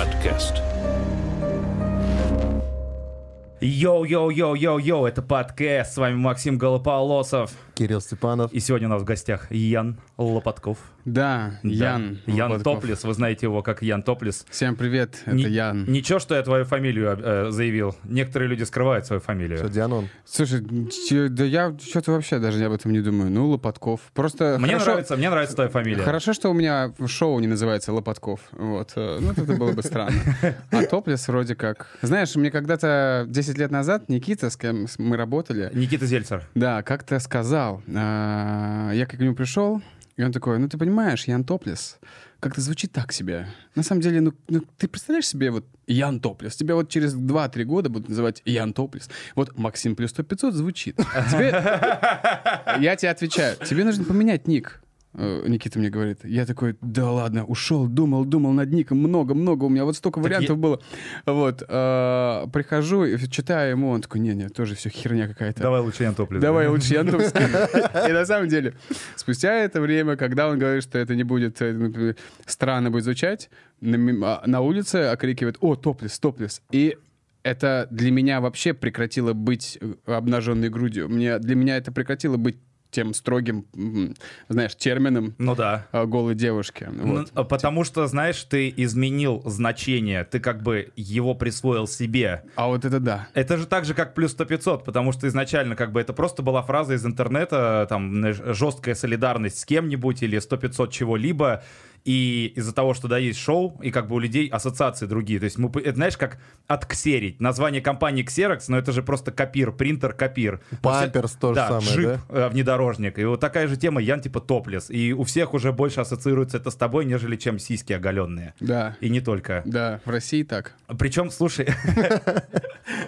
подкаст. Йоу-йоу-йоу-йоу-йоу, это подкаст, с вами Максим Голополосов. Кирилл Степанов. И сегодня у нас в гостях Ян Лопатков. Да, Ян. Да. Ян Лопатков. Топлес, вы знаете его как Ян Топлес. Всем привет, это Ни- Ян. Ничего, что я твою фамилию э, заявил. Некоторые люди скрывают свою фамилию. Что, деанон? Слушай, да я что-то вообще даже об этом не думаю. Ну, Лопатков. Просто Мне хорошо, нравится, мне нравится твоя фамилия. Хорошо, что у меня шоу не называется Лопатков. Вот. э, Ну, это было бы странно. А Топлес вроде как... Знаешь, мне когда-то 10 лет назад Никита, с кем мы работали, Никита Зельцер. да, как-то сказал, а, я к нему пришел, и он такой, ну ты понимаешь, Ян Топлес, как-то звучит так себе. На самом деле, ну, ну, ты представляешь себе вот Ян Топлес, тебя вот через 2-3 года будут называть Ян Топлес. Вот Максим плюс 100 500 звучит. Тебе- Я тебе отвечаю, тебе нужно поменять ник. Э, Никита мне говорит, я такой, да ладно, ушел, думал, думал над ником, много-много, у меня вот столько вариантов я- было. Вот, э, прихожу, и читаю ему, он такой, не-не, тоже все херня какая-то. Давай лучше Ян Топлис. Давай лучше Яндекс. И на самом деле, спустя это время, когда он говорит, что это не будет э, например, странно будет звучать, на, а, на улице окрикивает «О, топлес, топлес!» И это для меня вообще прекратило быть э, обнаженной грудью. Мне, для меня это прекратило быть тем строгим, знаешь, термином Ну да. э, голой девушки. Ну, Вот. а Потому что, знаешь, ты изменил значение, ты как бы его присвоил себе. А вот это да. Это же так же, как плюс 100 500, потому что изначально как бы это просто была фраза из интернета, там, жесткая солидарность с кем-нибудь или 100 500 чего-либо, и из-за того, что да, есть шоу, и как бы у людей ассоциации другие. То есть, мы, это знаешь, как отксерить. Название компании Xerox, но это же просто копир, принтер, копир. Памперс то же да, самое, джип, да? э, внедорожник. И вот такая же тема, Ян типа топлес. И у всех уже больше ассоциируется это с тобой, нежели чем сиськи оголенные. Да. И не только. Да, в России так. Причем, слушай,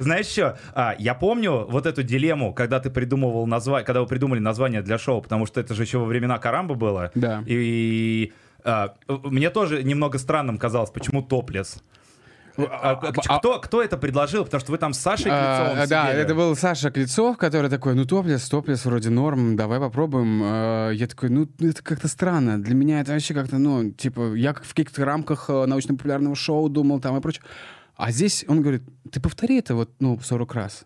знаешь что, а, я помню вот эту дилемму, когда ты придумывал название, когда вы придумали название для шоу, потому что это же еще во времена Карамба было. Да. И а, мне тоже немного странным казалось, почему топлес. А, а, а- кто, кто это предложил? Потому что вы там с Сашей А, Клецовым да, сидели. это был Саша Клецов, который такой, ну топлес, топлес вроде норм, давай попробуем. А, Я такой, ну это как-то странно. Для меня это вообще как-то, ну, типа, я в каких-то рамках э, научно-популярного шоу думал там и прочее. А здесь он говорит, ты повтори это вот, ну, 40 раз.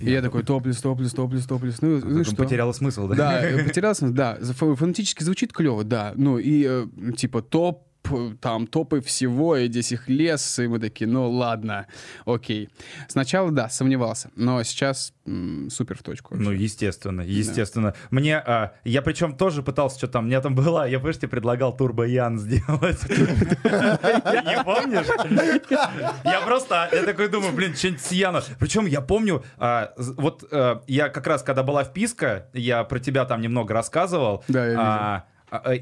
И я такой, топлес, топлес, топлес, топлес. Ну, ну Потом что? потеряла смысл, да? Да, э, потерялся, да. Фо- Фонетически звучит клево, да. Ну и э, типа топ, там топы всего, и здесь их лес, и мы такие, ну ладно, окей. Сначала, да, сомневался, но сейчас м, супер в точку. Ну, вообще. естественно, естественно. Мне, а, я причем тоже пытался, что там, у меня там была, я, помнишь, тебе предлагал Турбо Ян сделать. Не помнишь? Я просто, я такой думаю, блин, что-нибудь с Яна. Причем я помню, а, вот а, я как раз, когда была вписка, я про тебя там немного рассказывал. Да, я а,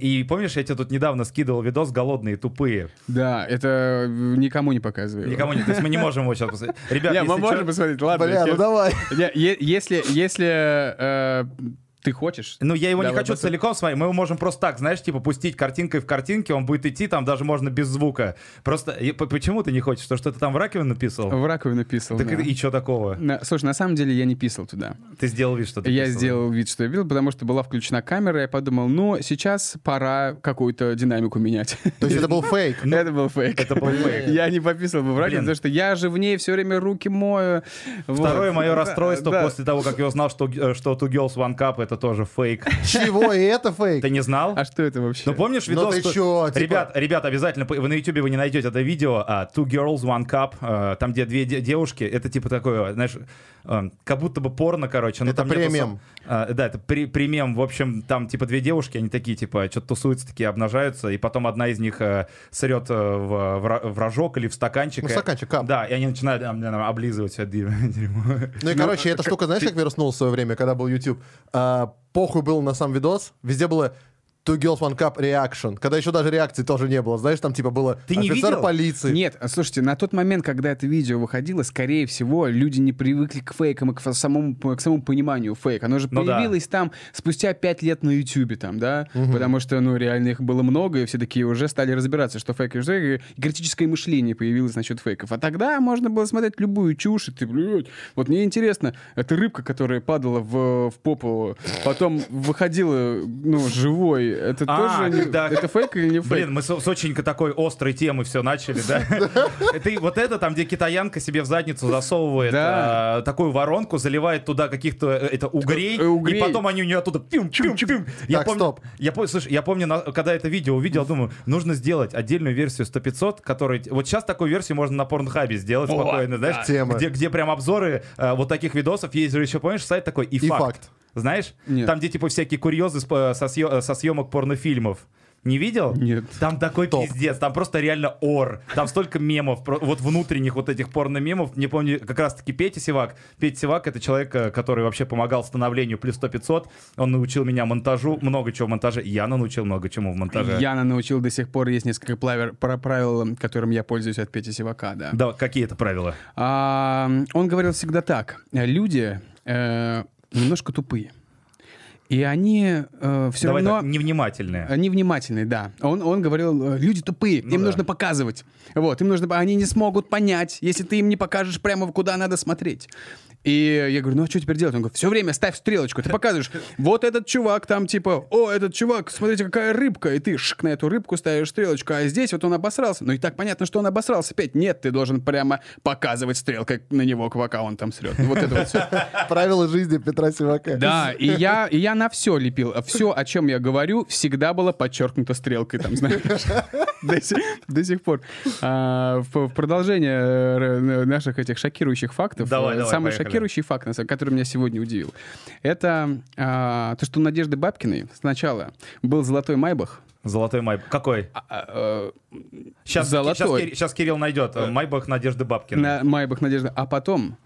И помнишь, я тебе тут недавно скидывал видос «Голодные тупые». Да, это э, никому не показываю. Никому не... То есть мы не можем его сейчас посмотреть. Ребят, Не, мы чё- можем посмотреть, ладно. Бля, ну давай. Если, если э, ты хочешь, Ну, я его не Давай хочу посмотрим. целиком смотреть. Мы его можем просто так, знаешь, типа пустить картинкой в картинке, он будет идти, там даже можно без звука. Просто и почему ты не хочешь? То, что ты там в раковину написал? в раковину писал. Так да. и, что такого? На- слушай, на самом деле я не писал туда. Ты сделал вид, что ты Я писал. сделал вид, что я видел, потому что была включена камера, я подумал, ну, сейчас пора какую-то динамику менять. То есть это был фейк. Это был фейк. Это был фейк. Я не пописал бы в раковину, потому что я же в ней все время руки мою. Второе мое расстройство после того, как я узнал, что, э, что Two Girls One Cup это тоже фейк. Чего? И это фейк? Ты не знал? А что это вообще? Ну помнишь Ну видос? ты что- чё, типа- Ребят, ребят, обязательно, вы на ютубе вы не найдете это видео, а, Two Girls, One Cup, а, там, где две де- девушки, это типа такое, знаешь, а, как будто бы порно, короче. но Это там нету премиум. со- а, да, это при, премиум, в общем, там типа две девушки, они такие, типа, что-то тусуются, такие обнажаются, и потом одна из них а, срет а, в, в в рожок или в стаканчик. Ну, и- стаканчик, кап. Да, и они начинают а, м, облизывать всё дерьмо. Ну и, короче, эта штука, знаешь, как вернулась в свое время, когда был YouTube? А, Похуй был на сам видос, везде было Two Girls One Cup Reaction, когда еще даже реакции тоже не было. Знаешь, там типа было Ты не офицер видел? полиции. Нет, а слушайте, на тот момент, когда это видео выходило, скорее всего, люди не привыкли к фейкам и к самому, к самому пониманию фейк. Оно же Ну да. появилось там спустя пять лет на Ютубе, там, да? Потому что, ну, реально их было много, и все такие уже стали разбираться, что фейк и что фейк, и критическое мышление появилось насчет фейков. А тогда можно было смотреть любую чушь, и ты, блядь, вот мне интересно, эта рыбка, которая падала в, в попу, потом выходила, ну, живой это А, тоже... не- когда- Это фейк или не фейк? Блин, мы с, с очень такой острой темы все начали, да? И вот это там, где китаянка себе в задницу засовывает Да. а, такую воронку, заливает туда каких-то э, это угрей, Э, угрей. и потом они у нее оттуда пим, пим, пим. Я помню, стоп. Я помню, слушай, я помню, когда это видео увидел, думаю, нужно сделать отдельную версию 100-500, который... Вот сейчас такую версию можно на порнхабе сделать спокойно, знаешь? да. Где, где прям обзоры э, вот таких видосов. Есть же еще, помнишь, сайт такой И факт. Знаешь? Нет. Там, где типа всякие курьезы э, со, съё- со съемок порнофильмов. Не видел? Нет. Там такой Топ. пиздец, там просто реально ор. Там столько мемов, вот внутренних вот этих порно-мемов. Не помню, как раз-таки Петя Сивак. Петя Сивак — это человек, э, который вообще помогал становлению плюс 100-500. Он научил меня монтажу, много чего в монтаже. Яна научил много чему в монтаже. Яна научил до сих пор, есть несколько плавер- правил, которым я пользуюсь от Пети Сивака, да. Да, какие это правила? А, он говорил всегда так. Люди э, немножко тупые. И они все Давай равно... так, невнимательные. Они внимательные, да. Он, он говорил, э, люди тупые, Ну им да. нужно показывать. Вот, им нужно, они не смогут понять, если ты им не покажешь прямо, куда надо смотреть. И я говорю, ну а что теперь делать? Он говорит, все время ставь стрелочку, ты показываешь, вот этот чувак там типа, о, этот чувак, смотрите, какая рыбка, и ты шик на эту рыбку ставишь стрелочку, а здесь вот он обосрался. Ну и так понятно, что он обосрался. Опять нет, ты должен прямо показывать стрелкой на него, пока он там срет. Ну, Вот это вот всё. Правила жизни Петра Сивака. Да, и я, и я на все лепил. Все, о чем я говорю, всегда было подчеркнуто стрелкой, там, знаешь, до сих, до сих пор. А, в, в продолжение э, наших этих шокирующих фактов, Давай, э, давай, самый поехали. Шокирующий факт, на самом- который меня сегодня удивил, это а, то, что у Надежды Бабкиной сначала был золотой майбах, Золотой майбах. Какой? а, а, Сейчас, Золотой. сейчас, Кирилл найдет. э, Майбах Надежды Бабкиной. на майбах Надежды, а потом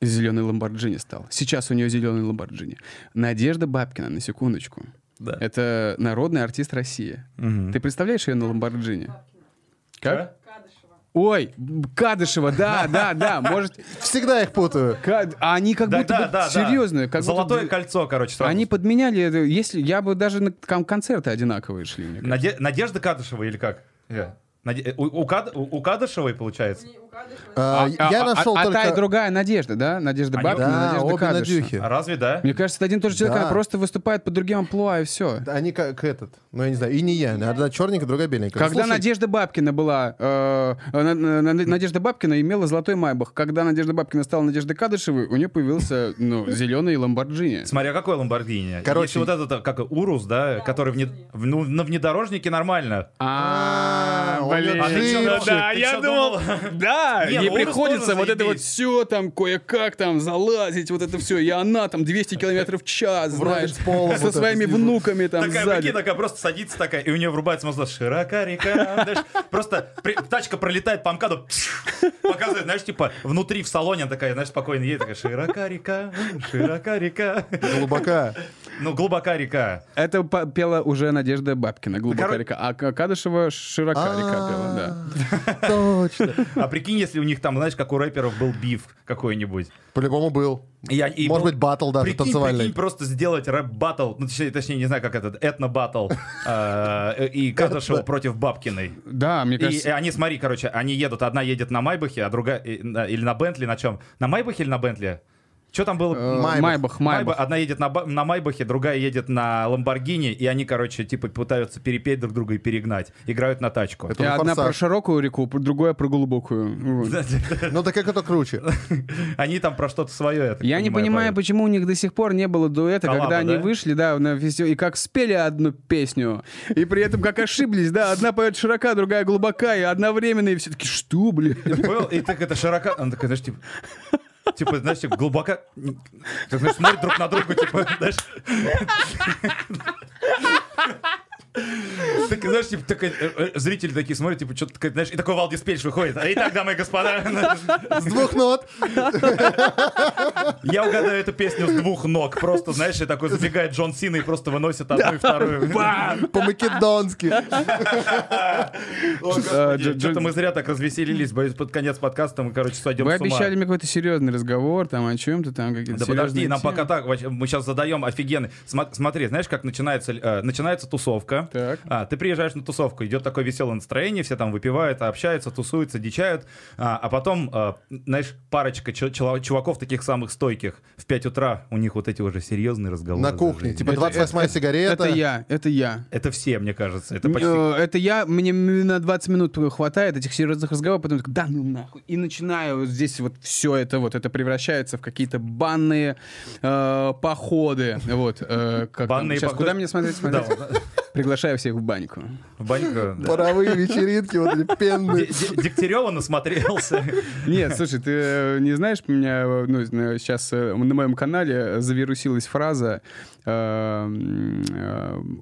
зеленый Ламборджини стал. Сейчас у нее зеленый Ламборджини. Надежда Бабкина, на секундочку. Да. Это народный артист России. Мгм. Ты представляешь ее на Ламборджини? Как? Ой, Кадышева, да, да, да, может... Всегда их путаю. Кад- А они как Да, будто да, бы да, серьезно. Как Золотое будто... кольцо, короче. сразу. Они подменяли это. Если я бы даже на кон- концерты одинаковые шли. мне. Наде- Надежда Кадышева или как? Я. Наде- У, у, Кад- у- у Кадышевой получается? А, А- Я а- нашел а, только... та и другая Надежда, да? Надежда Они- Бабкина, Да, Надежда обе Кадышева. Надюхи. А разве да? Мне кажется, это один и тот же человек, Да. она просто выступает под другим амплуа, и все. Они как этот, ну я не знаю, и не я. Одна черненькая, другая беленькая. Когда Слушай, Надежда Бабкина была, э, на- Надежда Бабкина имела золотой майбах. Когда Надежда Бабкина стала Надеждой Кадышевой, у нее появился ну, зеленый Ламборджини. Смотря какой Ламборгини. Короче- Если вот этот, как Урус, да, который вне- ну, на внедорожнике нормально. А, блин, А ну, да, я думал, да, Не, ей ну, приходится вот это вот все там кое-как там залазить, вот это все, и она там 200 километров в час, знаешь, со своими внуками там такая, сзади. прикинь, такая просто садится такая, и у нее врубается мозг, широка река. просто тачка пролетает по МКАДу, показывает, знаешь, типа внутри в салоне она такая, знаешь, спокойно едет, такая, широка река, широка река. Глубока. Ну, глубока река. Это пела уже Надежда Бабкина, глубокая Коро- река, а Кадышева широка река пела, да. А, Точно. А прикинь, если у них там, знаешь, как у рэперов был биф какой-нибудь. По-любому был. Я- и Может был- быть, батл даже прикинь, танцевальный. Прикинь, просто сделать рэп-баттл, ну, точнее, точнее, не знаю, как этот, этно-баттл, э, и Кадышева против Бабкиной. Да, мне И, кажется... и они, смотри, короче, они едут, одна едет на Майбахе, а другая, и- или на Бентли, на чем? На Майбахе или на Бентли? Что там было? э, Майбах. Майбах, Майба- Майбах. Одна едет на, на Майбахе, другая едет на Ламборгини, и они, короче, типа пытаются перепеть друг друга и перегнать. Играют на тачку. Это И одна про форсаж. широкую реку, другая про глубокую. Ну так как это круче? Они там про что-то свое. Я, не понимаю, почему у них до сих пор не было дуэта, Коллаба, когда они вышли, да, на фестиваль, и как спели одну песню, и при этом как ошиблись, да, одна поет широка, другая глубока, и одновременно, и все таки что, блин? И так это широко. Он такой, знаешь, типа... Типа, знаешь, типа, глубоко... Как, знаешь, смотрят друг на друга, типа, знаешь... Так, знаешь, типа, такой, э, э, зрители такие смотрят, типа, что-то, такое, знаешь, и такой Валдис Пельш выходит. А итак, дамы и господа, С двух нот. я угадаю эту песню с двух ног. Просто, знаешь, и такой забегает Джон Сина и просто выносит одну и вторую. По-македонски. А, Что-то мы зря так развеселились, боюсь, под конец подкаста мы, короче, сойдем Вы с ума. обещали мне какой-то серьезный разговор, там, о чем-то там, какие-то Да подожди, нам пока так, мы сейчас задаем офигенный. Смотри, знаешь, как начинается, э, начинается тусовка, да? Так. А, ты приезжаешь на тусовку, идет такое веселое настроение, все там выпивают, общаются, тусуются, дичают, а, а потом, а, знаешь, парочка чуваков таких самых стойких, в 5 утра у них вот эти уже серьезные разговоры. На кухне. Типа Это- 28-я это- сигарета. Это я, это я. Это все, мне кажется, это почти... Э, Это я, мне на 20 минут хватает этих серьезных разговоров, потом такой, да ну нахуй. И начинаю здесь вот все это вот, это превращается в какие-то банные э, походы. Вот. э, как там, Банные Сейчас, походы. куда мне смотреть? Да, смотреть? вот, Приглашаю всех в баньку. в баньку, да. Паровые вечеринки, вот эти пенные. Д- Д- Дегтярева насмотрелся. Нет, слушай, ты э, не знаешь, у меня э, ну, сейчас на моем канале завирусилась фраза э, э,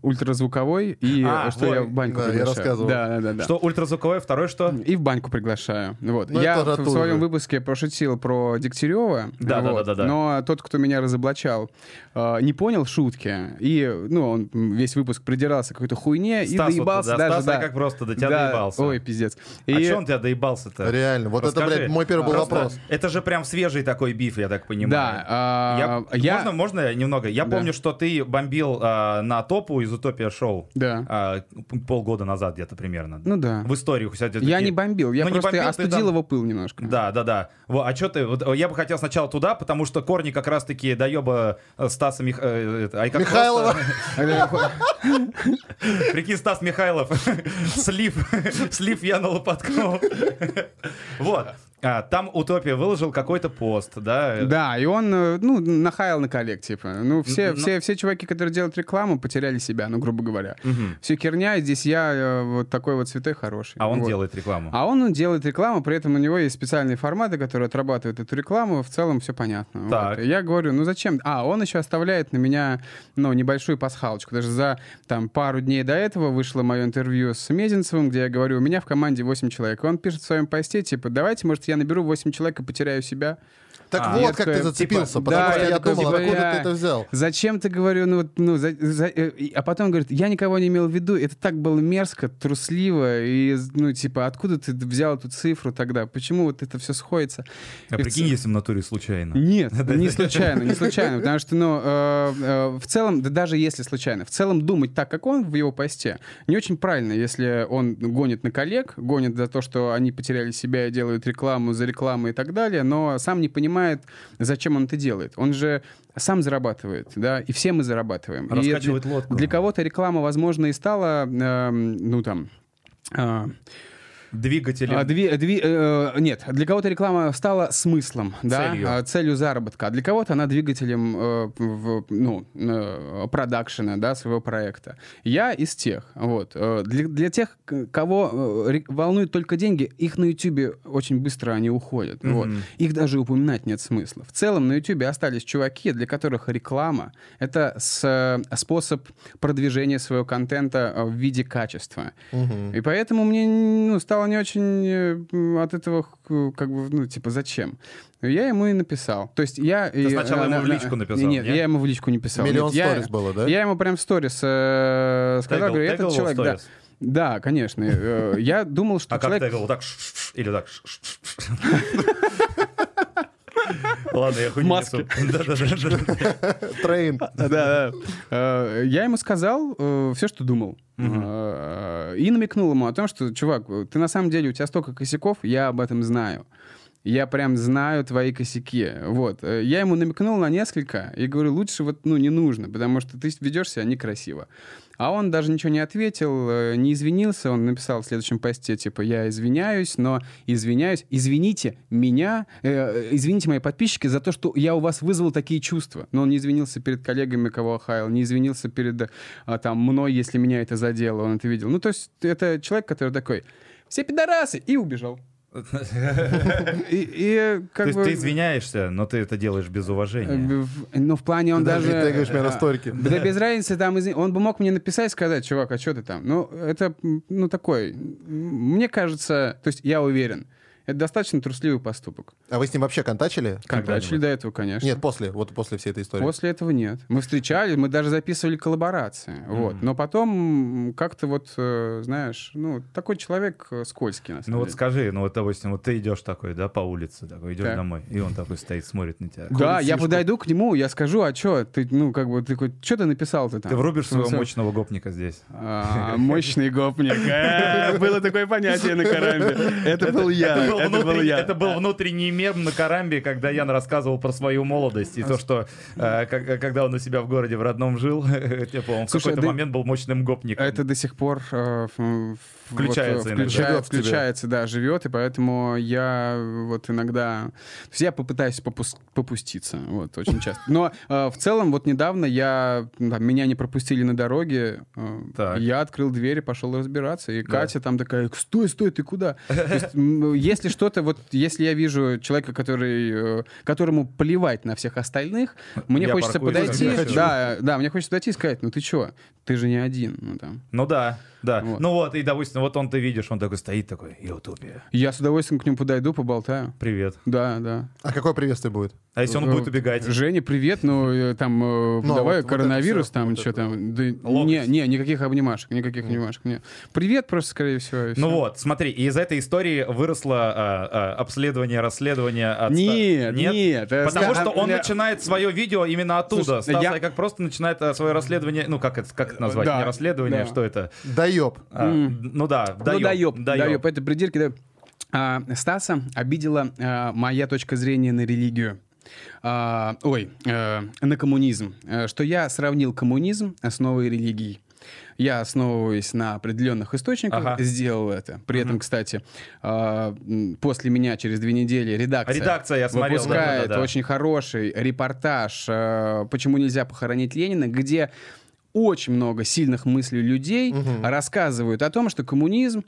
ультразвуковой, и А, что вот. я в баньку Да, я приглашаю. рассказывал. Да, да, да, да. Что ультразвуковое, второе что? И в баньку приглашаю. Вот. Ну, я это в оттуда своем выпуске пошутил про Дегтярева. Да, да, вот. да, да, да. Но тот, кто меня разоблачал, э, не понял шутки. И, ну, он весь выпуск придирался к какой-то хуйне и Стас вот, доебался да, даже. Стас, да. я как просто до тебя Да. доебался. Ой, пиздец. А И- че он тебя доебался-то? Реально. Вот это, Расскажи. блядь, мой первый был Просто вопрос. Это же прям свежий такой биф, я так понимаю. Да, а, Я, я- Можно, можно я немного? Я Да. помню, что ты бомбил а, на топу из Утопия шоу Да. а, полгода назад где-то примерно. Ну да. В истории у себя где-то Я такие- не бомбил, я Ну, не просто бомбил, остудил там- его пыл немножко. Да, да, да. Во, а что ты? Вот, э, я бы хотел сначала туда, потому что корни как раз-таки доеба э, Стаса Мих... э, ай, как Михайлова. Прикинь, Стас Михайлов. Слив. Слив Яна Лопаткова. Вот. А, там Утопия выложил какой-то пост, да? Да, и он, э, ну, нахаял на коллег, типа. Ну, все, Но- все, все чуваки, которые делают рекламу, потеряли себя, ну, грубо говоря. Мгм. Все херня, и здесь я э, вот такой вот святой хороший. А он Вот. делает рекламу. А он ну, делает рекламу, при этом у него есть специальные форматы, которые отрабатывают эту рекламу. В целом все понятно. Так. Вот. И Я говорю, ну зачем? А, он еще оставляет на меня ну, небольшую пасхалочку. Даже за там, пару дней до этого вышло мое интервью с Мезенцевым, где я говорю, у меня в команде 8 человек. И он пишет в своем посте, типа, давайте, может, я наберу 8 человек и потеряю себя. Так А, вот, как такой, ты зацепился, типа, потому да, что я я такой, думал, типа, откуда я- ты это взял? Зачем ты, говорю, ну вот, ну, за- за- э, а потом говорит, я никого не имел в виду, это так было мерзко, трусливо, и, ну, типа, откуда ты взял эту цифру тогда? Почему вот это все сходится? А И в прикинь, ц- если в натуре случайно. Нет, не случайно, не случайно, потому что, ну, э, э, в целом, да даже если случайно, в целом думать так, как он в его посте, не очень правильно, если он гонит на коллег, гонит за то, что они потеряли себя и делают рекламу за рекламу и так далее, но сам не понимает, зачем он это делает. Он же сам зарабатывает, да, и все мы зарабатываем. И Раскачивает для- лодку. Для кого-то реклама, возможно, и стала, эм, ну, там... э, Двигателем. а, дви- дви- э, нет, для кого-то реклама стала смыслом, да, Целью. а, целью заработка, а для кого-то она двигателем э, в- ну, э, продакшена, да, своего проекта. Я из тех, вот. Э, Для, для тех, кого э, волнуют только деньги, их на Ютубе очень быстро они уходят. Мгм. Вот. Их даже упоминать нет смысла. В целом на Ютубе остались чуваки, для которых реклама — это с- э, способ продвижения своего контента в виде качества. Мгм. И поэтому мне ну, стало не очень э, от этого, х- как бы, ну, типа, зачем? Я ему и написал. То есть я... Ты сначала ему в личку написал, Нет, нет? я ему в личку не писал. Миллион Нет, я- сторис было, да? Я ему прям в сторис э, сказал, говорю, этот человек, да. Да, конечно. Э, Я думал, что А как человек... тегал? Вот так? Или так? Ладно, я хуйню Маски. Трейн. Да, да. Э, Я ему сказал все, что думал. Э, И намекнул ему о том, что, чувак, ты на самом деле, у тебя столько косяков, я об этом знаю. Я прям знаю твои косяки. Вот. Э, Я ему намекнул на несколько и говорю, лучше вот, ну, не нужно, потому что ты ведешь себя некрасиво. А он даже ничего не ответил, э, не извинился. Он написал в следующем посте, типа, я извиняюсь, но извиняюсь. Извините меня, э, извините мои подписчики за то, что я у вас вызвал такие чувства. Но он не извинился перед коллегами, кого охаял, не извинился перед а, там, мной, если меня это задело, он это видел. Ну, то есть это человек, который такой, все пидорасы, и убежал. И, и То как есть бы... ты извиняешься, но ты это делаешь без э, уважения. в- Ну, в плане он Ты даже даже... не тегаешь меня на а, сторике. Да без разницы, там, извини- он бы мог мне написать, сказать, чувак, а что ты там? Ну, это, ну, такой, мне кажется, то есть я уверен, Это достаточно трусливый поступок. А вы с ним вообще контачили? Контачили до этого, конечно. Нет, после, вот после всей этой истории. После этого нет. Мы встречались, мы даже записывали коллаборации. Вот. Но потом как-то вот, э, знаешь, ну, такой человек э, скользкий, на самом Ну вот деле. скажи, ну вот, допустим, вот ты идешь такой, да, по улице, такой, идешь Так. домой, и он такой стоит, смотрит на тебя. Да, я подойду к нему, я скажу, а что, ты, ну, как бы, ты такой, что ты написал-то там? Ты врубишь своего мощного гопника здесь. А, Мощный гопник. Э, Было такое понятие на Карамбе. Это был я. Это был, Это был я. это был внутренний мем на Карамбе, когда Ян рассказывал про свою молодость и то, что э, как- когда он у себя в городе в родном жил, типа он в Слушай, какой-то да- момент был мощным гопником. Это до сих пор э, ф- Включается вот, э, иногда. включа- Живет в тебе. включается, да, живет, и поэтому я вот иногда, то есть я попытаюсь попус- попуститься, вот очень часто. Но э, в целом вот недавно я там, меня не пропустили на дороге, э, я открыл дверь и пошел разбираться, и Катя там такая, стой, стой, ты куда? Есть, м, если что-то вот, если я вижу человека, который, э, которому плевать на всех остальных, мне Я хочется подойти, да, да, мне хочется подойти и сказать, ну ты чё, ты же не один, ну там. Ну да, да. Вот. Ну вот, и, допустим, вот он ты видишь, он такой стоит такой, Ютубе, Я с удовольствием к нему подойду, поболтаю. привет. Да, да. А какое приветствие будет? А если он Э, будет убегать? Женя, привет, ну э, там э, Ну, давай вот- вот коронавирус, всё, там вот что это там. Да, не, не, никаких обнимашек, никаких обнимашек. Не. Привет, просто скорее всего. Ну всё. вот, смотри, и из этой истории выросло а, а, обследование, расследование. от Нет, нет. э, Потому что он э, начинает свое видео именно оттуда. Слушай, Стас я- как просто начинает свое расследование, ну как это, как это назвать, Да, не расследование, да. что это? Доеб. А, Ну да, Ну, даёб, даёб, даёб. даёб, это придирки, да. А, Стаса обидела а, моя точка зрения на религию. А, ой, э, на коммунизм. Э, Что я сравнил коммунизм с новой религией. Я, основываясь на определенных источниках, Ага. сделал это. При этом, кстати, а, после меня через две недели редакция, Редакция, я смотрел, выпускает да-да-да. очень хороший репортаж э, «Почему нельзя похоронить Ленина», где очень много сильных мыслей людей рассказывают о том, что коммунизм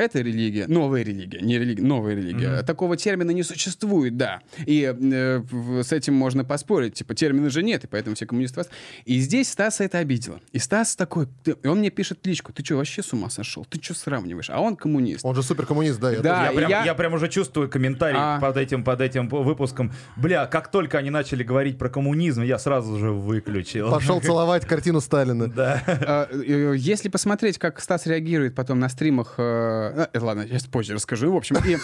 это религия, новая религия, не религия, новая религия. Такого термина не существует, да. И э, с этим можно поспорить. Типа, термина же нет, и поэтому все коммунисты... вас- И здесь Стаса это обидело. И Стас такой... ты- и он мне пишет личку. Ты что, вообще с ума сошел? Ты что сравниваешь? А он коммунист. Он же суперкоммунист, да. я Да. тоже- Я прям, я- я прям уже чувствую комментарий А. под, этим, под этим выпуском. Бля, как только они начали говорить про коммунизм, я сразу же выключил. Пошел целовать картину Сталина. Да. А, э, Если посмотреть, как Стас реагирует потом на стримах... э, э, Ладно, я позже расскажу. В общем, и,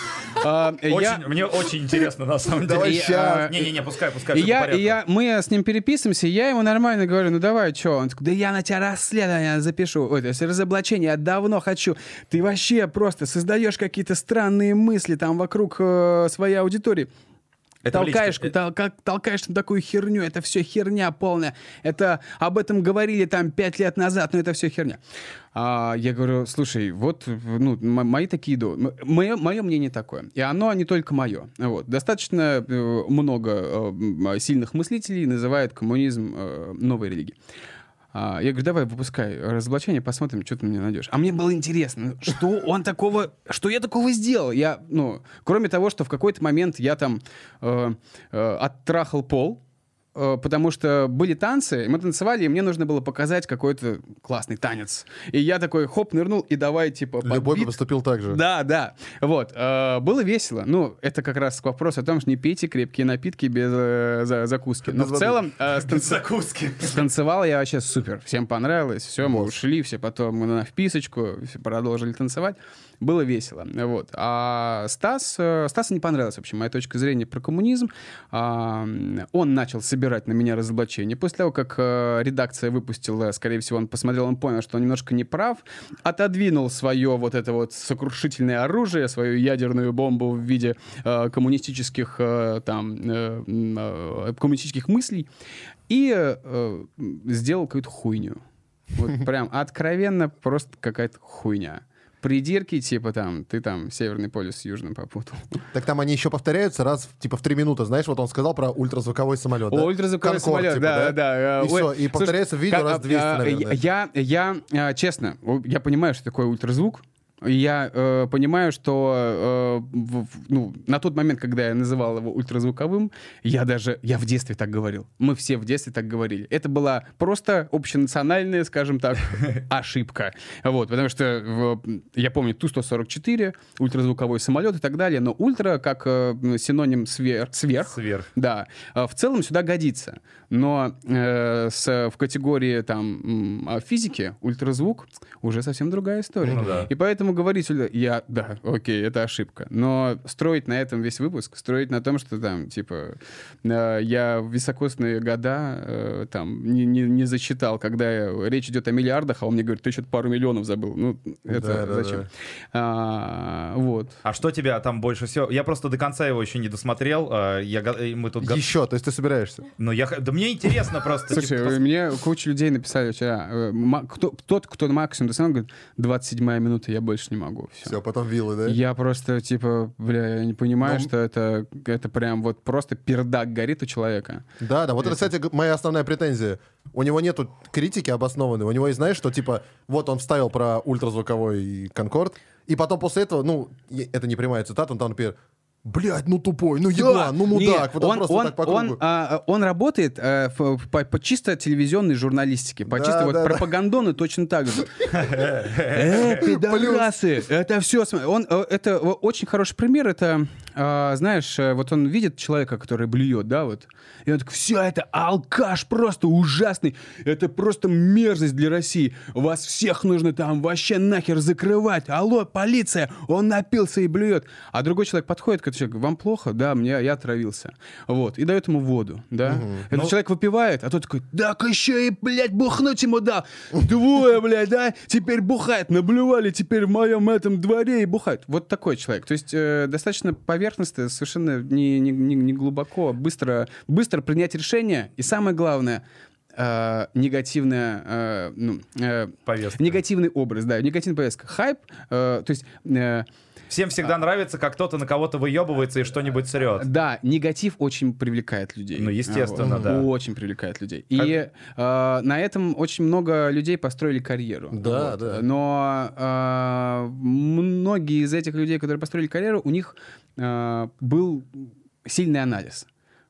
а, я- Очень, Мне очень интересно, на самом деле. щас. Не-не-не, пускай, пускай. И я, и я, мы с ним переписываемся, и я ему нормально говорю, ну давай, что? Он такой, да я на тебя расследование запишу, ой, то есть разоблачение, я давно хочу. Ты вообще просто создаешь какие-то странные мысли там вокруг э, своей аудитории. Это толкаешь, личке. тол- как, толкаешь на такую херню, это все херня полная. Это об этом говорили там пять лет назад, но это все херня. А, я говорю, слушай, вот ну, мои такие доводы. Мое, мое мнение такое. И оно не только мое. Вот. Достаточно э, много э, сильных мыслителей называют коммунизм э, новой религией. А, я говорю, давай выпускай разоблачение, посмотрим, что ты мне найдешь. А мне было интересно, что он такого, что я такого сделал. Я, ну, кроме того, что в какой-то момент я там э, э, оттрахал пол, потому что были танцы, мы танцевали, и мне нужно было показать какой-то классный танец. И я такой, хоп, нырнул, и давай, типа, под Любой бит. поступил так же. Да, да. Вот. э, было весело. Ну, это как раз к вопросу о том, что не пейте крепкие напитки без э, за- закуски. Но Без в воды. целом э, станц- Закуски. Станцевал я вообще супер. Всем понравилось. Все, мы ушли, все потом на вписочку, все продолжили танцевать. Было весело. Вот. А Стас, э, Стасу не понравилась вообще моя точка зрения про коммунизм. А, Он начал собирать на меня разоблачение. После того, как э, редакция выпустила, скорее всего, он посмотрел, он понял, что он немножко не прав, отодвинул свое вот это вот сокрушительное оружие, свою ядерную бомбу в виде э, коммунистических там коммунистических мыслей и сделал какую-то хуйню. Вот прям откровенно просто какая-то хуйня. Придирки, типа там, ты там Северный полюс с Южным попутал. Так там они еще повторяются раз, типа, в три минуты. Знаешь, вот он сказал про ультразвуковой самолет, да? О, ультразвуковой Конкорд, самолет, типа, да, да. И э, все, ой, и слушай, повторяется в видео как- раз 200, а, наверное. Я, я, а, честно, о, я понимаю, что такое ультразвук, Я э, понимаю, что э, в- ну, на тот момент, когда я называл его ультразвуковым, я даже, я в детстве так говорил. Мы все в детстве так говорили. Это была просто общенациональная, скажем так, ошибка. Вот, потому что в- я помню Ту-144, ультразвуковой самолет и так далее, но ультра как э, синоним свер- сверх, Сверх. да, э, в целом сюда годится. Но э, с, в категории там а, физики ультразвук уже совсем другая история. Ну да. И поэтому говорить, я, да, окей, это ошибка. Но строить на этом весь выпуск, строить на том, что там, типа, э, я в високосные года э, там не, не, не засчитал, когда я- речь идет о миллиардах, а он мне говорит, ты что-то пару миллионов забыл. Ну, это Да, да, зачем? да. А, вот. А что тебя там больше всего? Я просто до конца его еще не досмотрел. а, Я, мы тут... Еще, то есть ты собираешься? Ну, я... Да мне интересно просто. Слушай, типа, мне куча людей написали вчера. э, кто, тот, кто максимум досмотрел, говорит, 27 минута, я больше не могу. Все. Все, потом виллы, да? Я просто, типа, бля, я не понимаю, Ну, что это, это прям вот просто пердак горит у человека. Да, да. Вот это, кстати, моя основная претензия. У него нету критики обоснованной. У него есть, знаешь, что типа, вот он вставил про ультразвуковой Конкорд, и потом после этого, ну, это не прямая цитата, он там, например, блядь, ну тупой, ну еблан, ну мудак. Нет, вот он, он, просто он, так по он, кругу. а, он работает э, в- по, по чисто телевизионной журналистике, по Да, чисто вот да, да. пропагандону точно так же. Э, пидорасы! Это все... Он, э, это э, очень хороший пример. Это, а, знаешь, э, вот он видит человека, который блюет, да, вот, и он такой, все, это алкаш просто ужасный, это просто мерзость для России. Вас всех нужно там вообще нахер закрывать. Алло, полиция, он напился и блюет. А другой человек подходит к этому человеку, вам плохо? Да, мне, я отравился. Вот, и дает ему воду, да. Этот Ну- человек выпивает, а тот такой, так еще и, блядь, бухнуть ему дал. Двое, блядь, да, теперь бухает, наблювали теперь в моем этом дворе и бухает. Вот такой человек. То есть э, достаточно поверхностно, совершенно не, не, не- не глубоко, быстро, быстро принять решение. И самое главное, э, негативная, э, ну, э, Повестка. негативный образ, да, негативная повестка. Хайп, э, то есть... э, Всем всегда нравится, как кто-то на кого-то выебывается и что-нибудь срет. Да, негатив очень привлекает людей. Ну, естественно, А, да. Очень привлекает людей. И э, на этом очень много людей построили карьеру. Да, Вот. да. Но э, многие из этих людей, которые построили карьеру, у них э, был сильный анализ.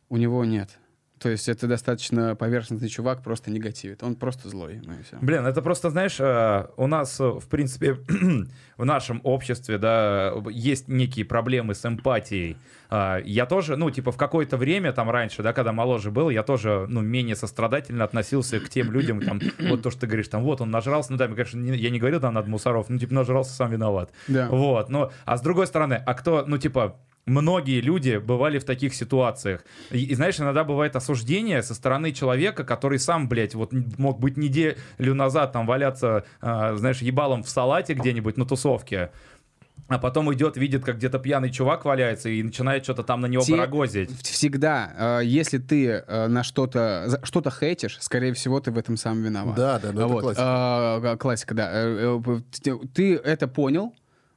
У него нет. То есть это достаточно поверхностный чувак, просто негативит. Он просто злой. Ну и все. Блин, это просто, знаешь, э, у нас, э, в принципе, в нашем обществе, да, есть некие проблемы с эмпатией. А, Я тоже, ну, типа, в какое-то время, там, раньше, да, когда моложе был, я тоже, ну, менее сострадательно относился к тем людям, там, вот то, что ты говоришь, там, вот он нажрался, ну, да, конечно, не- я не говорил, там, над мусоров, ну, типа, нажрался, сам виноват. Да. Вот, ну, а с другой стороны, а кто, ну, типа, многие люди бывали в таких ситуациях. И, и, знаешь, иногда бывает осуждение со стороны человека, который сам, блядь, вот мог быть неделю назад там валяться, а, знаешь, ебалом в салате где-нибудь на тусовке. А потом идет, видит, как где-то пьяный чувак валяется и начинает что-то там на него Те- барагозить. Всегда, э, если ты э, на что-то что-то хейтишь, скорее всего, ты в этом сам виноват. Да, да, ну это Вот, классика. э, классика, да. Э, э, Ты это понял,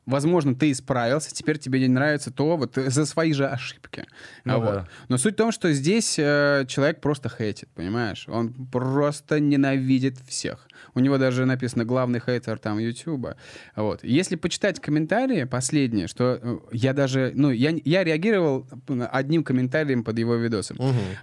возможно, ты исправился, теперь тебе не нравится то вот э, за свои же ошибки. Ну А вот. да. Но суть в том, что здесь э, человек просто хейтит, понимаешь? Он просто ненавидит всех. У него даже написано главный хейтер там Ютуба. Вот. Если почитать комментарии последние, что э, я даже, ну, я, я реагировал одним комментарием под его видосом.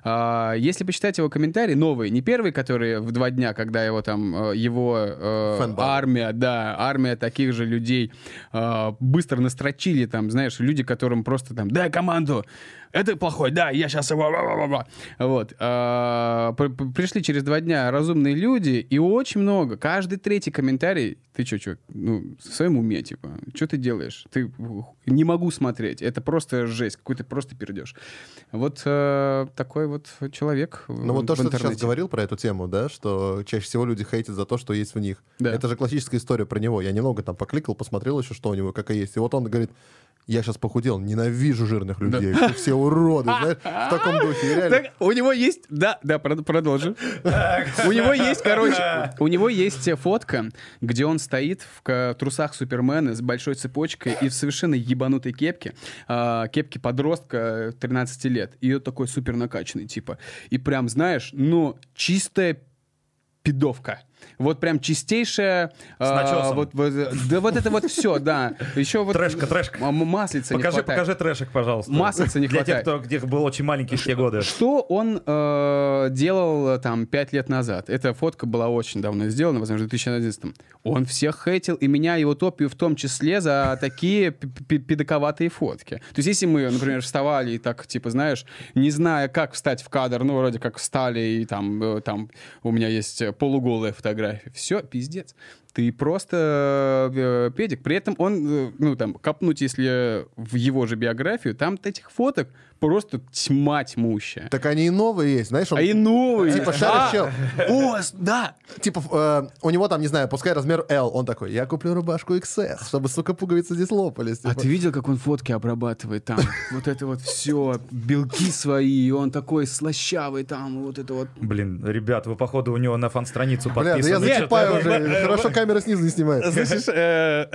А, если почитать его комментарии, новые, не первые, которые в два дня, когда его там, э, его э, армия, да, армия таких же людей э, быстро настрочили, там, знаешь, люди, которым просто там, дай команду, это плохой, да, я сейчас его... ва-ва-ва-ва». Вот. А, Пришли через два дня разумные люди, и очень много, каждый третий комментарий, ты что, чувак, ну, в своем уме, типа, что ты делаешь? Ты не могу смотреть, это просто жесть, какой-то просто пердеж. Вот э, такой вот человек Ну вот то, что ты сейчас говорил про эту тему, да, что чаще всего люди хейтят за то, что есть в них. Да. Это же классическая история про него. Я немного там покликал, посмотрел еще, что у него, какая есть. И вот он говорит, я сейчас похудел, ненавижу жирных людей, вы все уроды, знаешь, в таком духе. Реально, Так, у него есть, да, да, прод- продолжим. У него есть, короче, у него есть фотка, где он стоит в трусах Супермена с большой цепочкой и в совершенно ебанутой кепке, а, кепке подростка 13 лет. И он такой супер накачанный, типа. И прям, знаешь, ну, чистая пидовка. Вот прям чистейшая... С а, вот, вот, да вот это вот все, да. Еще вот... Трэшка, трэшка. Маслица не Покажи, хватает. покажи трэшек, пожалуйста. Маслица не Для тех, хватает. кто где был очень маленький в те годы. Что он э, делал э, там пять лет назад? Эта фотка была очень давно сделана, возможно, в 2011 Он всех хейтил, и меня его топию в том числе за такие педоковатые фотки. То есть если мы, например, вставали и так, типа, знаешь, не зная, как встать в кадр, ну, вроде как встали, и там, э, там у меня есть э, полуголая фотография. Все, пиздец. Ты просто э, педик. При этом он, э, ну, там, копнуть, если в его же биографию, там этих фоток просто тьма тьмущая. Так они и новые есть, знаешь, он А и новые. Типа Да. шаришь чел. О, да. Типа, э, у него там, не знаю, пускай размер L, он такой, я куплю рубашку XS, чтобы, сука, пуговицы здесь лопались. А типа. ты видел, как он фотки обрабатывает там? Вот это вот все, белки свои, и он такой слащавый там, вот это вот. Блин, ребят, вы, походу, у него на фан-страницу Бля, да я подписаны. закипаю уже, хорошо камера снизу не снимает. Слышишь, э,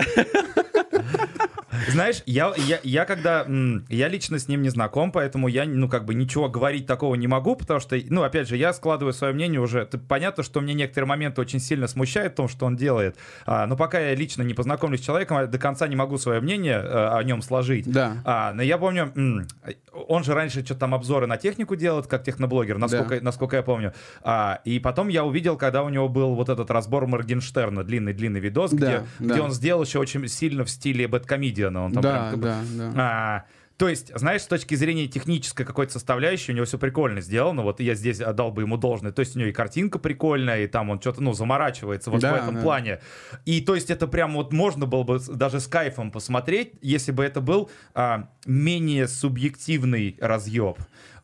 Знаешь, я, я, я когда... Я лично с ним не знаком, поэтому я, ну, как бы ничего говорить такого не могу, потому что, ну, опять же, я складываю свое мнение уже... Понятно, что мне некоторые моменты очень сильно смущают в том, что он делает, а, но пока я лично не познакомлюсь с человеком, я до конца не могу свое мнение э, о нем сложить. Да. А, но я помню, он же раньше что-то там обзоры на технику делает, как техноблогер, насколько, насколько я помню. А, и потом я увидел, когда у него был вот этот разбор Моргенштерна, длинный-длинный видос, где, Да, где да. он сделал еще очень сильно в стиле бэткомедиана. Он там Да, прям как бы- да, да. а, то есть, знаешь, с точки зрения технической какой-то составляющей, у него все прикольно сделано. Вот я здесь отдал бы ему должное. То есть, у него и картинка прикольная, и там он что-то, ну, заморачивается вот Да, в этом да. плане. И то есть, это прям вот можно было бы даже с кайфом посмотреть, если бы это был а, менее субъективный разъеб.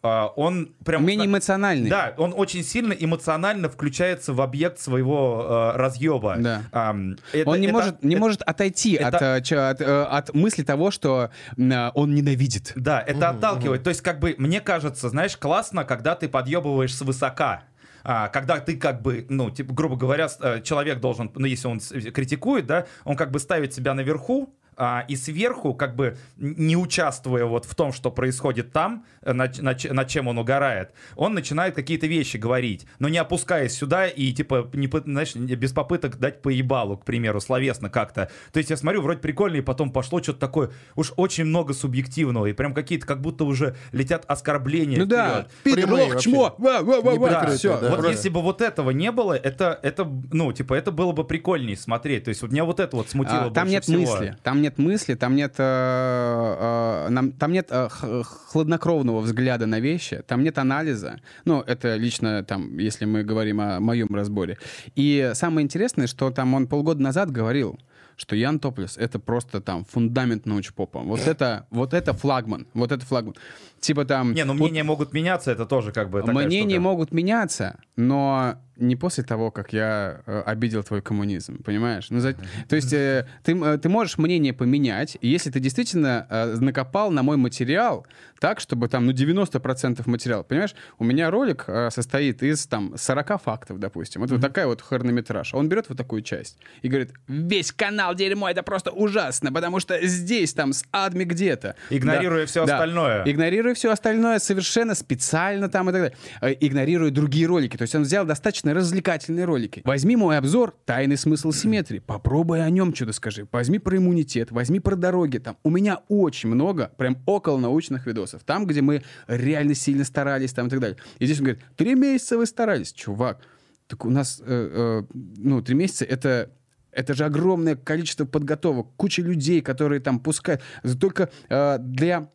А, он прям... Менее эмоциональный. Да, он очень сильно эмоционально включается в объект своего э, разъеба. Да. Ам, это- Он не, это- может, не это- может отойти от, это- э, чё- от, э, от мысли того, что м, он ненавидит. Да, это отталкивает. То есть, как бы, мне кажется, знаешь, классно, когда ты подъебываешь свысока. А, когда ты как бы, ну, типа, грубо говоря, э, человек должен, ну, если он критикует, да, он как бы ставит себя наверху, а, и сверху, как бы не участвуя вот в том, что происходит там, э, над, над ч- над чем он угорает, он начинает какие-то вещи говорить, но не опускаясь сюда и, типа, не, знаешь, без попыток дать по ебалу, к примеру, словесно как-то. То есть я смотрю, вроде прикольно, и потом пошло что-то такое, уж очень много субъективного, и прям какие-то как будто уже летят оскорбления Ну да, вперед. пидор, Прямые лох, чмо, ва, ва, ва, ва, прикрытые, всё. да. Вот правда. если бы вот этого не было, это, это, ну, типа, это было бы прикольнее смотреть. То есть вот меня вот это вот смутило А, там больше нет всего. мысли, там нет мысли, там нет, э, э, там нет э, х- хладнокровного взгляда на вещи, там нет анализа. Ну, это лично там, если мы говорим о моем разборе. И самое интересное, что там он полгода назад говорил, что Ян Топлес — это просто там фундамент научпопа. Вот это, вот это флагман, вот это флагман. Типа там... Не, ну вот мнения могут меняться, это тоже как бы такая Мнения штука. могут меняться, но не после того, как я э, обидел твой коммунизм, понимаешь? Ну, за- То есть э, ты, э, ты можешь мнение поменять, если ты действительно э, накопал на мой материал так, чтобы там, ну, 90% материала, понимаешь? У меня ролик э, состоит из там 40 фактов, допустим. Это вот такая вот хронометраж. Он берет вот такую часть и говорит, весь канал дерьмо, это просто ужасно, потому что здесь там с адми где-то. Игнорируя всё остальное. Игнорируя все остальное совершенно специально там и так далее. Э, Игнорируя другие ролики. То есть он взял достаточно развлекательные ролики. Возьми мой обзор «Тайный смысл симметрии». Попробуй о нем что-то скажи. Возьми про иммунитет, возьми про дороги. Там у меня очень много прям около научных видосов. Там, где мы реально сильно старались там и так далее. И здесь он говорит, три месяца вы старались. Чувак, так у нас, э, э, ну, три месяца — это это же огромное количество подготовок, куча людей, которые там пускают. Только э, для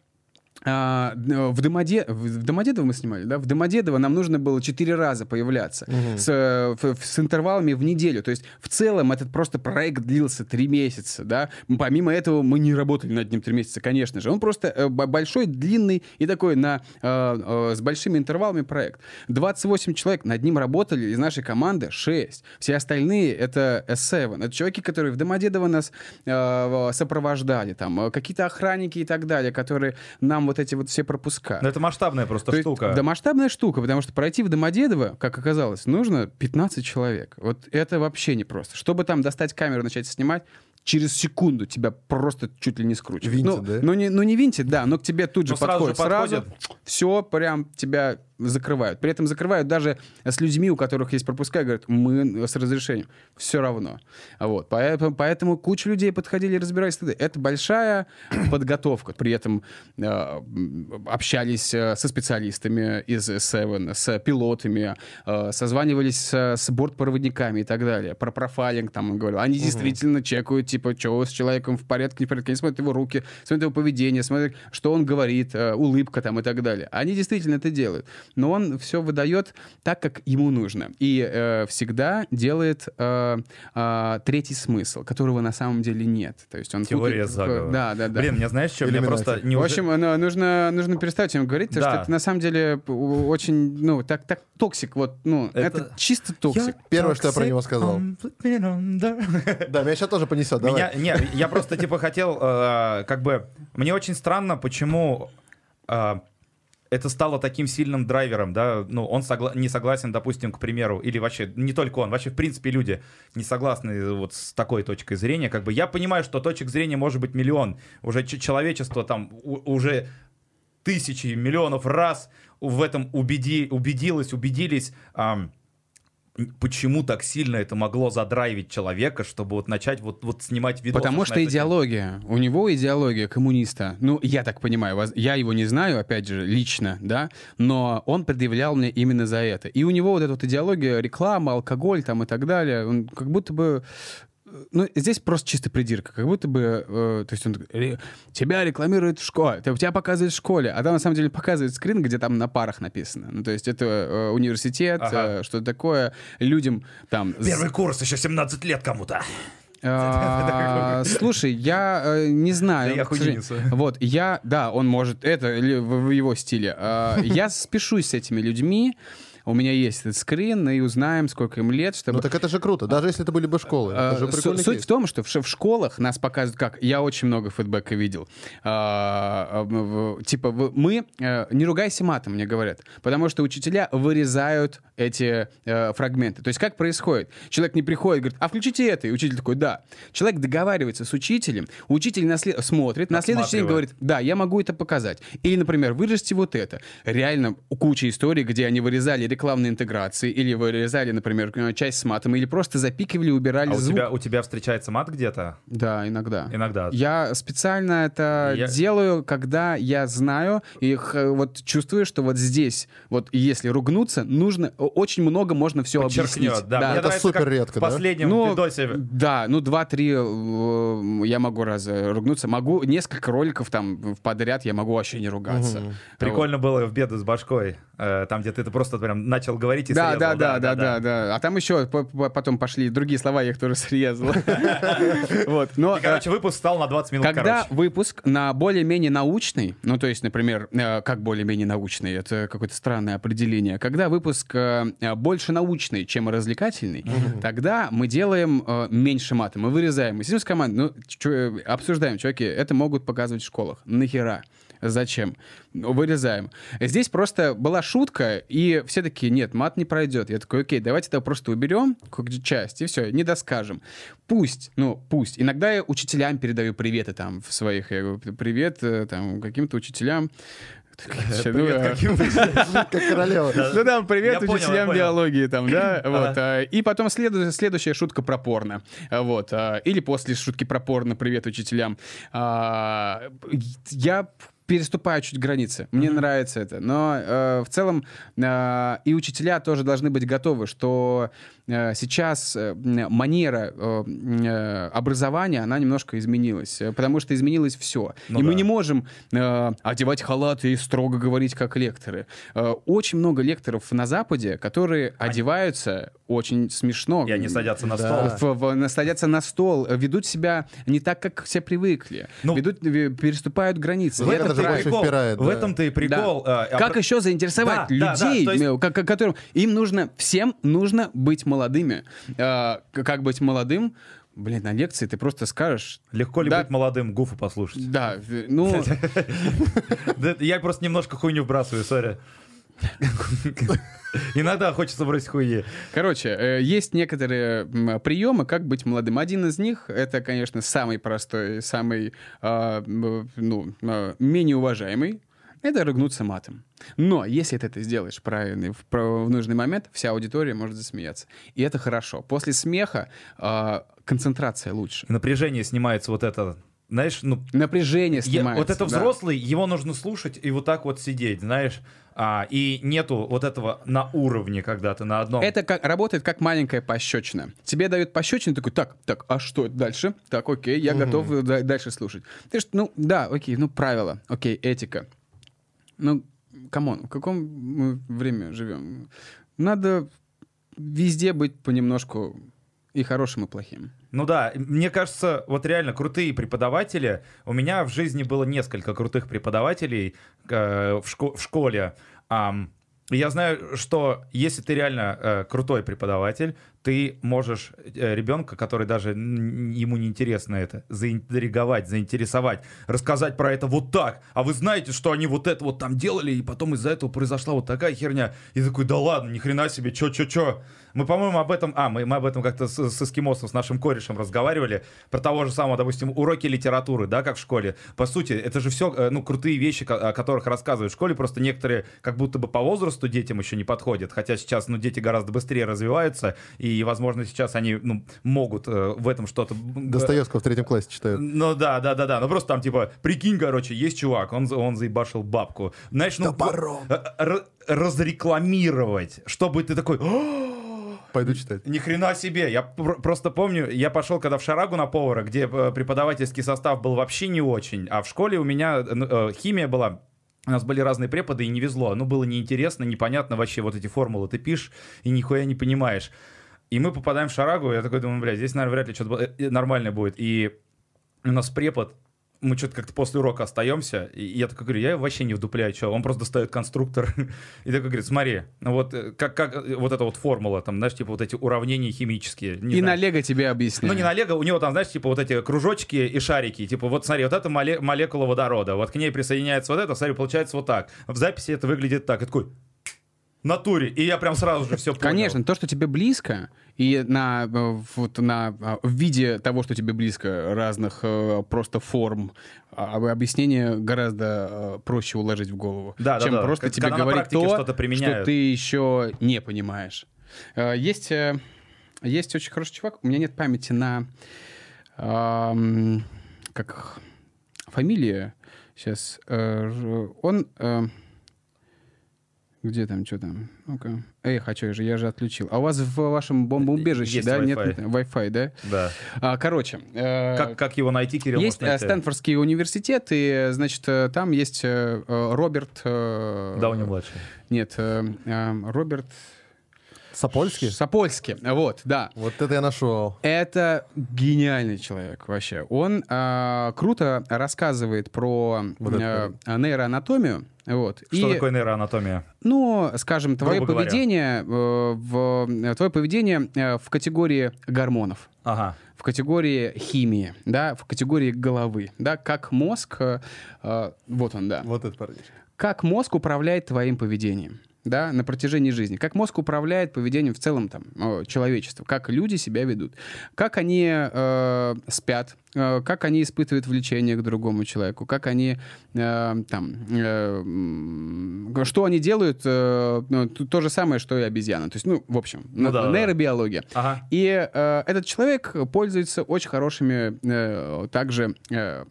а, в, Домоде... в Домодедово мы снимали, да? В Домодедово нам нужно было четыре раза появляться с, э, в- в- с интервалами в неделю. То есть в целом этот просто проект длился три месяца, да? Помимо этого мы не работали над ним три месяца, конечно же. Он просто э, большой, длинный и такой на, э, э, с большими интервалами проект. 28 человек над ним работали, из нашей команды 6. Все остальные — это S7. Это чуваки, которые в Домодедово нас э, сопровождали, там, э, какие-то охранники и так далее, которые нам вот эти вот все пропуска. Ну, это масштабная просто То есть, штука. да, масштабная штука, потому что пройти в Домодедово, как оказалось, нужно 15 человек. Вот это вообще непросто. Чтобы там достать камеру, начать снимать, через секунду тебя просто чуть ли не скручивает. Винтит, ну, да? ну, не, ну, не винтит, да, но к тебе тут же Ну, сразу подходит. же Сразу, все, прям тебя закрывают. При этом закрывают даже с людьми, у которых есть пропуска, говорят, мы с разрешением. Все равно. Вот. Поэтому, поэтому куча людей подходили и разбирались. Это большая подготовка. При этом э, общались э, со специалистами из Seven, с пилотами, э, созванивались с, с бортпроводниками и так далее. Про профайлинг там он говорил. Они действительно чекают, типа, что с человеком в порядке, не в порядке. Они смотрят его руки, смотрят его поведение, смотрят, что он говорит, э, улыбка там и так далее. Они действительно это делают. Но он все выдает так, как ему нужно. И э, всегда делает э, э, третий смысл, которого на самом деле нет. То есть он Теория путает- заговора. Да, да, да. Блин, мне знаешь, что? Мне просто не В уже- общем, ну, нужно, нужно перестать им говорить, потому Да. что это на самом деле очень, ну, так, так toxic, вот, ну, это, Это- чисто toxic. Первое, что я про него сказал. Меня, Да, меня сейчас тоже понесет. Давай. не, я просто типа хотел, э, как бы, мне очень странно, почему э, это стало таким сильным драйвером, да, ну, он согла- не согласен, допустим, к примеру, или вообще, не только он, вообще, в принципе, люди не согласны вот с такой точкой зрения, как бы, я понимаю, что точек зрения может быть миллион, уже человечество там уже тысячи, миллионов раз в этом убеди, убедилось, убедились, ам, почему так сильно это могло задрайвить человека, чтобы вот начать вот, вот снимать видосы. Потому что эту тему. идеология. У него идеология коммуниста. Ну, я так понимаю, я его не знаю, опять же, лично, да, но он предъявлял мне именно за это. И у него вот эта вот идеология, реклама, алкоголь там и так далее, он как будто бы ну, здесь просто чисто придирка, как будто бы, э, то есть он такой, «Ре- тебя рекламируют в школе, тебя показывают в школе, а там на самом деле показывает скрин, где там на парах написано. Ну, то есть это э, университет, Ага. э, что такое, людям там... Первый курс, еще 17 лет кому-то. а, Слушай, я э, не знаю. Я. Вот, я, да, он может, это в его стиле. А, Я спешусь с этими людьми, у меня есть этот скрин, и узнаем, сколько им лет, чтобы... Ну так это же круто, даже если это были бы школы. Это же А, су- прикольный Суть кейс. в том, что в, в школах нас показывают как... Я очень много фидбэка видел. А, а, в- типа, в- мы... э, Не ругайся матом, мне говорят. Потому что учителя вырезают эти э, фрагменты. То есть как происходит? Человек не приходит, говорит, а включите это. И учитель такой, да. Человек договаривается с учителем, учитель на след- смотрит, на следующий день говорит, да, я могу это показать. Или, например, вырежьте вот это. Реально куча историй, где они вырезали рекламные интеграции, или вырезали, например, э, часть с матом, или просто запикивали, убирали А у звук. тебя, у тебя встречается мат где-то? Да, иногда. Иногда. Я специально это Я- делаю, когда я знаю и х- вот чувствую, что вот здесь, вот если ругнуться, нужно очень много можно все объяснить. Подчеркнет, да. Мне Это нравится, супер как редко, В да? последнем Ну, видосе. Да, ну два-три э, я могу раз э, ругнуться. Могу несколько роликов там подряд я могу вообще не ругаться. Вот. Прикольно было в беду с башкой. э, Там, где ты просто прям начал говорить и Да, срезал. да, да, да, да, да. А там еще по- по- потом пошли другие слова, я их тоже срезал. Вот. Но короче, выпуск стал на 20 минут Когда выпуск на более-менее научный, ну, то есть, например, э, как более-менее научный, это какое-то странное определение, когда выпуск э, э, больше научный, чем развлекательный, тогда мы делаем э, меньше мата, мы вырезаем. Мы сидим с командой, ну, э, обсуждаем, чуваки, это могут показывать в школах. Нахера? Зачем? Ну, Вырезаем. Здесь просто была шутка, и все такие, нет, мат не пройдет. Я такой, окей, давайте это просто уберем какую-то часть, и все, не доскажем. Пусть, ну, пусть. Иногда я учителям передаю приветы там в своих, я говорю, привет э, там каким-то учителям. Привет, каким ты- Как королева. Ну да, привет учителям биологии там, да, вот. а, И потом следу- следующая шутка про порно, А, вот. а, Или после шутки про порно привет учителям. А, Я переступаю чуть границы. Мне нравится это. Но э, в целом э, и учителя тоже должны быть готовы, что сейчас э, манера э, э, образования, она немножко изменилась. э, Потому что изменилось все. Ну и мы да. не можем э, одевать халаты и строго говорить, как лекторы. Э, очень много лекторов на Западе, которые одеваются очень смешно. И они садятся на Да. стол. В- в- садятся на стол, э, ведут себя не так, как все привыкли. Ну, ведут, э, переступают границы. в И этом это же правильно. больше прикол. впирает, В да. этом-то и прикол. Да. э, а Как про- еще заинтересовать Да, да, да, людей, то есть- э, ко- ко- которым им нужно, всем нужно быть молодыми. К- Как быть молодым? Блин, на лекции ты просто скажешь. Легко ли Да. быть молодым, гуфу послушать? Да, ну, Я просто немножко хуйню вбрасываю, сори. Иногда хочется бросить хуйни. короче, э, есть некоторые приемы, как быть молодым. Один из них это, конечно, самый простой, самый а, ну, а, менее уважаемый. Это ругнуться матом. Но если ты это сделаешь правильно в, в нужный момент, вся аудитория может засмеяться. И это хорошо. После смеха э, концентрация лучше. Напряжение снимается вот это знаешь, ну... Напряжение снимается. Я, вот это да. взрослый, его нужно слушать и вот так вот сидеть, знаешь. А, и нету вот этого на уровне, когда ты на одном... Это как, работает как маленькая пощечина. Тебе дают пощечину, такой, так, так, а что дальше? Так, окей, я Мгм. готов э, да- дальше слушать. Ты ж, ну, да, окей, ну, правила, окей, этика. Ну, come on, в каком мы время живем? Надо везде быть понемножку и хорошим, и плохим. Ну да, мне кажется, вот реально крутые преподаватели. У меня в жизни было несколько крутых преподавателей э, в, шко- в школе. И я знаю, что если ты реально э, крутой преподаватель, ты можешь э, ребенка, который даже ему не интересно это, заинтриговать, заинтересовать, рассказать про это вот так. А вы знаете, что они вот это вот там делали, и потом из-за этого произошла вот такая херня. И такой, да ладно, ни хрена себе, чё, чё, чё. Мы, по-моему, об этом... А, мы, мы об этом как-то с, с эскимосом, с нашим корешем разговаривали. Про того же самого, допустим, уроки литературы, да, как в школе. По сути, это же все, ну, крутые вещи, о которых рассказывают в школе. Просто некоторые как будто бы по возрасту детям еще не подходят. Хотя сейчас, ну, дети гораздо быстрее развиваются. И, возможно, сейчас они, ну, могут э, в этом что-то... Достоевского в третьем классе читают. Ну да, да, да, да. Ну просто там типа, прикинь, короче, есть чувак, он, он заебашил бабку. Знаешь, ну Топором. э, разрекламировать, чтобы ты такой, «О, Пойду читать. ни хрена себе. Я пр- просто помню, я пошел когда в Шарагу на повара, где э, преподавательский состав был вообще не очень, а в школе у меня э, ну, э, химия была. У нас были разные преподы, и не везло. Ну, было неинтересно, непонятно вообще вот эти формулы ты пишешь, и нихуя не понимаешь. И мы попадаем в Шарагу, я такой думаю, блядь, здесь, наверное, вряд ли что-то нормальное будет. И у нас препод, мы что-то как-то после урока остаемся, и я такой говорю, я вообще не вдупляю, что, он просто достает конструктор, и такой говорит, смотри, вот э, как, как э, вот эта вот формула, там, знаешь, типа вот эти уравнения химические. не и знаю. на Лего тебе объясняют. Ну, не на Лего, у него там, знаешь, типа вот эти кружочки и шарики. Типа, вот смотри, вот это моле- молекула водорода. Вот к ней присоединяется вот это, смотри, получается вот так. В записи это выглядит так. И такой, натуре. И я прям сразу же все понял. Конечно, то, что тебе близко, и на, э, вот на, э, в виде того, что тебе близко, разных э, просто форм, а, объяснение гораздо э, проще уложить в голову, Да, да, чем да. просто К- тебе говорить то, применяют. что ты еще не понимаешь. Есть, есть очень хороший чувак, у меня нет памяти на как фамилия сейчас. Он э, где там, что там? Ну-ка. Эх, а что же, я же отключил. А у вас в вашем бомбоубежище, Есть да, нет Wi-Fi. Wi-Fi, да? Да. А, короче, э, Как, как его найти, Кирилл? есть э, найти? Стэнфордский университет, и, значит, э, там есть э, э, Роберт... э, Дауни-младший. Нет, э, э, Роберт Сапольский? Сапольский, вот, да. Вот это я нашел. Это гениальный человек вообще. Он э, круто рассказывает про Вот это э, нейроанатомию. Вот. Что И, такое нейроанатомия? Ну, скажем, твое Грубо поведение, э, в, э, твое поведение э, в категории гормонов Ага. в категории химии, да, в категории головы, да, как мозг, э, э, вот он, да, Вот этот парнишка. как мозг управляет твоим поведением, да, на протяжении жизни, как мозг управляет поведением в целом там человечества, как люди себя ведут, как они э, спят, э, как они испытывают влечение к другому человеку, как они э, там, э, что они делают, э, ну, то же самое, что и обезьяна, то есть, ну, в общем, Ну на- да, да, да. нейробиология. Ага. И э, этот человек пользуется очень хорошими э, также э,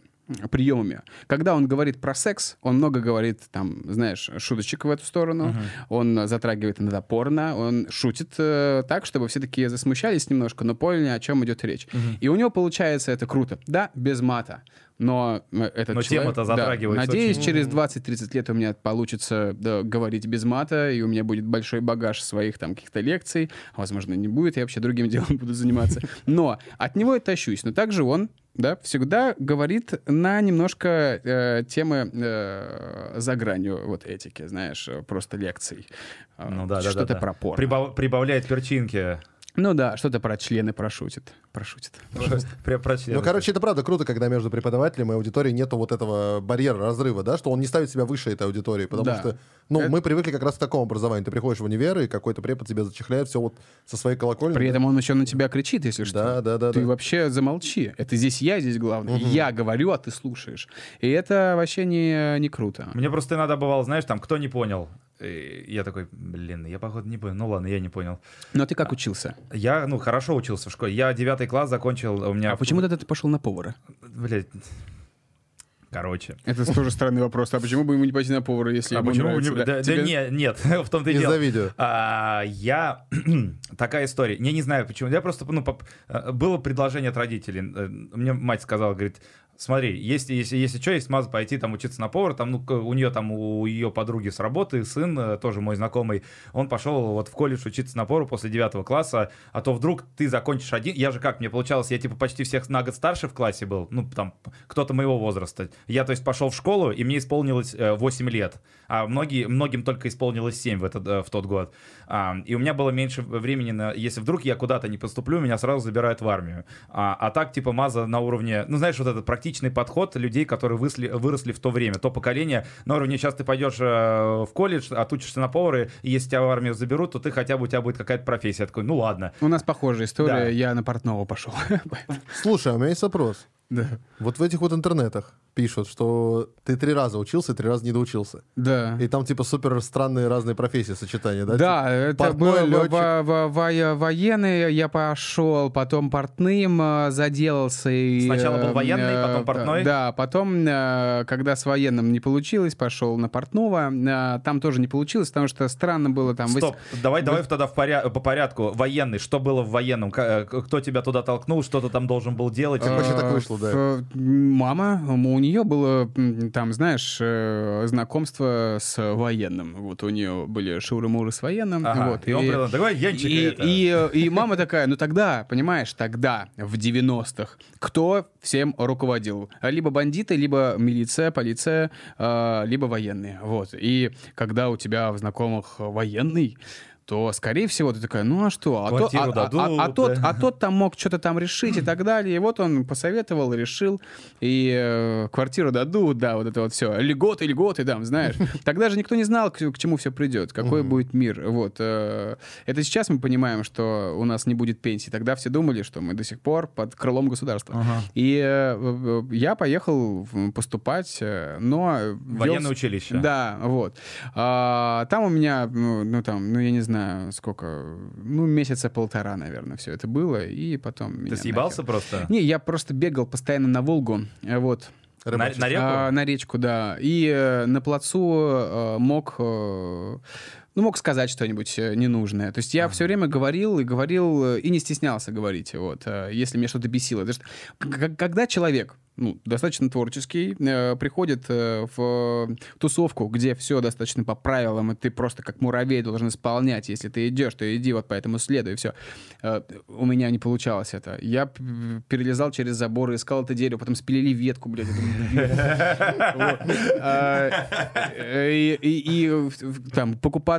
приемами. Когда он говорит про секс, он много говорит, там, знаешь, шуточек в эту сторону, он затрагивает иногда порно, он шутит э, так, чтобы все таки засмущались немножко, но поняли, о чем идет речь. И у него получается это круто. Да, без мата. Но э, этот Но человек... тема-то да, затрагивается Надеюсь, очень. через 20-30 лет у меня получится да, говорить без мата, и у меня будет большой багаж своих там каких-то лекций. А, Возможно, не будет, я вообще другим делом буду заниматься. Но от него я тащусь. Но также он да, всегда говорит на немножко э, темы э, за гранью вот этики, знаешь, э, просто лекций. Э, Ну да, да, Что-то да, да. про порно. Прибав- Прибавляет перчинки. Ну да, что-то про члены прошутит. Прошутит. Прям прочли. Ну, короче, это правда круто, когда между преподавателем и аудиторией нету вот этого барьера, разрыва, да, что он не ставит себя выше этой аудитории, потому Да. что, ну, Это- мы привыкли как раз к такому образованию. Ты приходишь в универ, и какой-то препод тебе зачехляет все вот со своей колокольни. При этом он еще на тебя кричит, если что. Да, да, да, Ты да. вообще замолчи. Это здесь я, здесь главное. Я говорю, а ты слушаешь. И это вообще не, не круто. Мне просто иногда бывало, знаешь, там, кто не понял. И я такой, блин, я, походу, не понял. Ну ладно, я не понял. Но ты как учился? Я, ну, хорошо учился в школе. Я девятый класс закончил, у меня... А почему тогда ты пошел на повара? Блядь. Короче. Это тоже странный вопрос. А почему бы ему не пойти на повара, если А ему почему нравится? не- Да, да Тебе- не- нет, в том-то и Из-за дело. видео. А, я... Такая история. Я не знаю, почему. Я просто... Ну, поп- э, Было предложение от родителей. Э, Мне мать сказала, говорит, смотри, если, если, если что, есть маза пойти там учиться на повара, там, ну, у нее там, у ее подруги с работы, сын, э, тоже мой знакомый, он пошел вот в колледж учиться на повара после девятого класса, а то вдруг ты закончишь один, я же как, мне получалось, я типа почти всех на год старше в классе был, ну, там, кто-то моего возраста. Я, то есть, пошел в школу, и мне исполнилось э, 8 лет, а многие, многим только исполнилось 7 в, этот, э, в тот год. А, и у меня было меньше времени на... Если вдруг я куда-то не поступлю, меня сразу забирают в армию. А, а так, типа, маза на уровне... Ну, знаешь, вот этот практичный подход людей, которые выросли, выросли в то время, то поколение. На уровне сейчас ты пойдешь э, в колледж, отучишься на повара, и если тебя в армию заберут, то ты хотя бы у тебя будет какая-то профессия. Я такой, ну ладно. У нас похожая история. Да. Я на портного пошел. Слушай, а у меня есть вопрос. Да. Вот в этих вот интернетах пишут, что ты три раза учился и три раза не доучился. Да. И там типа супер странные разные профессии, сочетания, да? Да, Типа, это портной, был лётчик. во- во- во- военный, я пошел, потом портным э, заделался. И, Сначала был э, военный, э, потом портной? Да, потом, э, когда с военным не получилось, пошел на портного. Там тоже не получилось, потому что странно было там... Стоп, давай, давай тогда в поря- по порядку. Военный, что было в военном? Кто тебя туда толкнул? Что ты там должен был делать? Как вообще так вышло, да? Мама, у нее было, там, знаешь, э, знакомство с военным. Вот у нее были шуры-муры с военным. Ага, вот, и он предложил, давай Янчика и, это. и, э, и мама такая, ну тогда, понимаешь, тогда, в 90-х, кто всем руководил? Либо бандиты, либо милиция, полиция, э, либо военные. Вот. И когда у тебя в знакомых военный, то, скорее всего, ты такая, ну а что? А, то- Квартиру а- а- дадут, а- а тот, да. а тот там мог что-то там решить и так далее. И вот он посоветовал, решил, и э, квартиру дадут, да, вот это вот все. Льготы, льготы, там, знаешь. Тогда же никто не знал, к, к чему все придет, какой будет мир. Вот. э, это сейчас мы понимаем, что у нас не будет пенсии. Тогда все думали, что мы до сих пор под крылом государства. Ага. И э, я поехал поступать, э, но... вел Военное с- училище. Да, вот. А, там у меня, ну, ну, там, ну, я не знаю, сколько, ну, месяца полтора, наверное, все это было, и потом... Ты съебался нахер- просто? Не, я просто бегал постоянно на Волгу, э, вот. На, Рыбачить. на реку? А, на речку, да. И э, на плацу э, мог... э, ну, мог сказать что-нибудь э, ненужное. То есть я все время говорил и говорил, э, и не стеснялся говорить, вот, э, если меня что-то бесило. Потому что когда человек, ну, достаточно творческий, э, приходит э, в тусовку, где все достаточно по правилам, и ты просто как муравей должен исполнять. Если ты идешь, то иди вот по этому следу, и все. У меня не получалось это. Я перелезал через забор, искал это дерево, потом спилили ветку, блядь. э, И и- и,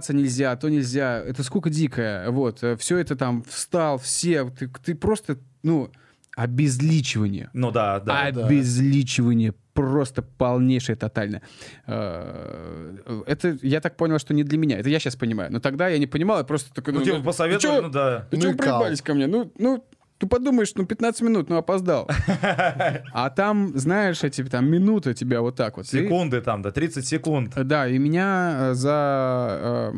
покупаться нельзя, то нельзя. Это скука дикая. Вот. Все это там встал, все. Ты ты просто, ну, обезличивание. Ну да, да. да. Обезличивание просто полнейшее, тотальное. Э, Это, я так понял, что не для меня. Это я сейчас понимаю. Но тогда я не понимал, я просто такой... Ну, типа, посоветовали, чё- ну да. Ну чего проебались ко мне? Ну, ну, ты подумаешь, ну, 15 минут, ну, опоздал. А там, знаешь, эти там минуты тебя вот так вот. Секунды там, да, 30 секунд. да, и меня э, за...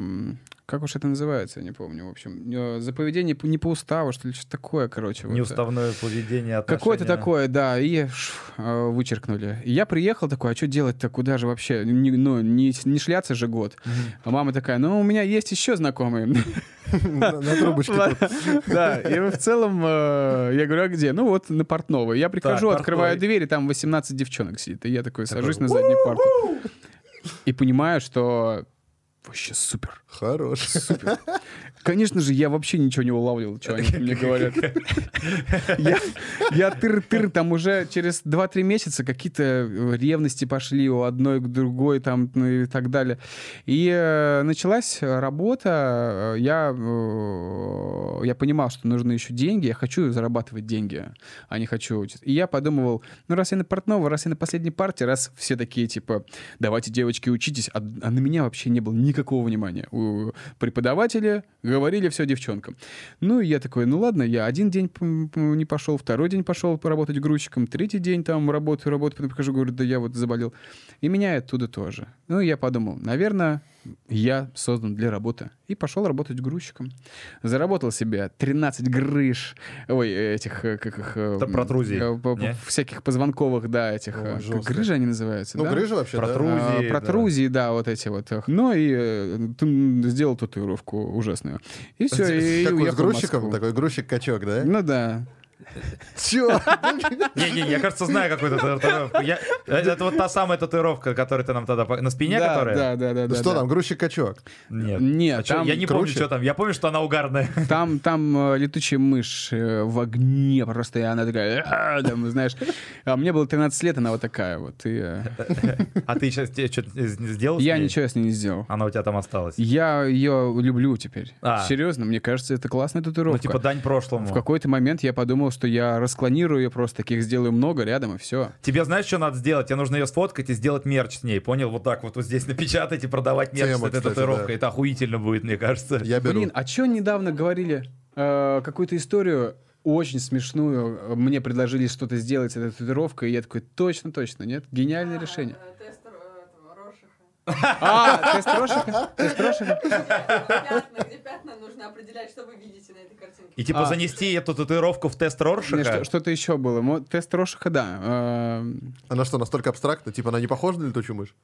как уж это называется, я не помню, в общем. За поведение по- не по уставу, что ли, что такое, короче. вот. Неуставное поведение, Какое-то отношения. такое, да, и ш, э, вычеркнули. И я приехал такой, а что делать-то, куда же вообще? Не- ну, не, не шляться же год. А мама такая, ну, у меня есть еще знакомые. На трубочке. Да, и в целом, э, я говорю, а где? Ну, вот на Портновой. Я прихожу, открываю дверь, и там 18 девчонок сидит. И я такой сажусь на заднюю парту. И понимаю, что Вообще супер. Хорош. Супер. Конечно же, я вообще ничего не улавливал, что они мне говорят. Я, я тыр-тыр, там уже через 2-3 месяца какие-то э, ревности пошли у одной к другой там ну, и так далее. И э, началась работа, э, я, э, я понимал, что нужны еще деньги, я хочу зарабатывать деньги, а не хочу учиться. И я подумывал, ну раз я на портного, раз я на последней партии, раз все такие типа, давайте, девочки, учитесь, а, а на меня вообще не было никакого внимания. У преподавателя говорили все девчонкам. Ну, и я такой, ну ладно, я один день не пошел, второй день пошел поработать грузчиком, третий день там работаю, работаю, потом прихожу, говорю, да я вот заболел. И меня оттуда тоже. Ну, я подумал, наверное, я создан для работы. И пошел работать грузчиком. Заработал себе 13 грыж, ой, этих, э, как их... Это протрузий, э? Всяких позвонковых, да, этих... О, э, как грыжи они называются, Ну, да? грыжа вообще, да. Протрузии. А, протрузии, да. вот эти вот. Ну и ты сделал татуировку ужасную. И все, и Такой грузчиком, такой грузчик-качок, да? Ну да. Чё? Не-не, я, кажется, знаю какую-то татуировку. Я- э, Это вот та самая татуировка, которую ты нам тогда... На спине, да, которая? Да, да, да. да, Что да. там, грузчик-качок? Нет. Нет, А там я не помню, что там. Я помню, что она угарная. Там, там э, летучая мышь э, в огне просто, и она такая, «А-а-а», там, знаешь. А мне было 13 лет, она вот такая вот. И, А ты сейчас что-то сделал? я ничего с ней не сделал. Она у тебя там осталась. Я ее люблю теперь. А. Серьезно, мне кажется, это классная Ну, татуировка. типа дань прошлому. В какой-то момент я подумал, что я расклонирую ее просто, таких сделаю много рядом, и все. Тебе знаешь, что надо сделать? Тебе нужно ее сфоткать и сделать мерч с ней. Понял? Вот так вот, вот здесь напечатать и продавать мерч Тема, с этой кстати, татуировкой. да. Это охуительно будет, мне кажется. Я беру. Блин, а что недавно говорили? Э, какую-то историю очень смешную. Мне предложили что-то сделать с этой татуировкой, и я такой, точно, точно, нет? Гениальное решение. Э, Тест э, этого Рошиха. А, тест Рошиха? Тест? Пятна, где пятна нужно определять, что вы видите на этой картинке. И типа А. занести эту татуировку в тест что- Что-то еще было. Мо- Тест Рошиха, да. Э, Она что, настолько абстрактна? Типа она не похожа на летучую мышь?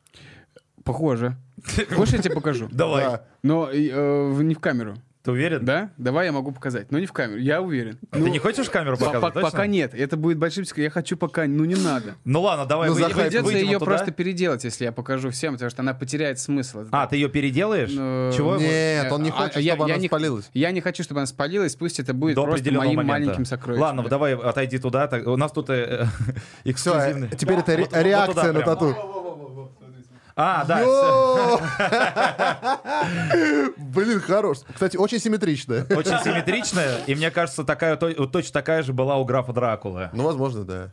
Похоже. Хочешь, я тебе покажу? Давай. Да. Но э, в- не в камеру. Ты уверен? Да? Давай я могу показать. Но не в камеру. Я уверен. А Ты не хочешь камеру По- показывать? по- точно? Пока нет. Это будет большим... Я хочу пока... Ну, не надо. Ну ладно, давай Ну, выйдем Придется ее туда. просто переделать, если я покажу всем, потому что она потеряет смысл. А, ты ее переделаешь? Ну, Чего? Нет, он не А, хочет, я- чтобы я она не- спалилась. Я не хочу, чтобы она спалилась, пусть это будет До просто моим момента. маленьким сокровищем. Ладно, Да. давай отойди туда. так- у нас тут э, э, Все, эксклюзивный. теперь это ре- Вот- вот реакция туда на прям. тату. А, да. Блин, хорош. Кстати, очень симметричная. Очень симметричная. И мне кажется, такая, точно такая же была у графа Дракулы. Ну, возможно, да.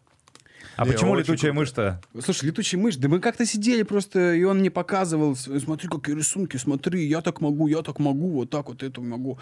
А Не, почему летучая мышь-то? Слушай, летучая мышь, да мы как-то сидели просто, и он мне показывал, смотри, какие рисунки, смотри, я так могу, я так могу, вот так вот это могу.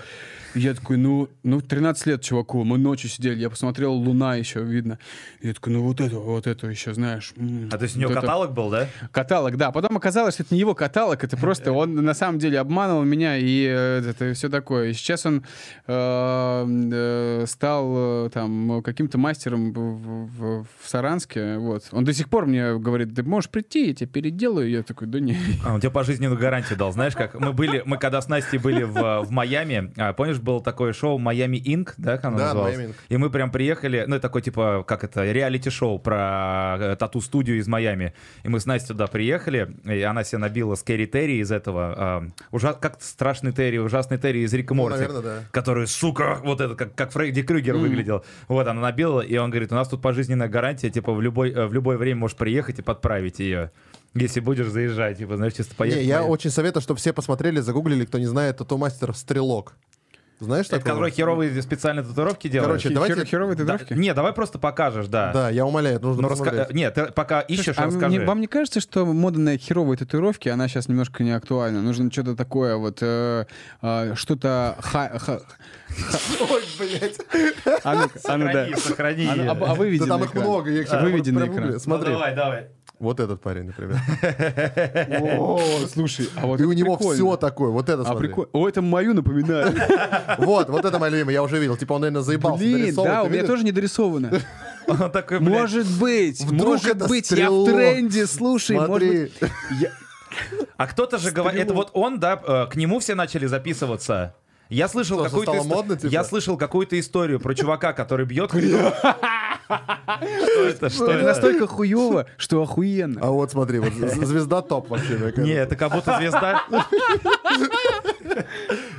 И я такой, ну, ну, 13 лет чуваку, мы ночью сидели, я посмотрел, луна еще видно. И я такой, ну, вот это, вот это еще, знаешь. А то есть у него вот это». каталог был, да? Каталог, да. Потом оказалось, что это не его каталог, это просто он на самом деле обманывал меня и э, это все такое. И сейчас он э, э, стал там каким-то мастером в, в- в Саранске. Вот. Он до сих пор мне говорит, ты можешь прийти, я тебе переделаю. Я такой, да не. А, он тебе пожизненную гарантию дал. Знаешь, как мы были, мы когда с Настей были в, в Майами, а, помнишь, было такое шоу Майами Инк, да, как оно Да, называлось? Miami Ink. И мы прям приехали, ну, это такой, типа, как это, реалити-шоу про э, тату-студию из Майами. И мы с Настей туда приехали, и она себе набила Скэри Терри из этого, э, ужа- как страшный Терри, ужасный Терри из Рика Ну, Морти. наверное, да. который, сука, вот это, как, как Фредди Крюгер выглядел. Вот, она набила, и он говорит, у нас тут пожизненная гарантия, типа, в, любой, э, в любое время можешь приехать и подправить ее. Если будешь заезжать, типа, знаешь, чисто поехать. Не, я очень советую, чтобы все посмотрели, загуглили, кто не знает, тату-мастер Стрелок. Знаешь Это такого? который херовые специальные татуировки делает? Короче, Хер- давайте- Херовые Да, татуировки? не, давай просто покажешь, да. Да, я умоляю, это нужно Ну, раска- посмотреть. Нет, ты пока ищешь, А расскажи. мне- вам не кажется, что мода на херовые татуировки, она сейчас немножко не актуальна? Нужно что-то такое, вот э, э, что-то... ха- ха- Ой, блядь. А ну-ка, а ну да. Сохрани, сохрани. А, ну, а- а выведи Да там их много, я их сейчас Выведи на прям экран. гуглю. Ну, Смотри, давай, давай. Вот этот парень, например. О, слушай, а вот И у него все такое, вот это А смотри. О, это мою напоминает. Вот, вот это моя любимая, я уже видел. Типа он, наверное, заебался Блин, да, у меня тоже не дорисовано. Такой, Может быть, может быть, я в тренде, слушай, может быть. А кто-то же говорит, это вот он, да, э, к нему все начали записываться. Я слышал какую-то модно, типа? я слышал какую-то историю про чувака, который бьет. Что это? Что Это настолько хуево, что охуенно. А вот смотри, вот звезда топ вообще. Не, это как будто звезда...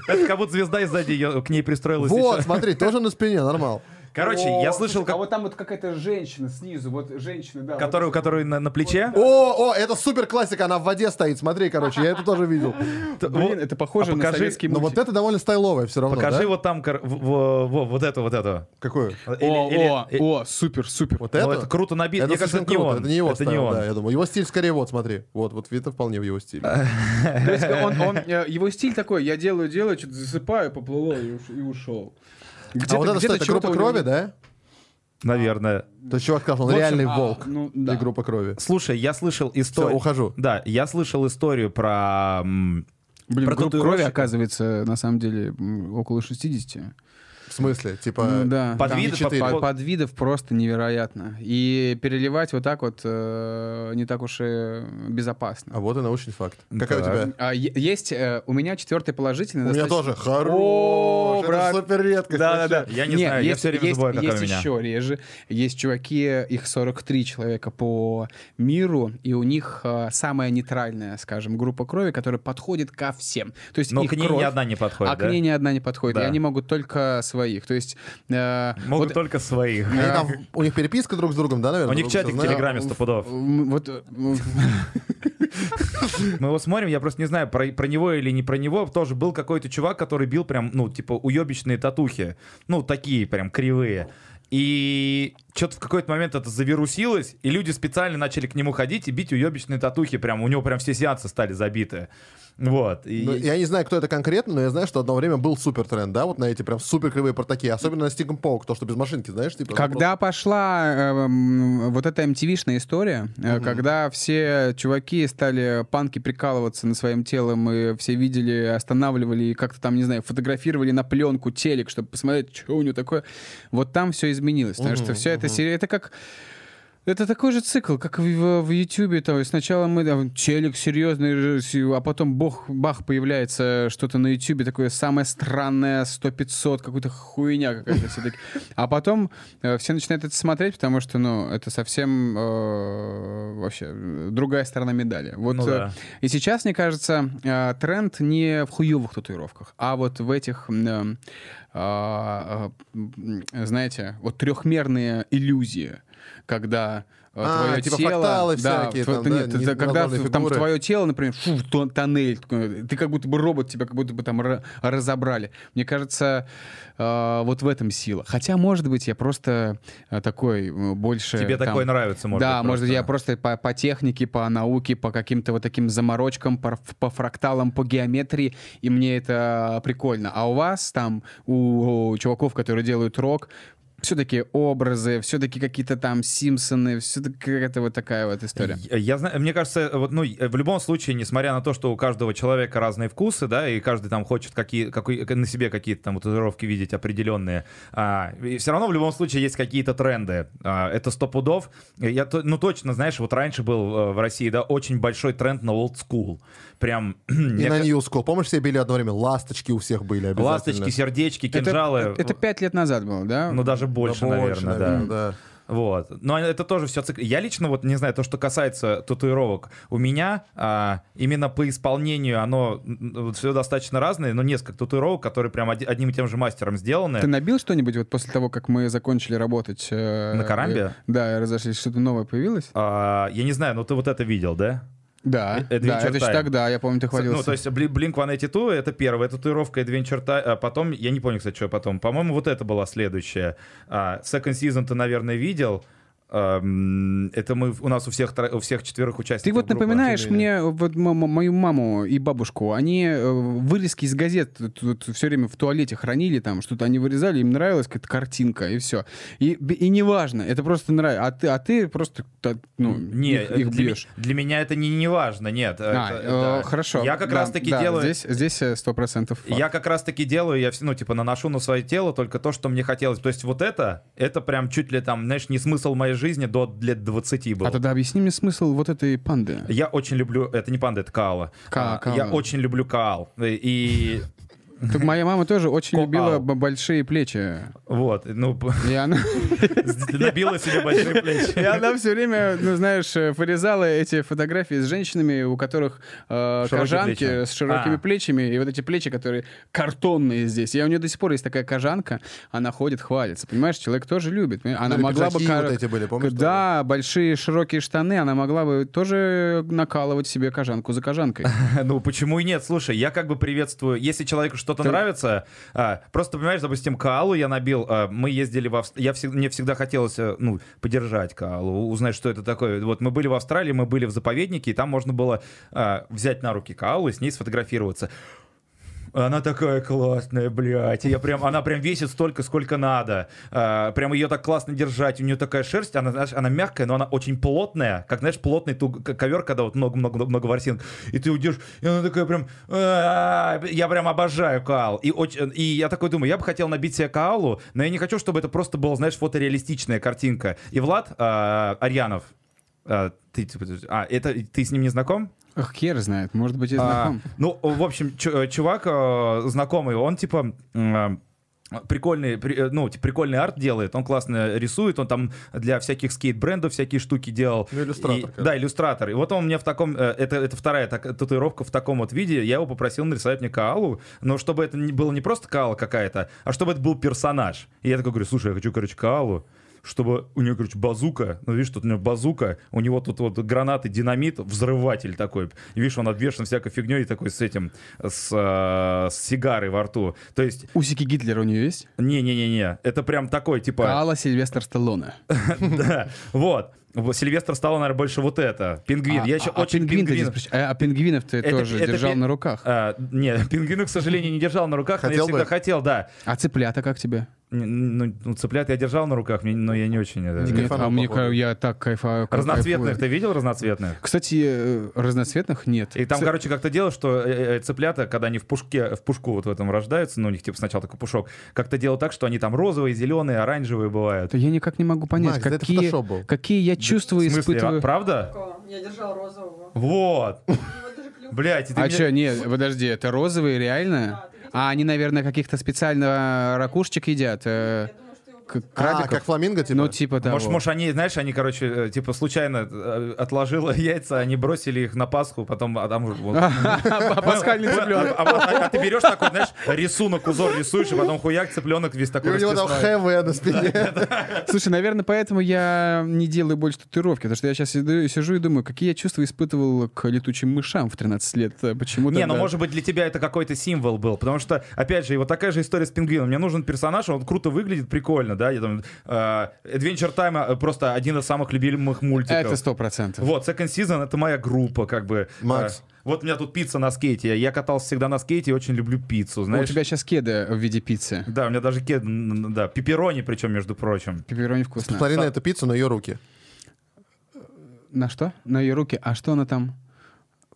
Это как будто звезда и сзади ее- к ней пристроилась Вот, смотри, тоже на спине, нормал. Короче, я слышал, А как- вот там вот какая-то женщина снизу, вот женщина, да. который, который на, на плече. О, о, это супер классика, она в воде стоит, смотри, короче, я это тоже видел. Блин, вот- это похоже а на покажи- советский Но мультик. вот это довольно стайловое все равно, Покажи да? вот там в- в- во- вот это, вот это. Или- О, или- о, о, супер, супер. Вот ну, это? это круто набито. Это Мне кажется, это не круто, он. это не его Это стайл, не он. да, я думаю. Его стиль скорее вот, смотри. Вот, вот это вполне в его стиле. То есть он, он, э, его стиль такой, я делаю, делаю, что-то засыпаю, поплыло и, уш- и ушел. А вот это что, это группа крови, да? Наверное. То есть чувак сказал, он В общем, реальный а, волк. ну, И да. группа крови. Слушай, я слышал Все, историю. ухожу. Да, я слышал историю про... Блин, Про группа крови, оказывается, на самом деле, около 60. В смысле? Типа... Ну да. Четыре. под- по- подвидов просто невероятно. И переливать вот так вот э, не так уж и безопасно. А вот и научный факт. Какая у Так. тебя? А, есть э, у меня четвертый положительный. У меня достаточно- тоже. Хорош. О, Это брат. супер редкость. Да, да, да. Я не знаю, я всё время есть, забываю, есть у меня. еще реже. Есть чуваки, их 43 человека по миру, и у них э, самая нейтральная, скажем, группа крови, которая подходит ко всем. То есть Но их к ней кровь, ни одна не подходит, а да? к ней ни одна не подходит. Да. И они могут только своих. То есть э, Могут вот, только своих. Они там, у них переписка друг с другом, да, наверное? У них чатик в? Телеграме сто пудов. м, вот, э, Мы его смотрим, я просто не знаю, про, про него или не про него. Тоже был какой-то чувак, который бил прям, ну, типа, уебищные татухи. Ну, такие прям кривые. И что-то в какой-то момент это завирусилось, и люди специально начали к нему ходить и бить уебищные татухи. Прям у него прям все сеансы стали забиты. Вот. И- Ну, я не знаю, кто это конкретно, но я знаю, что одно время был супер тренд, да, вот на эти прям супер кривые портаки, особенно на Стиком Паук, то, что без машинки, знаешь, типа. ну, Когда пошла э, вот эта MTV-шная история, э, когда все чуваки стали панки прикалываться над своим телом, и все видели, останавливали и как-то там, не знаю, фотографировали на пленку телек, чтобы посмотреть, что у него такое, вот там все изменилось. Потому что все это серия, это как... Это такой же цикл, как в, в Ютубе. То есть сначала мы там, челик серьезный, а потом бог, бах, появляется что-то на Ютубе такое самое странное, 100-500, какая-то хуйня какая-то все-таки. А потом э, все начинают это смотреть, потому что, ну, это совсем э, вообще э, другая сторона медали. Вот, Ну э, да. И сейчас, мне кажется, э, тренд не в хуевых татуировках, а вот в этих, э, м, знаете, вот трехмерные иллюзии, когда э, А, твое типа тело, да, всякие тво- там, да, да, нет, это не- когда в- там фигуры. твое тело, например, фу, тон- тоннель, ты как будто бы робот, тебя как будто бы там ра- разобрали. Мне кажется, э, вот в этом сила. Хотя, может быть, я просто э, такой больше... Тебе там- такое нравится, может да, быть, может быть, я просто. просто по, по технике, по науке, по каким-то вот таким заморочкам, по, по фракталам, по геометрии, и мне это прикольно. А у вас там, у, у чуваков, которые делают рок, все-таки образы, все-таки какие-то там Симпсоны, все-таки какая-то вот такая вот история. Я, я знаю, мне кажется, вот, ну, в любом случае, несмотря на то, что у каждого человека разные вкусы, да, и каждый там хочет какие, какой, на себе какие-то там татуировки видеть определенные, а, и все равно в любом случае есть какие-то тренды. А, это сто пудов. Я, ну, точно, знаешь, вот раньше был э, в России, да, очень большой тренд на old school. Прям... И мне на New School. Помнишь, все били одно время? Ласточки у всех были обязательно. Ласточки, сердечки, Это- кинжалы. Это, пять лет назад было, да? Ну, даже Да больше, наверное, да. да. Вот. Но это тоже все цикл. Я лично вот не знаю, то, что касается татуировок, у меня а, именно по исполнению оно все достаточно разное, но несколько татуировок, которые прям оди- одним и тем же мастером сделаны. Ты набил что-нибудь вот после того, как мы закончили работать? э, На Карамбе? э, Да, и разошлись, что-то новое появилось? А, я не знаю, но ты вот это видел, да? Да, Adventure да, это Time. тогда, я помню, ты хвалился. Ну, то есть Bli- Blink-182 — это первая татуировка Adventure Time, а потом, я не помню, кстати, что потом, по-моему, вот это была следующая. А, Second Season ты, наверное, видел. Ам, Это мы, у нас у всех, у всех четверых участников Ты вот группы. напоминаешь мне вот мою маму и бабушку. Они э, вырезки из газет все время в туалете хранили, там что-то они вырезали, им нравилась какая-то картинка, и все. И, и неважно, это просто нравится. А ты, а ты просто ну, Не, их, их для, бьешь. для меня это не, не важно, нет. А, Это- э, да. хорошо. Я как Да, раз таки да, делаю... Здесь, здесь э, сто процентов. Я как раз таки делаю, я, вс- ну, типа, наношу на свое тело только то, что мне хотелось. То есть вот это, это прям чуть ли там, знаешь, не смысл моей жизни до лет 20 был. А тогда объясни мне смысл вот этой панды. Я очень люблю, это не панда, это Каала. Ка- Каала. Я очень люблю Каал. И Так моя мама тоже очень любила большие плечи. Вот, ну, И она, набила себе большие плечи. и она все время, ну знаешь, э, вырезала эти фотографии с женщинами, у которых э, кожанки плечи. с широкими А. плечами, и вот эти плечи, которые картонные здесь. И у нее до сих пор есть такая кожанка, она ходит, хвалится. Понимаешь, человек тоже любит. Она Ну, могла бы... пиджаки ка- вот эти были, помнишь, Да, большие широкие штаны, она могла бы тоже накалывать себе кожанку за кожанкой. Ну, почему и нет? Слушай, я как бы приветствую, если человеку что-то Ты- нравится, а, просто, понимаешь, допустим, Каалу я набил, а, мы ездили в Австралию, я всег- мне всегда хотелось, э, ну, поддержать Каалу, узнать, что это такое. Вот мы были в Австралии, мы были в заповеднике, и там можно было а, взять на руки Каалу и с ней сфотографироваться. Она такая классная, блядь. Я прям, она прям весит столько, сколько надо. А, прям ее так классно держать. У нее такая шерсть, она, знаешь, она мягкая, но она очень плотная. Как, знаешь, плотный туг- ковер, когда вот много-много-много ворсин. И ты удержишь, и она такая прям... Я прям обожаю каал. И, очень, и я такой думаю, я бы хотел набить себе каалу, но я не хочу, чтобы это просто была, знаешь, фотореалистичная картинка. И Влад а, Арьянов, а, ты, типа, а, это, ты с ним не знаком? Ах, хер знает, может быть, и А, знаком. ну, в общем, э, чувак э, знакомый, он типа э, прикольный, при- э, ну, типа, прикольный арт делает, он классно рисует, он там для всяких скейт-брендов всякие штуки делал. Ну, иллюстратор, И- да, иллюстратор. И вот он мне в таком, э, это, это вторая так- татуировка в таком вот виде, я его попросил нарисовать мне Каалу, но чтобы это не было не просто Каала какая-то, а чтобы это был персонаж. И я такой говорю, слушай, я хочу, короче, Каалу, чтобы у него, короче, базука, ну, видишь, тут у него базука, у него тут вот гранаты, динамит, взрыватель такой. И видишь, он обвешан всякой фигней такой с этим, с, э, с сигарой во рту. То есть, Усики Гитлера у нее есть? не-не-не-не, это прям такой, типа... Каала Сильвестр Сталлоне. Да, вот. Сильвестр стал, наверное, больше вот это. Пингвин. А- Я еще а- очень пингвин пингвин. а, а пингвинов ты Это- тоже это держал пи- на руках. А, не, пингвина, к сожалению, не держал на руках, но я Хотел всегда бы? хотел, да. А цыплята как тебе? Ну, ну, цыплят я держал на руках, мне- но я не очень... это- Не Нет, а мне я так кайфаю. Разноцветных кайфую. ты видел разноцветных? Кстати, э, разноцветных нет. И там, Ц- короче, как-то дело, что э, э, цыплята, когда они в пушке, в пушку вот в этом рождаются, ну, у них типа сначала такой пушок, как-то дело так, что они там розовые, зеленые, оранжевые бывают. Я никак не могу понять, Макс, да это какие, какие я чувства смысле, испытываю. а, правда? Я держал розового. Вот. Блять, А мне- что, нет, подожди, это розовые реально? А они, наверное, каких-то специально ракушечек едят? Я думаю, что его к- просто- А, крабиков? как фламинго, типа? Ну, типа того. Может, может, они, знаешь, они, короче, э, типа случайно э, отложила яйца, они бросили их на Пасху, потом, а там уже Пасхальный Понял? цыпленок. А, а- а- а ты берешь такой, знаешь, рисунок, узор рисуешь, и потом хуяк, цыпленок весь И такой у него там. ХВ на спине. Слушай, наверное, поэтому я не делаю больше татуировки, потому что я сейчас сижу и думаю, какие я чувства испытывал к летучим мышам в 13 лет. э, Почему Не, ну может быть для тебя это какой-то символ был, потому что, опять же, и вот такая же история с пингвином. Мне нужен персонаж, он круто выглядит, прикольно, да, я там, э, Adventure Time э, просто один из самых любимых мультиков. Это сто процентов. Вот, Second Season — это моя группа, как бы. Макс. А, вот у меня тут пицца на скейте. Я катался всегда на скейте и очень люблю пиццу, У знаешь. тебя сейчас кеды в виде пиццы. Да, у меня даже кед, н- н- да, пепперони, причем, между прочим. Пепперони вкусно. Смотри на эту пиццу, на ее руки. На что? На ее руки. А что она там?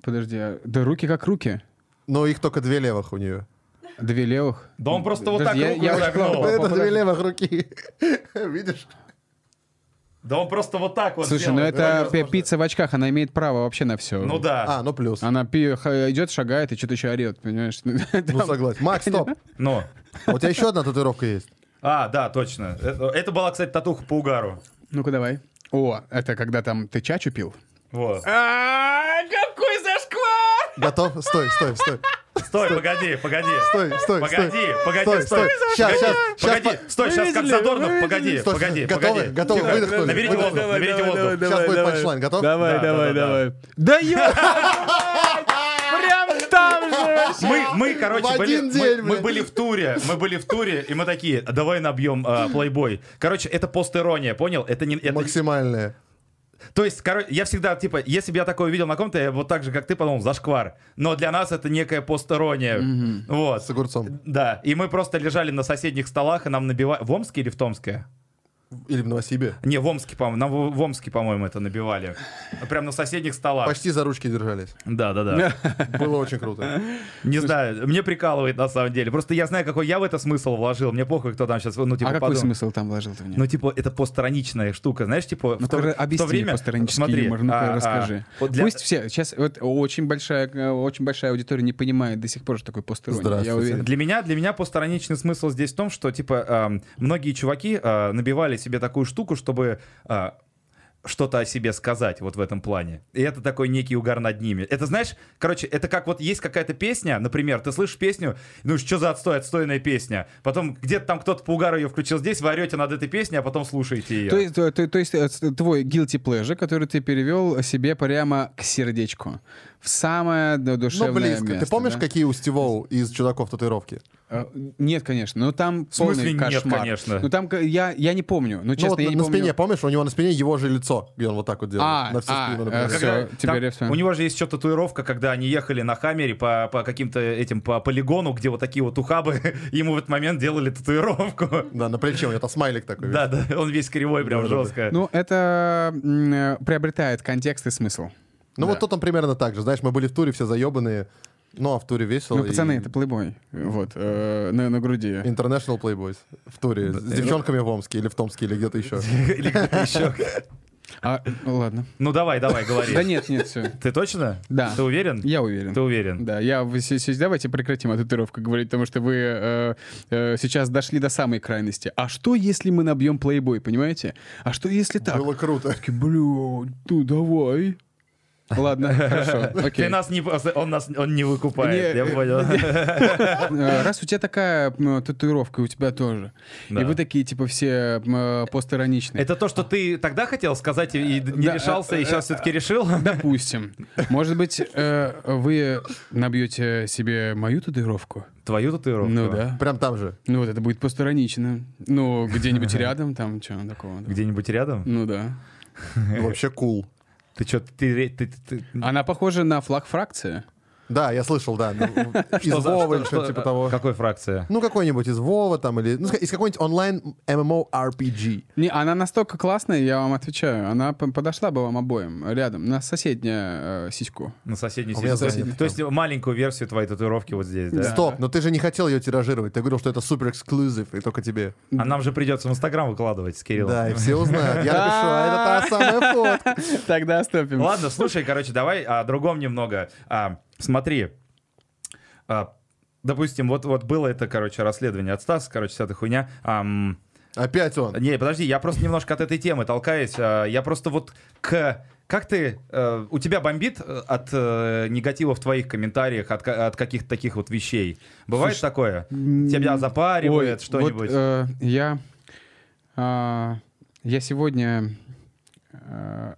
Подожди, а- да руки как руки. Но их только две левых у нее. Две левых. Да он просто вот так я- руку я загнул. Это две левых руки. Видишь? Да он просто вот так вот Слушай, ну это пи- возможно. пицца в очках, она имеет право вообще на все. Ну да. А, ну плюс. Она пи- идет, шагает и что-то еще орет, понимаешь? Ну согласен. Макс, стоп. Ну. У тебя еще одна татуировка есть. А, да, точно. Это, это была, кстати, татуха по угару. Ну-ка давай. О, это когда там ты чачу пил? Вот. А, какой зашквар! Готов? Стой, стой, стой. Стой, погоди, погоди. Стой, стой, Погоди, стой. погоди, стой. Сейчас, сейчас, Погоди, сейчас. стой, сейчас как Задорнов, погоди? Стой, погоди, готовы? погоди. Готовы? Тихо, Выдохнули. Наберите воздух, наберите воздух. Сейчас будет панчлайн. Готов? Давай, Да, давай, да, да, давай. Да ё... Прям там же! Мы, мы, короче, были, мы- день, мы, блин. были в туре, мы были в туре, и мы такие, «А давай набьем а, плейбой. Короче, это постирония, понял? Это не, это, Максимальная. То есть, короче, я всегда, типа, если бы я такое увидел на ком-то, я вот так же, как ты, подумал, зашквар. Но для нас это некая постирония. Вот. С огурцом. Да, и мы просто лежали на соседних столах, и нам набивали... В Омске или в Томске? Или в Новосибе. Не, в Омске, по-моему, на В- в Омске, по-моему, это набивали. Прям на соседних столах. Почти за ручки держались. Да, да, да. Было очень круто. Не знаю, мне прикалывает на самом деле. Просто я знаю, какой я в это смысл вложил. Мне похуй, кто там сейчас, ну, типа, а какой подумал. смысл там вложил ты в Ну, типа, это постраничная штука, знаешь, типа... Ну, в то, в то время... постранический смотри, юмор, ну-ка а, а, расскажи. вот для- Пусть все, сейчас вот очень большая, э, очень большая аудитория не понимает до сих пор, что такое постирония, я уверен. Для меня, для меня постраничный смысл здесь в том, что, типа, эм, многие чуваки э, набивали себе такую штуку, чтобы э, что-то о себе сказать вот в этом плане. И это такой некий угар над ними. Это, знаешь, короче, это как вот есть какая-то песня, например, ты слышишь песню, ну что за отстой, отстойная песня. Потом где-то там кто-то по угару ее включил здесь, вы орете над этой песней, а потом слушаете ее. То есть, то, то- то есть э, твой guilty pleasure, который ты перевел себе прямо к сердечку, в самое ду- Ну, душевное близко. место. Ты помнишь, да? какие у Стивоу из чудаков татуировки? Э, Нет, конечно. Ну там В смысле полный нет, кошмар. конечно? Ну там я, я не помню. Ну, честно, ну, вот я на, не на помню. спине, помнишь, у него на спине его же лицо, где он вот так вот делает. А, на все а, спины э, всё. Когда- теперь там я вспомнил. у него же есть еще татуировка, когда они ехали на Хаммере по, по каким-то этим по полигону, где вот такие вот ухабы, ему в этот момент делали татуировку. Да, на плече у него там смайлик такой. Да, да, он весь кривой, прям жестко. Ну, это приобретает контекст и смысл. Ну Да. вот тут он примерно так же. Знаешь, мы были в туре все заебанные. Ну, а в туре весело. Ну, пацаны, и- это плейбой. Вот, э, на, на груди. International Playboys в туре. С девчонками в Омске или в Томске или где-то еще. Или где-то еще. А, ну, ладно. Ну давай, давай, говори. Да нет, нет, все. Ты точно? Да. Ты уверен? Я уверен. Ты уверен? Да, я давайте прекратим о татуировках говорить, потому что вы э, э, сейчас дошли до самой крайности. А что, если мы набьем плейбой, понимаете? А что, если так? Было круто. Бля, ну давай. Ладно, хорошо, окей. Ты нас не, он нас он не выкупает, Не, я э, понял. Э, Раз у тебя такая татуировка, у тебя тоже. Да. И вы такие, типа, все э, постироничные. Это то, что ты тогда хотел сказать и не Да, решался, и сейчас все-таки решил? Допустим. Может быть, вы набьете себе мою татуировку? Твою татуировку? Ну да. Прям там же. Ну вот это будет постиронично. Ну, где-нибудь рядом, там, что такого. Где-нибудь рядом? Ну да. Вообще кул. Ты что, ты, ты, ты- Она похожа на флаг фракции. Да, я слышал, да. ну, Из Что за- Вова или что-то что- типа того. Какой фракция? Ну, какой-нибудь из Вова там или... Ну, из какой-нибудь онлайн MMORPG. Не, она настолько классная, я вам отвечаю. Она подошла бы вам обоим рядом, на соседнюю э, сиську. На соседней У меня сети. занято То есть маленькую версию твоей татуировки вот здесь, да? Стоп, но ты же не хотел ее тиражировать. Ты говорил, что это супер эксклюзив, и только тебе. А нам же придется в Инстаграм выкладывать с Кириллом. Да, и все узнают. Я напишу, а это та самая фотка. Тогда стопим. Ладно, слушай, короче, давай о другом немного. Смотри, А, допустим, вот, вот было это, короче, расследование от Стаса, короче, вся эта хуйня. Ам, Опять он. не, подожди, я просто немножко от этой темы толкаюсь. А, Я просто вот к... Как ты... э, У тебя бомбит э, от э, негатива в твоих комментариях, от, от каких-то таких вот вещей? Бывает Слушай, такое? Тебя запаривает что-нибудь? Вот, э, я, а, я сегодня э,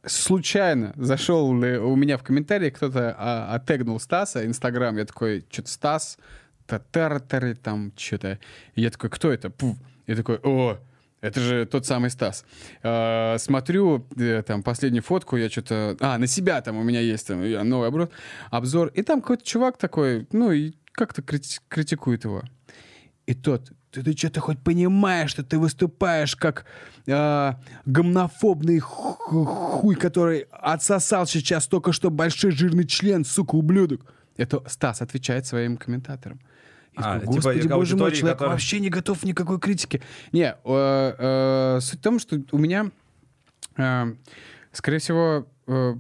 случайно зашел у меня в комментариях кто-то а, оттегнул Стаса Инстаграм. Я такой, что-то Стас, татаратары, там что-то. Я такой, кто это? Пф. Я такой, о, это же тот самый Стас. А, смотрю, э, там, последнюю фотку, я что-то... А, на себя там у меня есть там, новый обзор. обзор. И там какой-то чувак такой, ну, и как-то крити- критикует его. И тот, ты, ты что-то хоть понимаешь, что ты выступаешь как э, гомофобный ху- хуй, который отсосал сейчас только что большой жирный член, сука, ублюдок. Это Стас отвечает своим комментаторам. А, такой, типа, Господи, к боже мой, человек которая- вообще не готов никакой критике. Не, э, э, суть в том, что у меня, э, скорее всего, э,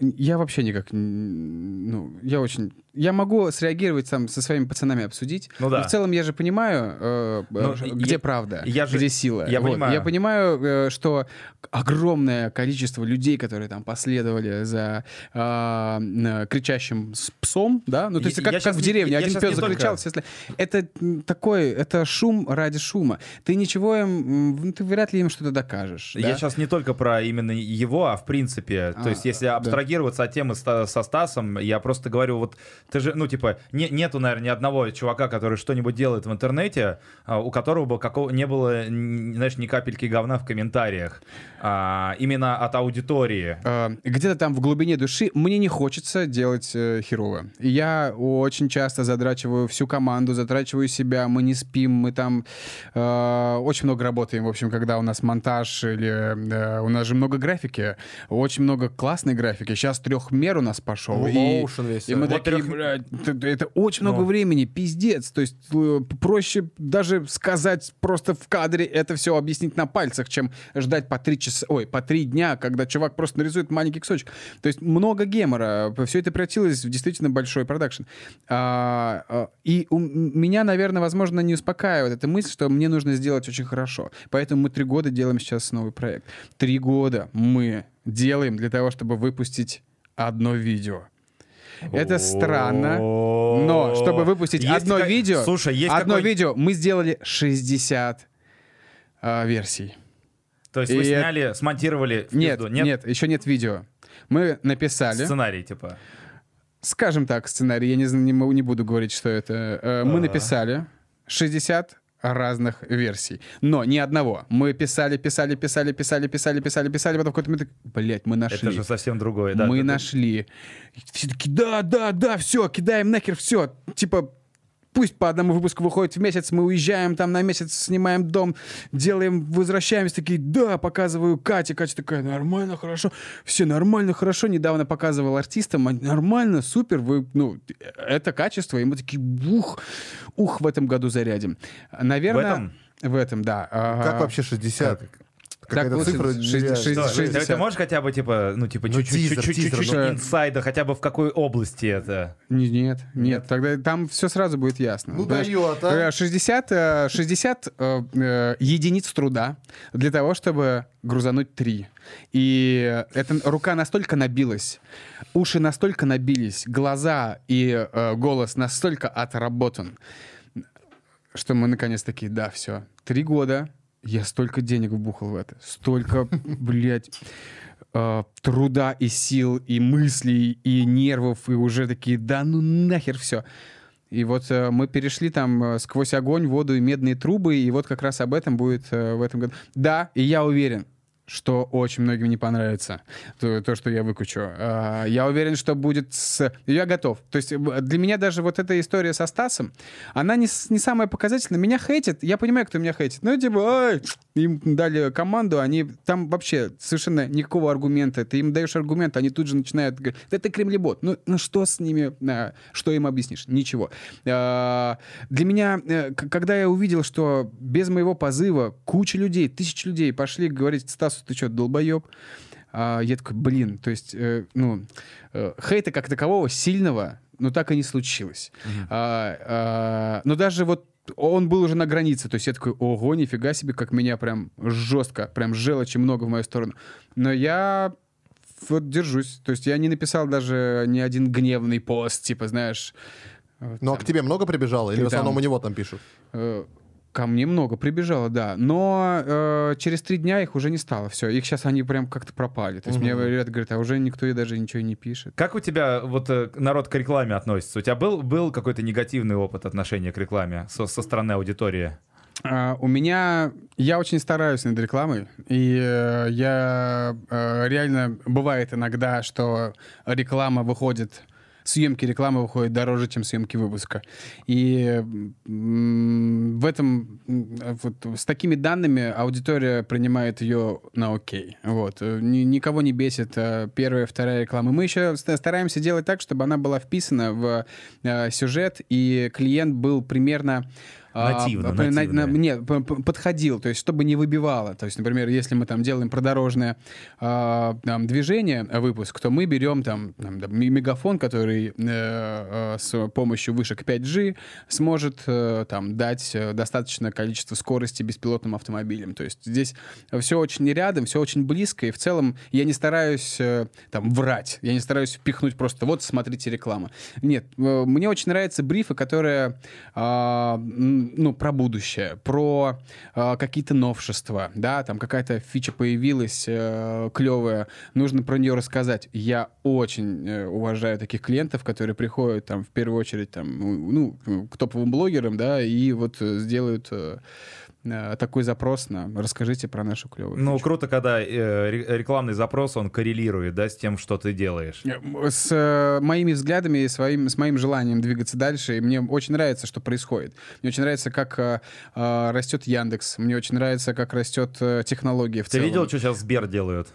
я вообще никак, ну, я очень, я могу среагировать там со своими пацанами обсудить. Ну да. Но в целом я же понимаю, э, Ну, э, где я- правда, я же- где сила. я Вот. понимаю. Я понимаю, э, что огромное количество людей, которые там последовали за э, н- кричащим псом, да, ну то Я- есть как, я как в не- деревне, я один пес закричал, все. Это такой, это шум ради шума. Ты ничего им, ты вряд ли им что-то докажешь. Я да? сейчас не только про именно его, а в принципе. А, То есть, если да. абстрагироваться от темы со Стасом, я просто говорю, вот ты же, ну, типа, не, нету, наверное, ни одного чувака, который что-нибудь делает в интернете, а, у которого бы какого, не было, знаешь, ни капельки говна в комментариях. А, именно от аудитории. Э, где-то там в глубине души мне не хочется делать э, херово. И Я очень часто задрачиваю всю команду, затрачиваю себя, мы не спим, мы там э, очень много работаем, в общем, когда у нас монтаж или э, у нас же много графики, очень много классной графики. Сейчас трехмер у нас пошел. и- Моушен весь. и мы Вот такие, блядь, это, это очень много Ну. времени, пиздец. То есть э, проще даже сказать просто в кадре это все объяснить на пальцах, чем ждать по три часа, ой, по три дня, когда чувак просто нарисует маленький кусочек. То есть много гемора. Все это превратилось в действительно большой продакшн. А, а, и у меня, наверное, возможно, не успокаивает эта мысль, что мне нужно сделать очень хорошо. Поэтому мы три года делаем сейчас новый проект. Три года мы делаем для того, чтобы выпустить одно видео. Это странно, но чтобы выпустить Есть одно ка- видео, Слушай, есть одно какой- видео, мы сделали 60 а, версий. То есть вы И- сняли, смонтировали в Нет, пизду? нет, еще нет видео. Мы написали, Сценарий, типа. скажем так, сценарий, я не, не, не буду говорить, что это. Э, Мы А. написали 60 разных версий. Но ни одного. Мы писали, писали, писали, писали, писали, писали, писали, потом в какой-то момент, блядь, мы нашли. Это же совсем другое, да. мы Это- нашли. Все таки да, да, да, все, кидаем нахер, все. Типа, пусть по одному выпуску выходит в месяц, мы уезжаем там на месяц, снимаем дом, делаем, возвращаемся, такие, да, показываю Кате. Катя такая, нормально, хорошо. Все нормально, хорошо. Недавно показывал артистам, нормально, супер, вы, ну, это качество. И мы такие, ух, ух, в этом году зарядим. Наверное... В этом? В этом, да. Как вообще 60? Какая-то цифра шесть- нереальная. шесть- Что, шесть- ты- 60. можешь хотя бы, типа, ну, типа, Ну, чуть-чуть, инсайда, хотя бы в какой области это? Не- Нет, нет, тогда там все сразу будет ясно. Ну дает, а. э, 60, э, 60 э, э, единиц труда для того, чтобы грузануть 3. И эта рука настолько набилась, уши настолько набились, глаза и э, голос настолько отработан, что мы наконец таки, да, все. Три года я столько денег вбухал в это, столько, блядь, э, труда и сил, и мыслей, и нервов, и уже такие, да ну нахер все. И вот э, мы перешли там э, сквозь огонь, воду и медные трубы, и вот как раз об этом будет э, в этом году. Да, и я уверен, что очень многим не понравится то, то, что я выкучу. А, Я уверен, что будет с... Я готов. То есть для меня даже вот эта история со Стасом, она не, не самая показательная. Меня хейтит, я понимаю, кто меня хейтит. Ну, типа, ай, им дали команду, они... Там вообще совершенно никакого аргумента. Ты им даешь аргумент, они тут же начинают говорить, «Да это кремлебот. Ну, ну что с ними, а, что им объяснишь? Ничего. А, Для меня, э, когда я увидел, что без моего позыва куча людей, тысячи людей пошли говорить, Стасу, ты что, долбоеб? А, я такой, блин, то есть, э, ну, э, хейта как такового сильного, ну, так и не случилось. А, а, но даже вот он был уже на границе, то есть я такой, ого, нифига себе, как меня прям жестко, прям желчи много в мою сторону. Но я вот держусь, то есть я не написал даже ни один гневный пост, типа, знаешь... вот Ну а к тебе много прибежало? Или в основном там. у него там пишут? Ко мне много прибежало, да. Но э, через три дня их уже не стало. Все, их сейчас они прям как-то пропали. То есть мне ребята говорят, а уже никто и даже ничего не пишет. Как у тебя вот э, народ к рекламе относится? У тебя был, был какой-то негативный опыт отношения к рекламе со, со стороны аудитории? А, у меня... Я очень стараюсь над рекламой, и э, я э, реально... Бывает иногда, что реклама выходит... Съемки рекламы выходят дороже, чем съемки выпуска. И в этом... Вот, с такими данными аудитория принимает ее на окей. Вот. Ни- никого не бесит э, первая, вторая реклама. Мы еще ста- стараемся делать так, чтобы она была вписана в э, сюжет, и клиент был примерно... а, Нативно, п- на- на- п- подходил, то есть чтобы не выбивало. То есть, например, если мы там делаем продорожное а, там, движение, а, выпуск, то мы берем там, там, мегафон, который э, э, с помощью вышек 5G сможет э, там дать э, достаточное количество скорости беспилотным автомобилям. То есть здесь все очень рядом, все очень близко, и в целом я не стараюсь э, там врать, я не стараюсь впихнуть просто вот смотрите реклама. Нет, э, мне очень нравятся брифы, которые а, м, ну, про будущее, про э, какие-то новшества, да, там какая-то фича появилась э, клевая, нужно про нее рассказать. Я очень э, уважаю таких клиентов, которые приходят там в первую очередь там, ну, к топовым блогерам, да, и вот э, сделают э, такой запрос на «расскажите про нашу клевую Ну, фичу». круто, когда э, ре- рекламный запрос, он коррелирует, да, с тем, что ты делаешь. С э, моими взглядами и своим, с моим желанием двигаться дальше. И мне очень нравится, что происходит. Мне очень нравится, как э, э, растет Яндекс. Мне очень нравится, как растет э, технология в Ты целом. видел, что сейчас Сбер делают?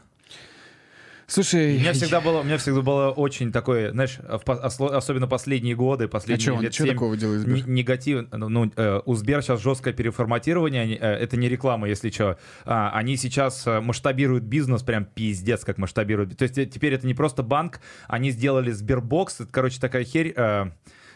Слушай, У меня всегда было, у меня всегда было очень такое, знаешь, в по- осло- особенно последние годы, а последние что, он лет что такого делает Сбер? негатив, ну, э, у Сбер сейчас жесткое переформатирование, они, э, это не реклама, если что. А, они сейчас э, масштабируют бизнес, прям пиздец, как масштабируют. То есть э, теперь это не просто банк, они сделали Сбербокс, это, короче, такая херь. э,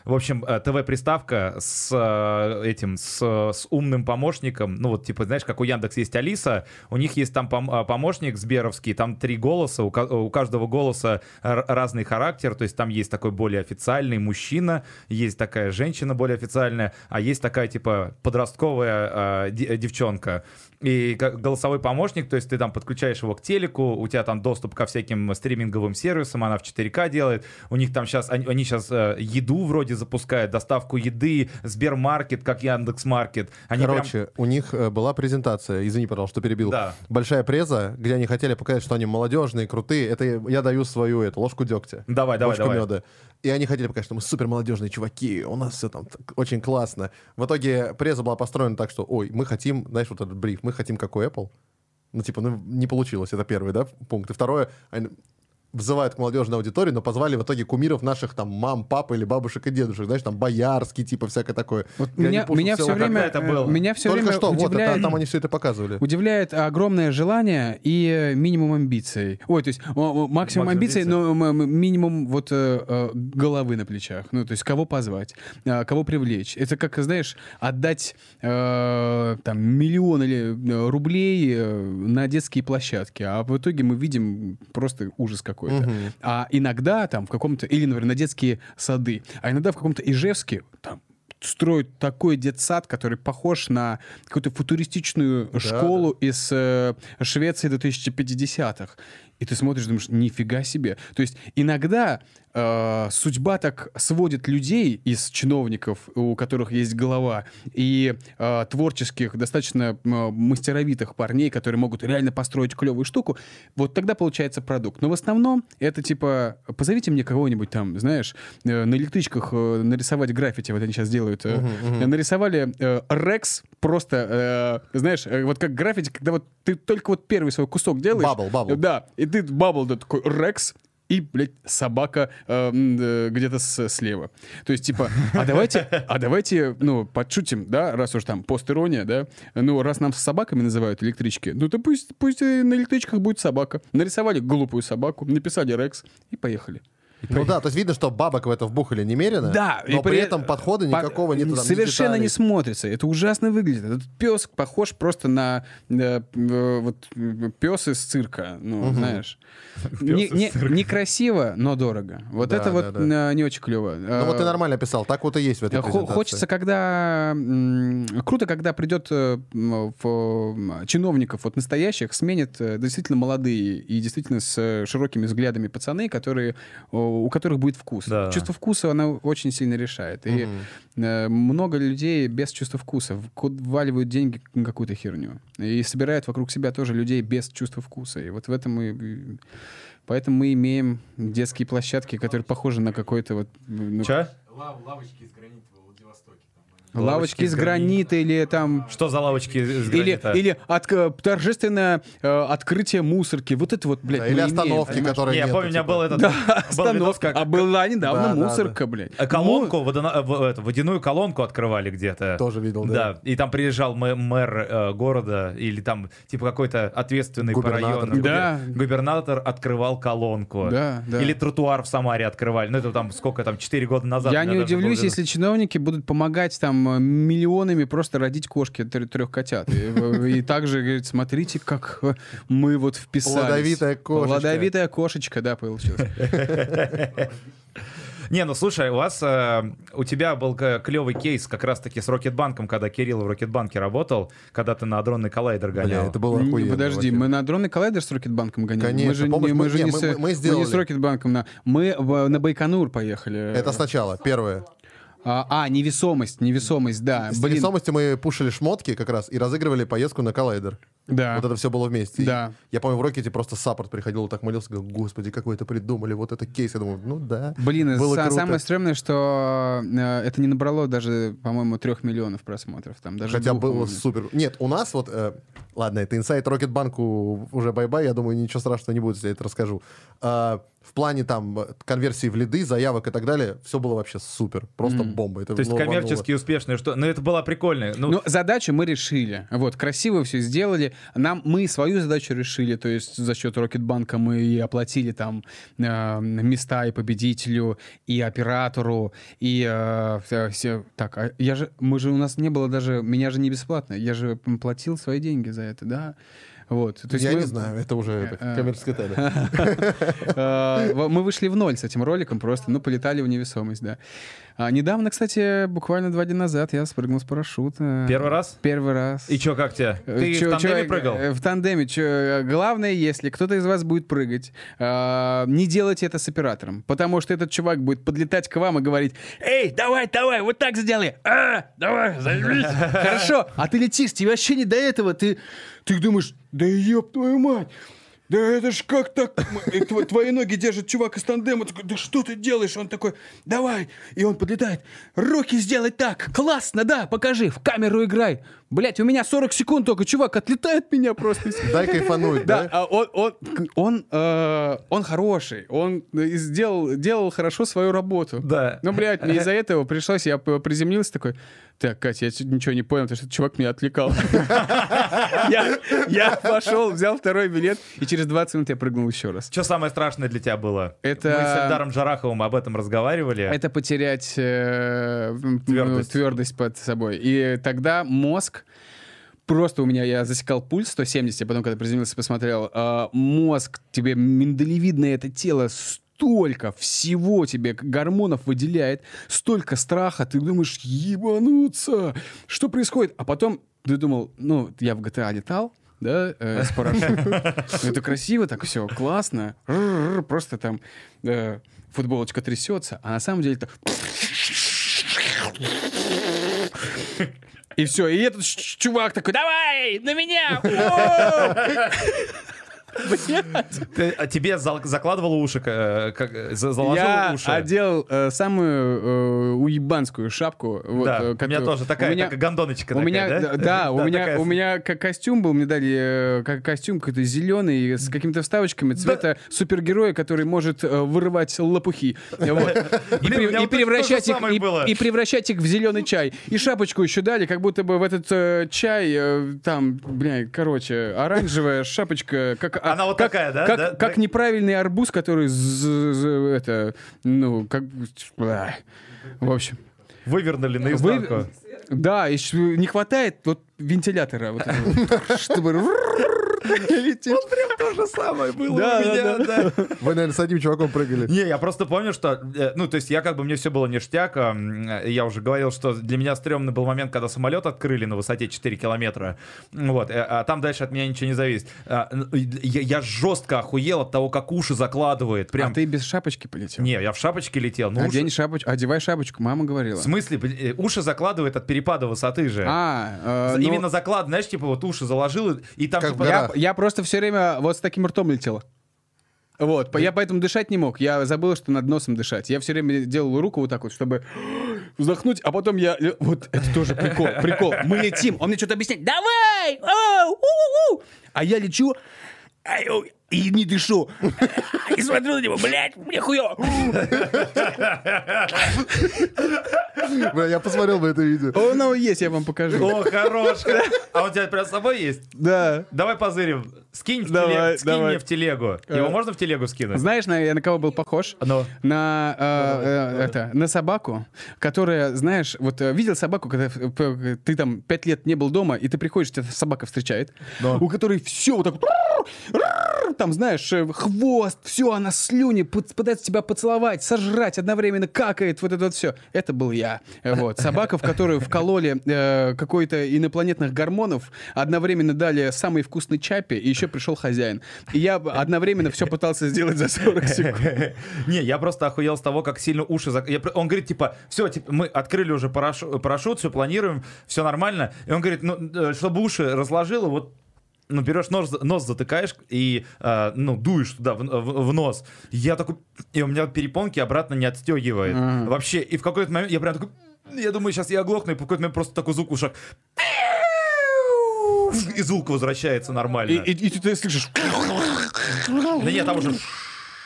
в общем, э, ТВ-приставка с э, этим, с, с умным помощником, ну вот типа, знаешь, как у Яндекс есть Алиса, у них есть там э, помощник сберовский, там три голоса, у, ка- у каждого голоса разный характер, то есть там есть такой более официальный мужчина, есть такая женщина более официальная, а есть такая типа подростковая де- девчонка. И голосовой помощник, то есть ты там подключаешь его к телеку, у тебя там доступ ко всяким стриминговым сервисам, она в 4К делает, у них там сейчас, они, они сейчас э, еду вроде запускают, доставку еды, Сбермаркет, как Яндекс.Маркет. Они прям- Короче, у них э, была презентация, извини, пожалуйста, что перебил. Да. Большая преза, где они хотели показать, что они молодежные, крутые. Это я даю свою эту ложку дегтя. Давай, давай, ложку давай. меда. И они хотели показать, что мы супер молодежные чуваки, у нас все там очень классно. В итоге преза была построена так, что, ой, мы хотим, знаешь, вот этот бриф, мы хотим как у Apple. Ну, типа, ну, не получилось, это первый, да, пункт. И второе, взывают к молодежной аудитории, но позвали в итоге кумиров наших там мам, пап или бабушек и дедушек, знаешь, там Боярский, типа, всякое такое. Вот они меня, меня все время, это было? меня все Только время что, вот, удивляет, это, там они все это показывали. удивляет огромное желание и э, минимум амбиций. Ой, то есть максимум Максимум амбиций, но минимум вот э, э, головы на плечах. Ну, то есть кого позвать, кого привлечь. Это как, знаешь, отдать э, там миллион или рублей на детские площадки, а в итоге мы видим просто ужас какой-то. Мгм. А иногда там в каком-то, или, например, на детские сады, а иногда в каком-то Ижевске там строят такой детсад, который похож на какую-то футуристичную Да, школу из э, Швеции 2050-х. И ты смотришь, думаешь, нифига себе. То есть иногда э, судьба так сводит людей из чиновников, у которых есть голова, и э, творческих, достаточно э, мастеровитых парней, которые могут реально построить клевую штуку, вот тогда получается продукт. Но в основном это типа, позовите мне кого-нибудь там, знаешь, э, на электричках э, нарисовать граффити, вот они сейчас делают. э, Нарисовали э, Рекс, просто, э, знаешь, э, вот как граффити, когда вот ты только вот первый свой кусок делаешь. Bubble, bubble. Да, и ты bubble, да, такой Рекс, и, блядь, собака э, э, где-то слева. То есть, типа, а давайте, а давайте, ну, подшутим, да, раз уж там постирония, да, ну, раз нам с собаками называют электрички, ну, то пусть, пусть и на электричках будет собака. Нарисовали глупую собаку, написали Рекс и поехали. Ну да, то есть видно, что бабок в это вбухали немерено, Да, но и при этом подхода по- никакого нет. Совершенно не смотрится. Это ужасно выглядит. Этот пес похож просто на э, э, вот пес из цирка. Ну, знаешь. Не- не-. Некрасиво, но дорого. Вот Да, это да, вот да. э, не очень клево. Ну вот ты нормально описал, так вот и есть в этой презентации. Хочется, когда... Круто, когда придет э, в, чиновников вот настоящих, сменят э, действительно молодые и действительно с э, широкими взглядами пацаны, которые, у которых будет вкус. Да. Чувство вкуса, оно очень сильно решает. И э, много людей без чувства вкуса вваливают деньги на какую-то херню. И собирают вокруг себя тоже людей без чувства вкуса. И вот в этом мы... и- Поэтому мы имеем детские площадки, которые похожи на какой-то вот... ну, Чё? Лав- лавочки из гранита в Владивостоке. Там они- Лавочки из гранита или там... Что за лавочки из Или, гранита? или от- торжественное э, открытие мусорки. Вот это вот, блядь, Да, или имеем, остановки, которые Не, я помню, у меня типа. был этот... Да, остановка. А была недавно Да, да, мусорка, блядь. Э, Колонку, водяно- в- это, водяную колонку открывали где-то. Тоже видел, да. Да, и там приезжал мэ- мэр э, города или там типа какой-то ответственный по Губернатор. району. Да. Губер- Губернатор открывал колонку. Да, да. Или тротуар в Самаре открывали. Ну это там сколько там, 4 года назад. Я не удивлюсь, если чиновники будут помогать там э, миллионами просто родить кошки трех котят. И, э, и также говорит, смотрите, как э, мы вот вписались. Плодовитая кошечка. Плодовитая кошечка, да, получилась. Не, ну слушай, у вас, э, у тебя был клевый кейс как раз-таки с Рокетбанком, когда Кирилл в Рокетбанке работал, когда ты на адронный коллайдер Бля, гонял. это было Не, охуенно. Подожди, вообще. мы на адронный коллайдер с Рокетбанком гоняли? Конечно, мы же, помнишь, не, мы мы- же не, не, мы- с, мы- мы не сделали. с Рокетбанком. На, мы в- на Байконур поехали. Это сначала, первое. А, а, невесомость, невесомость, да. С Блин, невесомостью мы пушили шмотки как раз и разыгрывали поездку на коллайдер. Да. Вот это все было вместе. И Да. Я помню, в Рокете просто support приходил, так молился, говорил, господи, как вы это придумали, вот это кейс. Я думаю, ну да. Блин, было са- круто. самое стрёмное, что э, это не набрало даже, по-моему, трех миллионов просмотров. Там, даже Хотя двух, было по-моему. супер. Нет, у нас вот... э, ладно, это инсайт Рокетбанку уже bye-bye, я думаю, ничего страшного не будет, если я это расскажу. А, в плане там э, конверсии в лиды, заявок и так далее, все было вообще супер. Просто Мгм. бомба. Это То есть коммерчески успешные, что... Ну, это было прикольно. Ну, Ну, задачу мы решили. Вот, красиво все сделали. Нам, мы свою задачу решили, то есть за счет Рокетбанка мы и оплатили там э, места и победителю, и оператору, и э, все, Так, а я же, мы же, у нас не было даже, меня же не бесплатно, я же платил свои деньги за это, да. Вот. То есть Я мы- не знаю, это уже это, Э, коммерческая тайна. Э, Мы вышли в ноль с этим роликом просто, ну, полетали в невесомость, да. А недавно, кстати, буквально два дня назад я спрыгнул с парашюта. Первый раз? Первый раз. И чё, как тебе? Э, Ты чё- в тандеме чё, прыгал? э, В тандеме. чё, э, главное, если кто-то из вас будет прыгать, э, не делайте это с оператором, потому что этот чувак будет подлетать к вам и говорить, «Эй, давай, давай, вот так сделай! А, давай, займись!» Хорошо, а ты летишь, тебе вообще не до этого, ты, ты думаешь, «Да ёб твою мать!» Да это ж как так? И тво- Твои ноги держит чувак из тандема. Такой, да что ты делаешь? Он такой, давай. И он подлетает. Руки сделай так. Классно, да, покажи. В камеру играй. Блять, у меня 40 секунд только. Чувак отлетает меня просто. Дай кайфануть, Да, да? а он, он, он, э, он хороший. Он э, сделал, делал хорошо свою работу. Да. Ну, блядь, мне из-за этого пришлось, я приземлился такой, так, Катя, я чуть ничего не понял, потому что чувак меня отвлекал. Я пошел, взял второй билет, и через 20 минут я прыгнул еще раз. Что самое страшное для тебя было? Это- Мы с Эльдаром Жараховым об этом разговаривали. Это потерять э, твердость под собой. И тогда мозг Просто у меня, я засекал пульс 170, я потом, когда приземлился, посмотрел, а, мозг, тебе миндалевидное это тело столько всего тебе гормонов выделяет, столько страха, ты думаешь, ебануться, что происходит? А потом ты думал, ну, я в GTA летал, да, э, с парашютом. Ну, Это красиво, так все, классно. Просто там э, футболочка трясется, а на самом деле это... И все, и этот чувак такой, давай, на меня! О!» Блядь. Ты- а тебе зал- закладывало уши, э, как, заложил Я уши? одел э, самую э, уебанскую шапку. вот, да, э, у меня тоже такая, у меня- такая гондоночка у такая, меня, да? да, да, у меня, такая у меня как костюм был, мне дали э, как костюм какой-то зеленый с какими-то вставочками цвета супергероя, который может э, вырывать лопухи. Вот. И, Блин, превращать их, самое и- было. и превращать их в зеленый чай. И шапочку еще дали, как будто бы в этот э, чай э, там, бля, короче, оранжевая шапочка. Как, а, Она вот как- такая, да? Как, Да? как Да. неправильный арбуз, который з- з- это, ну, как, в общем. Вывернули Вы- наизнанку. Да, еще не хватает вот вентилятора, вот этого, чтобы лететь. То же самое было Да, у да, меня, да. Вы, наверное, с одним чуваком прыгали. Не, я просто помню, что, э, ну, то есть я как бы, мне все было ништяк, а, э, я уже говорил, что для меня стрёмный был момент, когда самолет открыли на высоте 4 километра, вот, э, а там дальше от меня ничего не зависит. А, Я, я жестко охуел от того, как уши закладывает, прям. А ты без шапочки полетел? Не, я в шапочке летел, ну, уши- Одень шапочку, одевай шапочку, мама говорила. В смысле? Уши закладывает от перепада высоты же. А, э, ну, Именно заклад, знаешь, типа вот уши заложил, и- там Как типа... в я, горах. я просто все время вот с таким ртом летел. Вот, по- я поэтому дышать не мог. Я забыл, что над носом дышать. Я все время делал руку вот так вот, чтобы вздохнуть, а потом я... ле- Вот, это тоже прикол, прикол. Мы летим, он мне что-то объясняет. Давай! Оу, у-у-у!» А я лечу, ай, ой, и не дышу. И смотрю на него, блядь, мне хуё. Бля, Я посмотрел бы это видео. Оно есть, я вам покажу. О, хорош! А у тебя прям с собой есть? Да. Давай позырим. Скинь, в Давай, теле- скинь давай. мне в телегу. Его Э, можно в телегу скинуть? Знаешь, на, я на кого был похож? Ну. На, э, э, это, на собаку, которая, знаешь, вот э, видел собаку, когда э, ты там пять лет не был дома, и ты приходишь, тебя собака встречает, у которой все вот так вот, там, знаешь, э, хвост, все, она слюни, пы- пытается тебя поцеловать, сожрать, одновременно какает, вот это вот все. Это был я. Вот. Собака, в которую вкололи э, какой-то инопланетных гормонов, одновременно дали самый вкусный чапи, и еще пришел хозяин. И я одновременно все пытался сделать за 40 секунд. Не, я просто охуел с того, как сильно уши... Он говорит, типа, все, мы открыли уже парашу- парашют, все планируем, все нормально. И он говорит, ну, э, чтобы уши разложило, вот ну, берешь нос, нос затыкаешь и, э, ну, дуешь туда, в, в- в нос. Я такой, и у меня перепонки обратно не отстегивает. Ага. Вообще, и в какой-то момент я прям такой, я думаю, сейчас я оглохну, и в какой-то момент просто такой звук в ушах. И звук возвращается И, нормально. и- и ты слышишь... Да нет, там уже...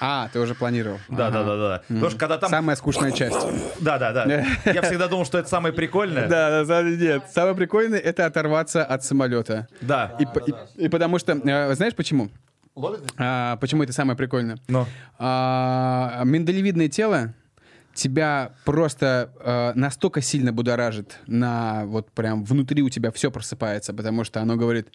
А, ты уже планировал. Да, да, да, да. Потому что когда там... Самая скучная часть. Да, да, да. Я всегда думал, что это самое прикольное. Да, деле нет. Самое прикольное — это оторваться от самолета. Да. И, по- и- и потому что, э, знаешь почему? А, почему это самое прикольное? Но. А, миндалевидное тело тебя просто э, настолько сильно будоражит на вот прям внутри у тебя все просыпается, потому что оно говорит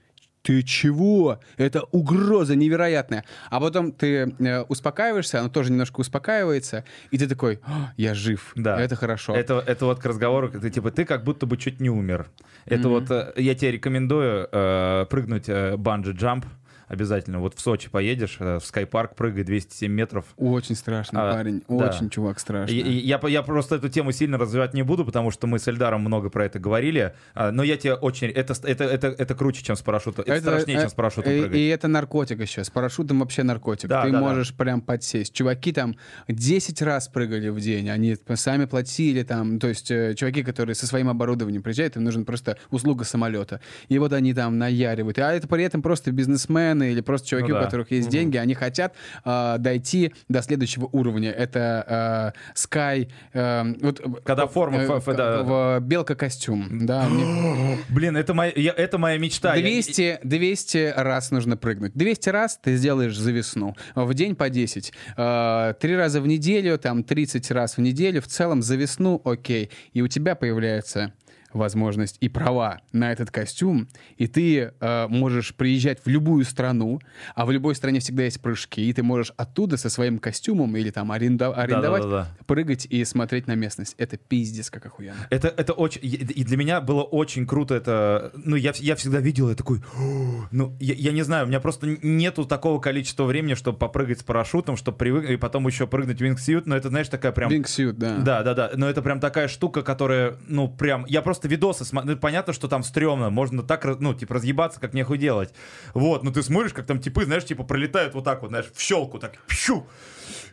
ты чего? Это угроза невероятная. А потом ты э, успокаиваешься, оно тоже немножко успокаивается, и ты такой, «А, я жив, Да. это хорошо. Это, это вот к разговору, ты типа, ты как будто бы чуть не умер. Это вот, э, я тебе рекомендую э, прыгнуть э, банджи-джамп обязательно. Вот в Сочи поедешь, э, в скайпарк, прыгай 207 метров. Очень страшный А, парень, да. очень чувак страшный. Я, по- я просто эту тему сильно развивать не буду, потому что мы с Эльдаром много про это говорили. А, Но я тебе очень... Это, это, это, это круче, чем с парашютом. Это, страшнее, э, чем с парашютом и, прыгать. и это наркотик еще. С парашютом вообще наркотик. Да, Ты да, да. можешь прям подсесть. Чуваки там 10 раз прыгали в день. Они сами платили там. То есть э, чуваки, которые со своим оборудованием приезжают, им нужна просто услуга самолета. И вот они там наяривают. А это при этом просто бизнесмены или просто чуваки, Ну у да. которых есть деньги. Они хотят э, дойти до следующего уровня. Это э, Sky... э, вот, Когда э, форма, э, ф- да. в белка-костюм. Да, мне- Блин, это моя, я- это моя мечта. Я- 200, 200 раз нужно прыгнуть. 200 раз ты сделаешь за весну. В день по 10. Э, Три раза в неделю, там 30 раз в неделю. В целом за весну окей. И у тебя появляется возможность и права на этот костюм, и ты э, можешь приезжать в любую страну, а в любой стране всегда есть прыжки, и ты можешь оттуда со своим костюмом или там аренда- арендовать, Да-да-да-да. прыгать и смотреть на местность. Это пиздец, как охуенно. Это, это очень... И для меня было очень круто это... Ну, я, я всегда видел, я такой... Ну, я, я не знаю, у меня просто нету такого количества времени, чтобы попрыгать с парашютом, чтобы привык... И потом еще прыгнуть в вингсьют. Но это, знаешь, такая прям... Wingsuit, да. Да, да, да. Но это прям такая штука, которая, ну, прям... Я просто видосы смотрю. Ну, понятно, что там стрёмно. Можно так, ну, типа, разъебаться, как нехуй делать. Вот, но ты смотришь, как там типы, знаешь, типа, пролетают вот так вот, знаешь, в щелку, так, пщу.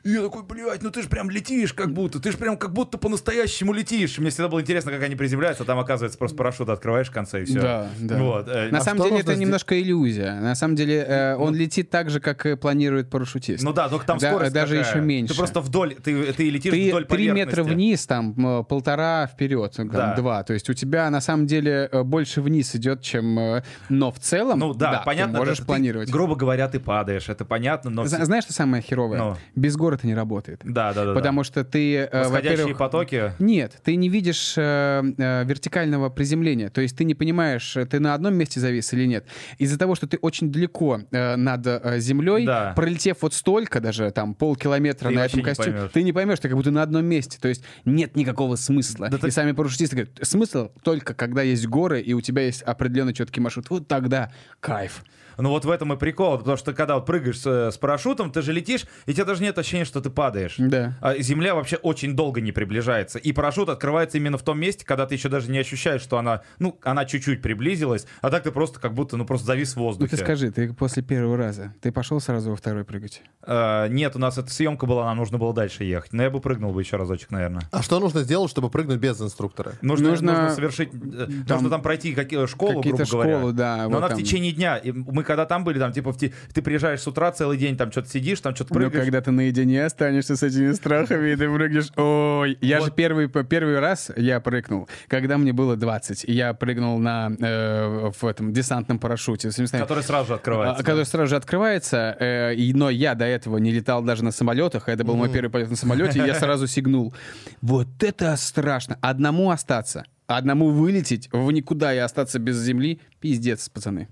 И я такой, блядь, ну ты же прям летишь как будто, ты же прям как будто по-настоящему летишь. Мне всегда было интересно, как они приземляются, а там, оказывается, просто парашют открываешь в конце и все. Да, да. Вот. э, На а самом деле это сде- немножко иллюзия. На самом деле э, он летит так же, как и планирует парашютист. Ну да, только там Да, скорость даже какая. еще меньше. Ты просто вдоль, ты, ты летишь ты вдоль три метра вниз, там полтора вперед, там, Да. два. То есть у тебя на самом деле э, больше вниз идет, чем... э, Но в целом, Ну да, понятно. ты можешь это планировать. грубо говоря, ты падаешь, это понятно, но... Зна- Знаешь, что самое херовое? Ну. Без гор это не работает. Да, да, да. Потому что ты, э, Восходящие потоки. Нет, ты не видишь вертикального приземления. То есть ты не понимаешь, ты на одном месте завис или нет. Из-за того, что ты очень далеко над землей, Да. пролетев вот столько, даже там полкилометра Ты на этом костюме, ты не поймешь, ты как будто на одном месте. То есть нет никакого смысла. Да и ты- сами парашютисты говорят, смысл только когда есть горы, и у тебя есть определенный четкий маршрут. Вот тогда кайф. Ну вот в этом и прикол, потому что когда вот прыгаешь с, с парашютом, ты же летишь, и у тебя даже нет ощущения, что ты падаешь. Да. А Земля вообще очень долго не приближается. И парашют открывается именно в том месте, когда ты еще даже не ощущаешь, что она, ну, она чуть-чуть приблизилась, а так ты просто как будто, ну, просто завис в Ну воздухе. ты скажи, ты после первого раза, ты пошел сразу во второй прыгать? А, нет, у нас эта съемка была, нам нужно было дальше ехать. Но я бы прыгнул бы еще разочек, наверное. А что нужно сделать, чтобы прыгнуть без инструктора? Нужно, Нужно- нужно совершить, э, нужно там пройти какие, школу, какие-то грубо говоря. школы, да, Но вот она там. в течение дня. И мы когда там были, там типа в ты приезжаешь с утра целый день, там что-то сидишь, там что-то Но прыгаешь. когда ты наедине останешься с этими страхами, и ты прыгнешь... Ой, я же первый, первый раз я прыгнул, когда мне было 20. и Я прыгнул на, э, в этом десантном парашюте. Который сразу же а, открывается. который сразу же открывается, э, и, но я до этого не летал даже на самолетах, это был мой первый полет на самолете, и я сразу сигнул. Вот это страшно. Одному остаться, одному вылететь в никуда и остаться без земли, пиздец, пацаны.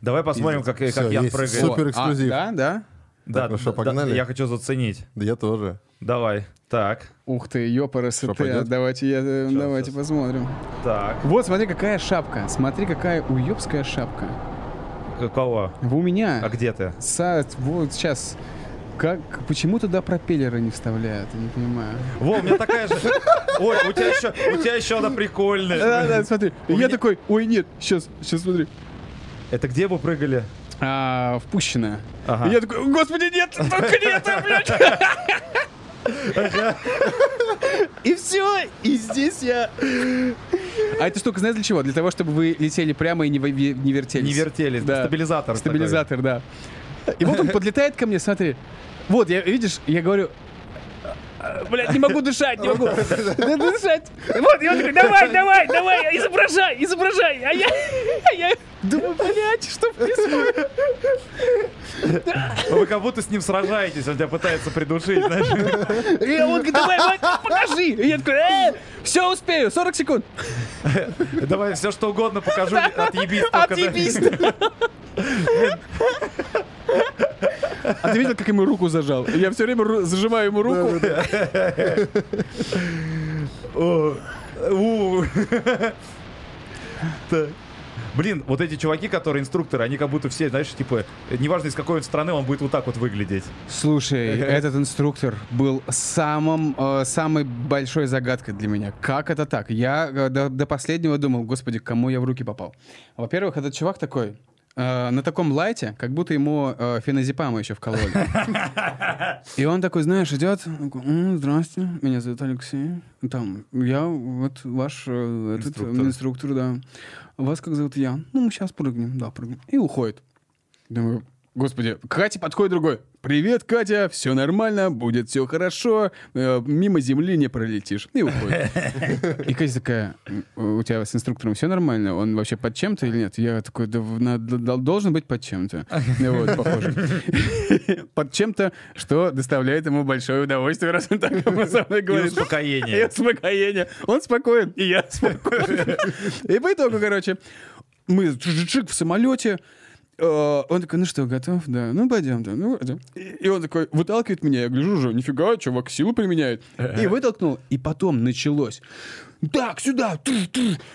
Давай посмотрим, как, как Всё, Ян есть прыгает. супер а, эксклюзив. да, да? Да, Так, ну что, да, погнали? я хочу заценить. Да я тоже. Давай. Так, Ух ты, ты. пойдет? Давайте, я, э, давайте щас. посмотрим. так. Вот, смотри, какая шапка. Смотри, какая уёбская шапка. Какого? У меня. А где ты? Са- вот сейчас. Как, почему туда пропеллеры не вставляют? Я не понимаю. Во, у меня такая же. Ой, у тебя еще, у тебя еще она прикольная. Да, да, смотри. У я меня- такой, ой, нет, сейчас, сейчас смотри. Это где вы прыгали? А, впущенная. Ага. И я такой, господи, нет, только не это, блядь. И все, и здесь я... А эта штука, знаешь для чего? Для того, чтобы вы летели прямо и не, не вертелись. Не вертелись. Да. Стабилизатор. такой. Стабилизатор, да. И вот он подлетает ко мне, смотри. Вот, я, видишь, я говорю, Блядь, не могу дышать, не могу дышать. Вот, и он такой, давай, давай, давай, изображай, изображай. А я, а я думаю, блядь, что происходит? Вы как будто с ним сражаетесь, он тебя пытается придушить, знаешь. И он говорит, давай, давай, покажи. И я такой, э, все успею, 40 секунд. Давай все что угодно покажу, отъебись. Отъебись. А ты видел, как ему руку зажал? Я все время зажимаю ему руку. Так. Блин, вот эти чуваки, которые инструкторы, они как будто все, знаешь, типа, неважно из какой он страны, он будет вот так вот выглядеть. Слушай, этот инструктор был самым, э, самой большой загадкой для меня. Как это так? Я э, до, до последнего думал, господи, кому я в руки попал. Во-первых, этот чувак такой, э, на таком лайте, как будто ему э, феназепама еще вкололи. И он такой, знаешь, идет, такой, «М, здрасте, меня зовут Алексей. Там, я вот ваш э, этот, Инструктор. инструктор, да. Вас как зовут я? Ну, мы сейчас прыгнем, да, прыгнем. И уходит. Думаю, господи, к Кате подходит другой. Привет, Катя, все нормально, будет все хорошо, э, мимо земли не пролетишь. И уходит. И Катя такая, «М, у тебя с инструктором все нормально? Он вообще под чем-то или нет? Я такой, да, в- на- д- должен быть под чем-то. Ну Вот, похоже. Под чем-то, что доставляет ему большое удовольствие, раз он так со мной И говорит. И успокоение. успокоение. Он спокоен, и я спокоен. И по итогу, короче, мы чик в самолете. Э, Он такой, ну что, готов? Да. Ну, пойдем, да. Ну, пойдем. И он такой выталкивает меня. Я гляжу уже, нифига, чувак силу применяет. И вытолкнул. И потом началось. Так, сюда,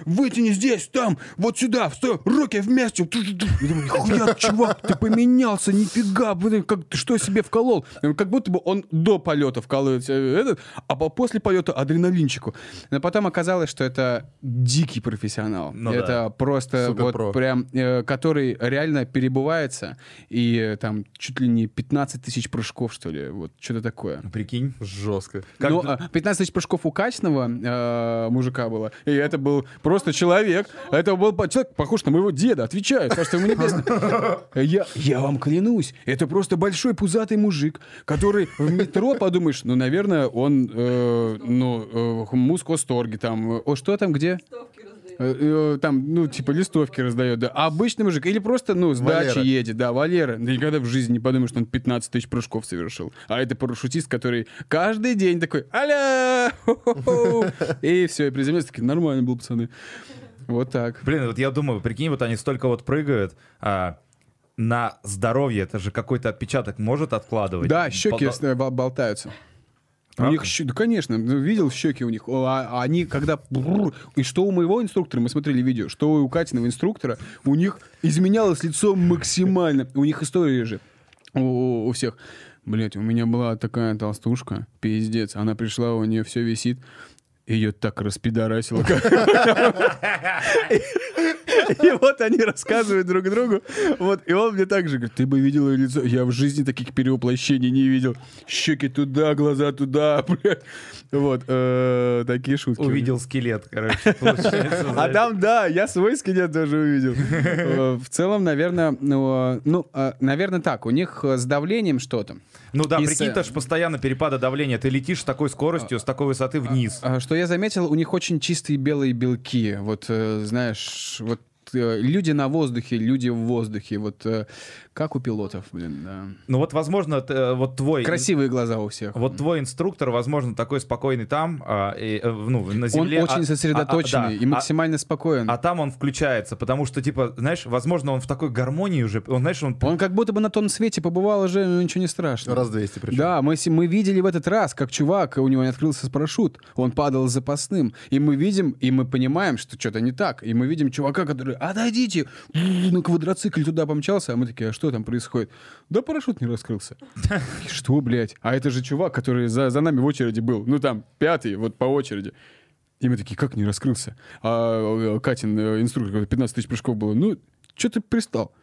вытяни здесь, там, вот сюда, стой, руки вместе. туш, туш. Я думаю, нихуя, чувак, ты поменялся, нифига, блин, как ты что себе вколол? Как будто бы он до полета вкалывает этот, а по- после полета адреналинчику. Но потом оказалось, что это дикий профессионал. Ну это да. просто Суперпро. вот прям, э, который реально перебывается, и э, там чуть ли не 15 тысяч прыжков, что ли, вот, что-то такое. Прикинь. Жестко. Как ну, д- а, 15 тысяч прыжков у качественного э, мужика было. И это был просто человек. Это был человек, похож на моего деда. Отвечаю, царство ему небесное. Я, я вам клянусь, это просто большой пузатый мужик, который в метро, подумаешь, ну, наверное, он, э, ну, э, мускосторги там. О, что там, где? Э, э, Там, ну, типа, листовки раздает, да. А обычный мужик, или просто, ну, с Валера. дачи едет, да, Валера. Никогда в жизни не подумаешь, что он 15 тысяч прыжков совершил. А это парашютист, который каждый день такой, аля! хо-хо-хо». И все, и приземлился, такие, нормально был, пацаны. Вот так. Блин, вот я думаю, прикинь, вот они столько вот прыгают, а, на здоровье это же какой-то отпечаток может откладывать. Да, щеки э, болтаются. У Правда? них щеки, да, конечно, ну, видел щеки у них. А, а они когда... И что у моего инструктора, мы смотрели видео, что у Катиного инструктора, у них изменялось лицо максимально. У них история же у, у всех. Блять, у меня была такая толстушка, пиздец. Она пришла, у нее все висит. Ее так распидорасило. И вот они рассказывают друг другу. Вот, и он мне так же говорит, ты бы видел ее лицо. Я в жизни таких перевоплощений не видел. Щеки туда, глаза туда, блядь. Вот, э, такие шутки. Увидел скелет, короче. А там, да, я свой скелет тоже увидел. Э, В целом, наверное, ну, э, ну, наверное, так. У них с давлением что-то. Ну да, прикинь, ты постоянно перепады давления, ты летишь с такой скоростью, с такой высоты вниз. А, Что я заметил, у них очень чистые белые белки. Вот, знаешь, вот люди на воздухе, люди в воздухе. Вот э, как у пилотов, блин, да. Ну вот, возможно, э, вот твой... Красивые глаза у всех. Вот твой инструктор, возможно, такой спокойный там, а, и, э, ну, на Он земле. а- очень а- сосредоточенный а, да, и а- максимально спокоен. А там он включается, потому что, типа, знаешь, возможно, он в такой гармонии уже, он, знаешь, он... Он как будто бы на том свете побывал уже, ну ничего не страшно. Раз 200 причем. Да, мы, мы видели в этот раз, как чувак, у него не открылся парашют, он падал запасным. И мы видим, и мы понимаем, что что-то не так. И мы видим чувака, который, отойдите, на квадроцикле туда помчался, а мы такие, а что там происходит? Да парашют не раскрылся. Что, блядь? А это же чувак, который за, за нами в очереди был. Ну там, пятый, вот по очереди. И мы такие, как не раскрылся? А э, Катин, э, инструктор, говорит, 15 тысяч прыжков было. Ну, что ты пристал?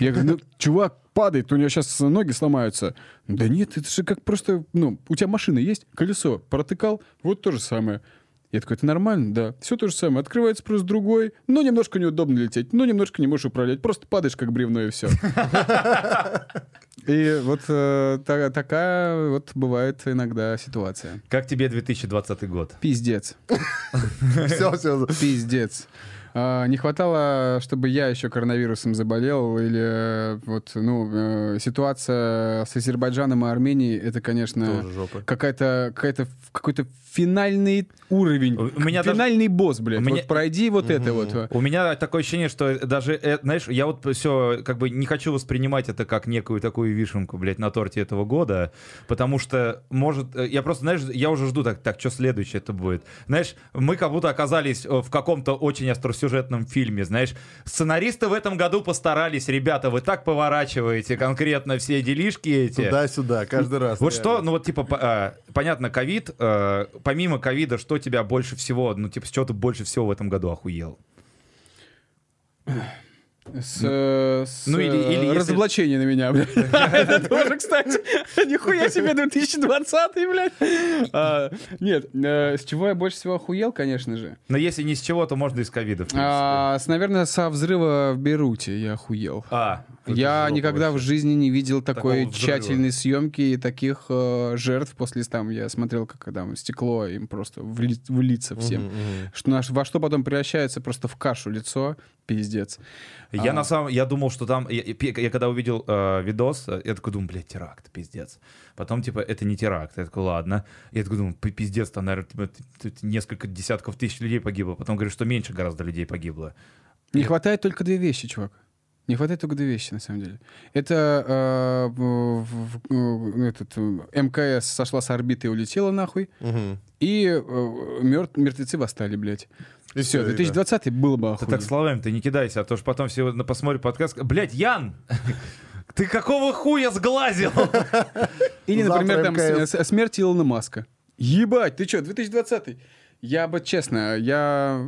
Я говорю, ну, чувак падает, у него сейчас ноги сломаются. Да нет, это же как просто, ну, у тебя машина есть, колесо протыкал, вот то же самое. Я такой, это нормально? Да. Все то же самое. Открывается просто другой, но немножко неудобно лететь, но немножко не можешь управлять. Просто падаешь как бревно и все. И вот э, та- такая вот бывает иногда ситуация. Как тебе 2020 год? Пиздец. Все, все. Пиздец. А, не хватало, чтобы я еще коронавирусом заболел, или э, вот, ну, э, ситуация с Азербайджаном и Арменией, это, конечно, Тоже жопа. какая-то, какая-то, какой-то финальный уровень, У меня даже- финальный босс, блядь. у меня- Вот пройди вот это вот. У меня такое ощущение, что даже, э, знаешь, я вот все как бы не хочу воспринимать это как некую такую вишенку, блядь, на торте этого года, потому что, может, э, я просто, знаешь, я уже жду, так, так, что следующее это будет. Знаешь, мы как будто оказались э, в каком-то очень остросюжетном фильме, знаешь. Сценаристы в этом году постарались, ребята, вы так поворачиваете конкретно все делишки эти. Туда-сюда, каждый раз. Вот реально. что, ну вот типа, а, понятно, ковид, э, помимо ковида, что тебя больше всего, ну типа, с чего ты больше всего в этом году охуел? С, э, с, Ну, или- или если- разоблачение на меня, блядь. Это тоже, кстати. Нихуя себе 2020, блядь. А, Нет, э, с чего я больше всего охуел, конечно же. Но если не с чего, то можно из ковида. в принципе. С, наверное, со взрыва в Бейруте я охуел. А, Я никогда в жизни не видел такой Такого взрыва. тщательной съемки и таких э, жертв после там. Я смотрел, как там стекло им просто в, ли- в лица всем. Что, наш- во что потом превращается просто в кашу лицо. Пиздец. Я А. на самом, я думал, что там, я, я- когда увидел э, видос, э, я такой думаю, блядь, теракт, пиздец. Потом типа это не теракт, я такой, ладно. Я такой думаю, «Пи- пиздец, там, наверное, несколько десятков тысяч людей погибло. Потом говорю, что меньше гораздо людей погибло. Не хватает только две вещи, чувак. Не хватает только две вещи, на самом деле. Это э, в- в- в- этот, э, МКС сошла с орбиты и улетела нахуй. Мгм. И э, мертв- мертвецы восстали, блядь. И Все, всё, и да. 2020 было бы Ты охуенно. так словами-то не кидайся, а то ж потом все на- посмотрят подкаст. Блядь, Ян! Ты какого хуя сглазил? Или, например, там смерть Илона Маска. Ебать, ты что, 2020 Я бы, честно, я...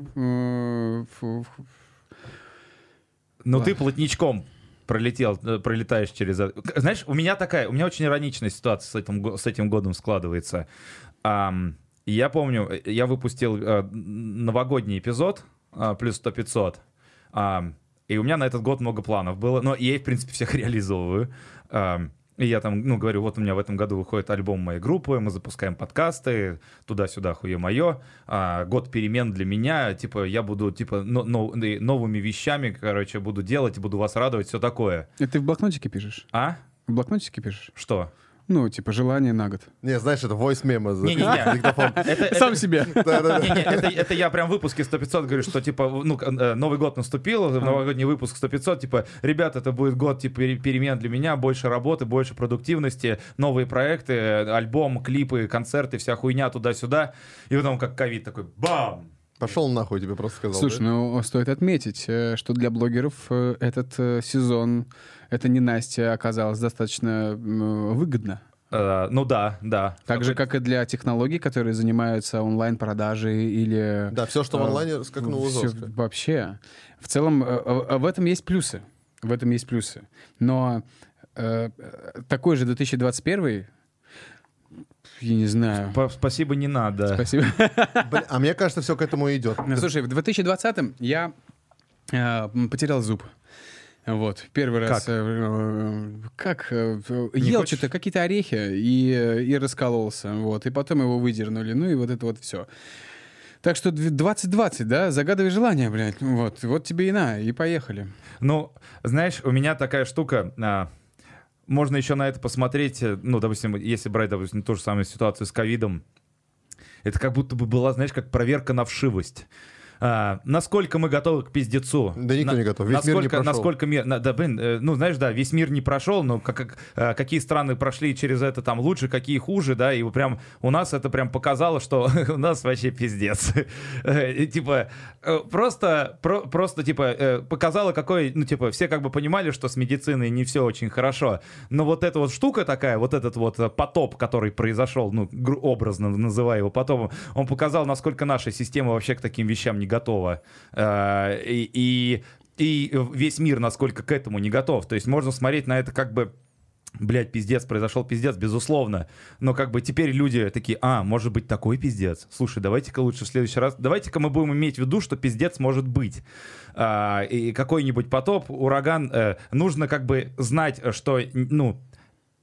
Ну ты плотничком пролетел, э, пролетаешь через... Знаешь, у меня такая, у меня очень ироничная ситуация с этим, с этим годом складывается. Ам, я помню, э, я выпустил э, новогодний эпизод, а, плюс 100-500, ам, и у меня на этот год много планов было, но я их, в принципе, всех реализовываю. Ам, и я там, ну, говорю, вот у меня в этом году выходит альбом моей группы, мы запускаем подкасты, туда-сюда, хуе мое. А, год перемен для меня, типа, я буду, типа, но- но- и новыми вещами, короче, буду делать, буду вас радовать, все такое. Это ты в блокнотике пишешь? А? В блокнотике пишешь? Что? Ну, типа, желание на год. Не, знаешь, это voice мемо за диктофон. Это- Сам себе. Это, это я прям в выпуске 100-500 говорю, что типа, ну, э, Новый год наступил, новогодний выпуск 100-500, типа, ребят, это будет год типа пере- перемен для меня, больше работы, больше продуктивности, новые проекты, э, альбом, клипы, концерты, вся хуйня туда-сюда. И потом как ковид такой, бам! Пошел нахуй, тебе просто сказал. Слушай, да? ну, стоит отметить, э, что для блогеров э, этот э, сезон, это не Настя, оказалось достаточно выгодно. Э, ну да, да. Так же, как и для технологий, которые занимаются онлайн-продажей или... Да, все, что в э, онлайне, скакнуло всё жестко. Вообще. В целом, э, в этом есть плюсы. В этом есть плюсы. Но такой же 2021, я не знаю. П- Спасибо, не надо. Спасибо. Блин, а мне кажется, все к этому и идет. Ну, Слушай, в 2020-м я э, потерял зуб. Вот, первый раз. Как? э, э, Как? э, Ел хочешь? что-то, какие-то орехи и, и раскололся. Вот, и потом его выдернули. Ну и вот это вот все. Так что дв- 2020, да, загадывай желание, блядь. Вот, вот тебе и на, и поехали. Ну, знаешь, у меня такая штука. а, можно еще на это посмотреть, э, ну, допустим, если брать, допустим, ту же самую ситуацию с ковидом, это как будто бы была, знаешь, как проверка на вшивость. А, насколько мы готовы к пиздецу? Да никто На- не готов. Весь мир не насколько, прошел. Насколько мир... на- да, блин, э, ну, знаешь, да, весь мир не прошел, но как, как, э, какие страны прошли через это там лучше, какие хуже, да, и прям у нас это прям показало, что у нас вообще пиздец. И, Типа, э, просто, про- просто, типа, э, показало, какой, ну, типа, все как бы понимали, что с медициной не все очень хорошо, но вот эта вот штука такая, вот этот вот э, потоп, который произошел, ну, образно называя его потопом, он показал, насколько наша система вообще к таким вещам не готова. Э, И, и, и весь мир насколько к этому не готов. То есть можно смотреть на это как бы Блять, пиздец, произошел пиздец, безусловно. Но как бы теперь люди такие, а, может быть такой пиздец. Слушай, давайте-ка лучше в следующий раз, давайте-ка мы будем иметь в виду, что пиздец может быть. А, и какой-нибудь потоп, ураган, э, нужно как бы знать, что, ну,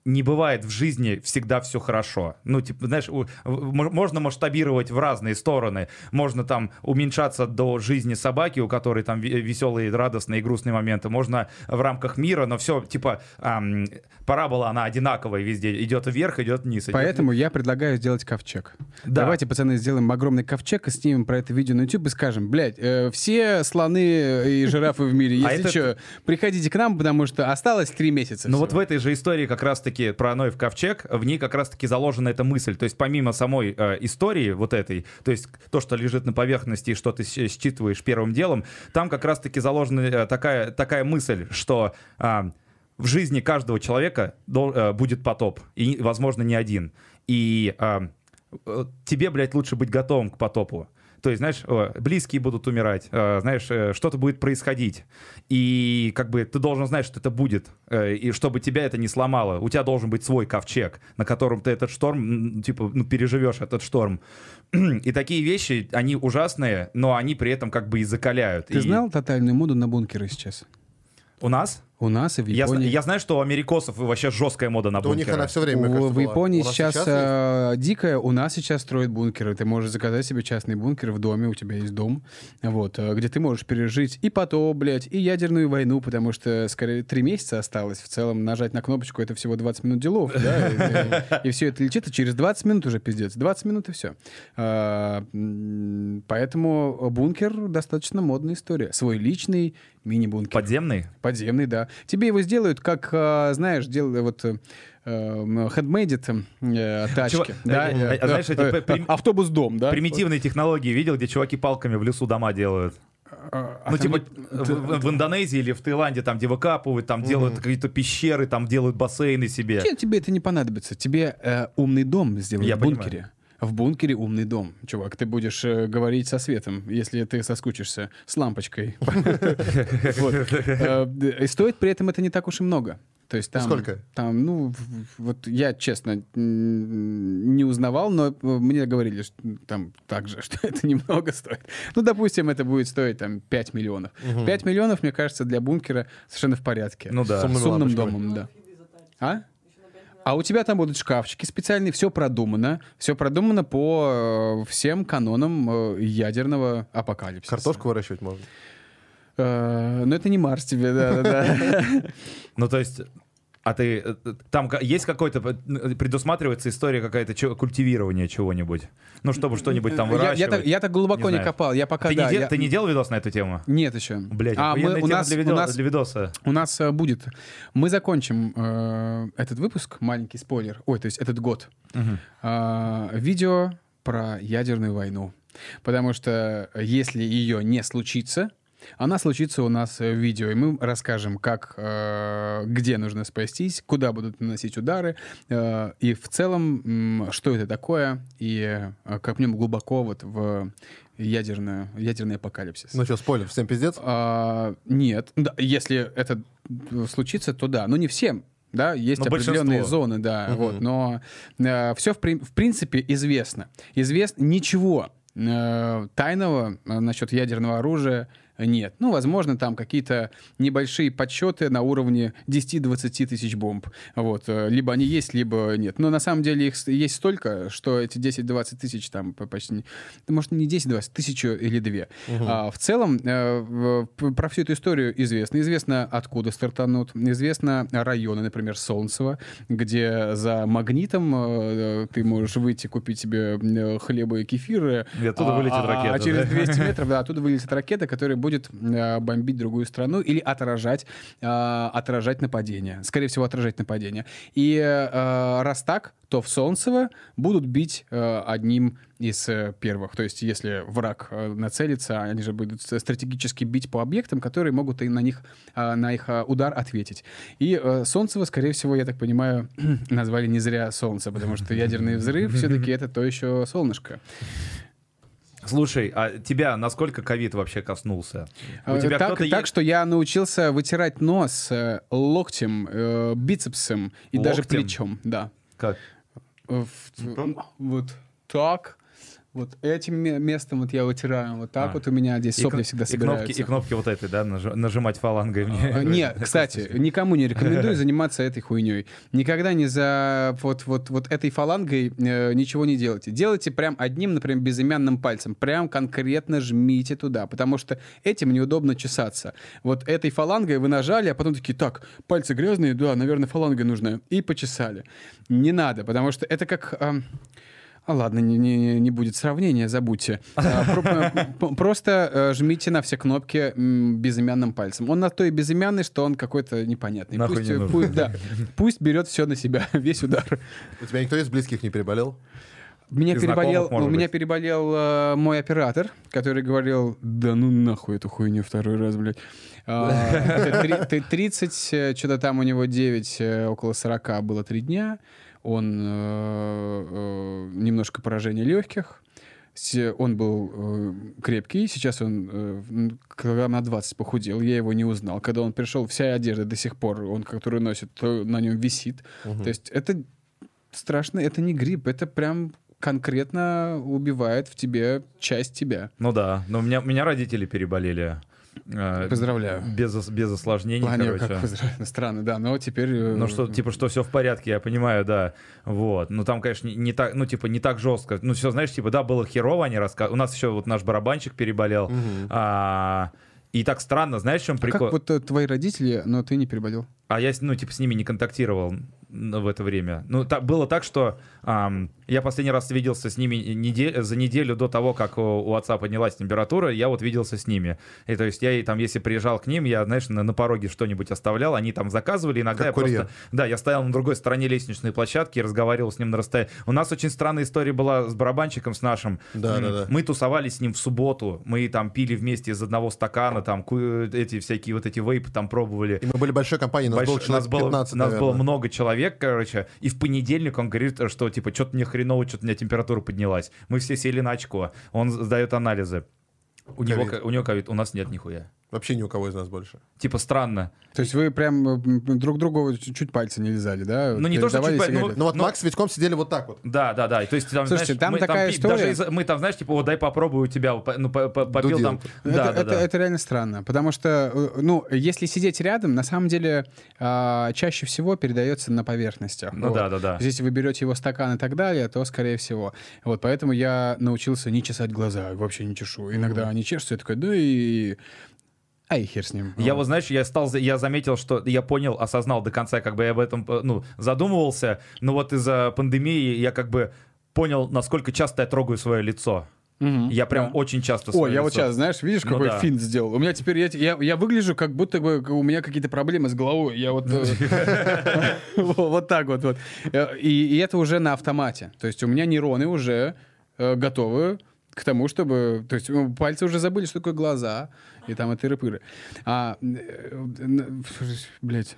не бывает в жизни всегда все хорошо. Ну, типа, знаешь, у- можно масштабировать в разные стороны. Можно там уменьшаться до жизни собаки, у которой там ве- веселые, радостные и грустные моменты. Можно в рамках мира, но все, типа, ам, парабола, она одинаковая везде. Идет вверх, идет вниз. идет- Поэтому я предлагаю сделать ковчег. Да. Давайте, пацаны, сделаем огромный ковчег и снимем про это видео на YouTube и скажем, блядь, э, все слоны и жирафы в мире, А если что, приходите к нам, потому что осталось три месяца. Ну вот в этой же истории как раз-таки про Ноев ковчег, в ней как раз-таки заложена эта мысль. То есть помимо самой э, истории вот этой, то есть то, что лежит на поверхности и что ты считываешь первым делом, там как раз-таки заложена э, такая, такая мысль, что а, в жизни каждого человека э, будет потоп, и, возможно, не один. И а, э, тебе, блядь, лучше быть готовым к потопу. То есть, знаешь, близкие будут умирать, э, знаешь, э, что-то будет происходить. И как бы ты должен знать, что это будет. И чтобы тебя это не сломало. У тебя должен быть свой ковчег, на котором ты этот шторм, типа, ну, переживешь этот шторм. И такие вещи, они ужасные, но они при этом как бы и закаляют. Ты И знал тотальную моду на бункеры сейчас? У нас? У нас и в Я, Японии. я знаю, что у америкосов вообще жесткая мода на Да у них бункеры. она все время, У- кажется, в была. Японии У нас сейчас, есть. э, дикая, у нас сейчас строят бункеры. Ты можешь заказать себе частный бункер в доме, у тебя есть дом, вот, э, где ты можешь пережить и потоп, блядь, и ядерную войну, потому что, скорее, три месяца осталось. В целом, нажать на кнопочку — это всего 20 минут делов, да, и, и все это летит, и через 20 минут уже пиздец. 20 минут и все. Поэтому бункер достаточно модная история. Свой личный мини-бункер. Подземный? Подземный, да. Тебе его сделают, как, а, знаешь, делают вот э, э, хендмейдед э, тачки. Да, а- э, а знаешь, эти э, прим- Автобус-дом, да? Примитивные технологии видел, где чуваки палками в лесу дома делают? А, а ну, типа, не- в, в Индонезии или в Таиланде, там, где выкапывают, там делают какие-то пещеры, там делают бассейны себе. Тебе, тебе это не понадобится. Тебе э, умный дом сделают Я в бункере. В бункере умный дом. Чувак, ты будешь э, говорить со светом, если ты соскучишься, с лампочкой. Э, И стоит при этом это не так уж и много. То есть там, Сколько? Там, ну, вот я, честно, не узнавал, но э, мне говорили, что там так же, что это немного стоит. Ну, допустим, это будет стоить там 5 миллионов. 5 миллионов, мне кажется, для бункера совершенно в порядке. Ну да. С умными С умным домом, да. А? А у тебя там будут шкафчики специальные, все продумано. Все продумано по э, всем канонам э, ядерного апокалипсиса. Картошку выращивать можно. Э, но это не Марс тебе, да-да-да. Ну, то есть, а ты... э, э, Там есть какой-то... э, Предусматривается история какая-то чё- культивирования чего-нибудь? Ну, чтобы что-нибудь там Я- выращивать? Я так- я так глубоко Не не копал. Я пока, ты, да, не де- я- ты не делал видос на эту тему? Нет еще. Блять, а мы, у нас, для, у видео- нас для видоса. У нас будет. Мы закончим э, этот выпуск, маленький спойлер. Ой, то есть этот год. Мгм. э, видео про ядерную войну. Потому что если ее не случится, она случится у нас в видео, и мы расскажем, как, э, где нужно спастись, куда будут наносить удары, э, и в целом, что это такое, и э, копнем глубоко вот в ядерную, ядерный апокалипсис. Ну что, спойлер, всем пиздец? А, нет. Да, если это случится, то да. Но не всем. Да, есть Но определенные большинство. зоны, да, Мгм. вот, но все в, при- в принципе известно. Известно ничего э, тайного э, насчет ядерного оружия Нет. Ну, возможно, там какие-то небольшие подсчеты на уровне 10-20 тысяч бомб. Вот. э, Либо они есть, либо нет. Но на самом деле их есть столько, что эти 10-20 тысяч там по- почти... Может, не 10-20, тысячу или две. А, в целом, э, про всю эту историю известно. Известно, откуда стартанут. Известно районы, например, Солнцево, где за магнитом э, ты можешь выйти купить себе э, хлеба и кефиры. И оттуда а- вылетит а- ракета, А через да? 200 метров, да, оттуда вылетит ракета, которая будет э, бомбить другую страну или отражать, э, отражать нападение. Скорее всего, отражать нападение. И э, раз так, то в Солнцево будут бить одним из первых. То есть, если враг нацелится, они же будут стратегически бить по объектам, которые могут и на них, на их удар ответить. И Солнцево, скорее всего, я так понимаю, назвали не зря Солнце, потому что ядерный взрыв все-таки это то еще солнышко. Слушай, а тебя насколько ковид вообще коснулся? У Э, тебя так, так есть? что я научился вытирать нос э, локтем, э, бицепсом и даже Локтем? плечом, да. Как? Э, в- Вот так. Вот этим ме- местом вот я вытираю. Вот так А. вот у меня здесь сопли кн- всегда и собираются. кнопки, и кнопки вот этой, да, нажи- нажимать фалангой мне. А, Нет, кстати, никому не рекомендую заниматься этой хуйней. Никогда не за вот, вот, вот этой фалангой э, ничего не делайте. Делайте прям одним, например, безымянным пальцем. Прям конкретно жмите туда, потому что этим неудобно чесаться. Вот этой фалангой вы нажали, а потом такие, так, пальцы грязные, да, наверное, фаланга нужна. И почесали. Не надо, потому что это как... ам, а ладно, не, не, не будет сравнения, забудьте. А, Просто э, жмите на все кнопки безымянным пальцем. Он на то и безымянный, что он какой-то непонятный. Нахуй пусть, не пусть- да, пусть берет все на себя, весь удар. У тебя никто из близких не переболел? Меня переболел, у меня переболел э, мой оператор, который говорил, да ну нахуй эту хуйню второй раз, блядь. А, ты 30, э, что-то там у него 9, э, около 40 было 3 дня. Он э, э, немножко поражение легких. Он был э, крепкий, сейчас он э, килограмм на 20 похудел, я его не узнал. Когда он пришел, вся одежда до сих пор, он, которую носит, то на нем висит. То есть это страшно, это не грипп, это прям конкретно убивает в тебе часть тебя. Ну да, но у меня, у меня родители переболели. Э, Поздравляю. Без, без осложнений, плане, короче. как поздравляю, странно, да, но теперь... э, Ну что, типа, что все в порядке, я понимаю, да. Вот. Ну там, конечно, не, так, ну, типа, не так жестко. Ну, все, знаешь, типа, да, было херово, они рассказывали. У нас еще вот наш барабанщик переболел. А, и так странно, знаешь, в чем а прикол? как вот э, твои родители, но ты не переболел? А я, ну, типа, с ними не контактировал в это время. Ну, так, было так, что ам, я последний раз виделся с ними неде- за неделю до того, как у, у отца поднялась температура, я вот виделся с ними. И то есть я и там, если приезжал к ним, я, знаешь, на, на пороге что-нибудь оставлял, они там заказывали, иногда Как я курьер. просто... Да, я стоял на другой стороне лестничной площадки и разговаривал с ним на расстоянии. У нас очень странная история была с барабанщиком, с нашим. Да, М, да, да. Мы тусовались с ним в субботу, мы там пили вместе из одного стакана, там ку- эти всякие вот эти вейпы там пробовали. И мы были большой компанией, нас Больш- было человек нас было, 15, нас было много человек, короче, и в понедельник он говорит, что типа, что-то мне хреново, что-то у меня температура поднялась. Мы все сели на очко, он сдает анализы. У него, Ковид. ко- у него ковид, у нас нет нихуя. Вообще ни у кого из нас больше. Типа странно. То есть вы прям э, друг другу чуть-чуть пальцы не лизали, да? Ну, не то, что чуть па- ну? Ну вот Ну- Макс с Витьком сидели вот так вот. Да, да, да. И То есть, там, Слушайте, знаешь, там мы такая пи- история- даже из- мы там, знаешь, типа, вот дай попробую у тебя, ну, по- по- попил Дудил. там. Это, Да, да, это, да. это реально странно, потому что, э, ну, если сидеть рядом, на самом деле а, чаще всего передается на поверхностях. Ну Вот. да, да, да. Если вы берете его стакан и так далее, то скорее всего. Вот поэтому я научился не чесать глаза, вообще не чешу. Иногда они чешутся, я такой, да и... А и хер с ним. Я вот, знаешь, я стал, я заметил, что я понял, осознал до конца, как бы я об этом, э, ну, задумывался, но вот из-за пандемии я как бы понял, насколько часто я трогаю свое лицо. Мгм. Я прям Да. очень часто О, я вот лицо. сейчас, знаешь, видишь, Ну какой да. финт сделал? У меня теперь, я, я, я выгляжу, как будто бы у меня какие-то проблемы с головой. Я вот... э, Вот так вот. вот. Э, И это уже на автомате. То есть у меня нейроны уже готовы к тому, чтобы... То есть ну, пальцы уже забыли, что такое глаза, и там и тыры-пыры. А, э, блядь,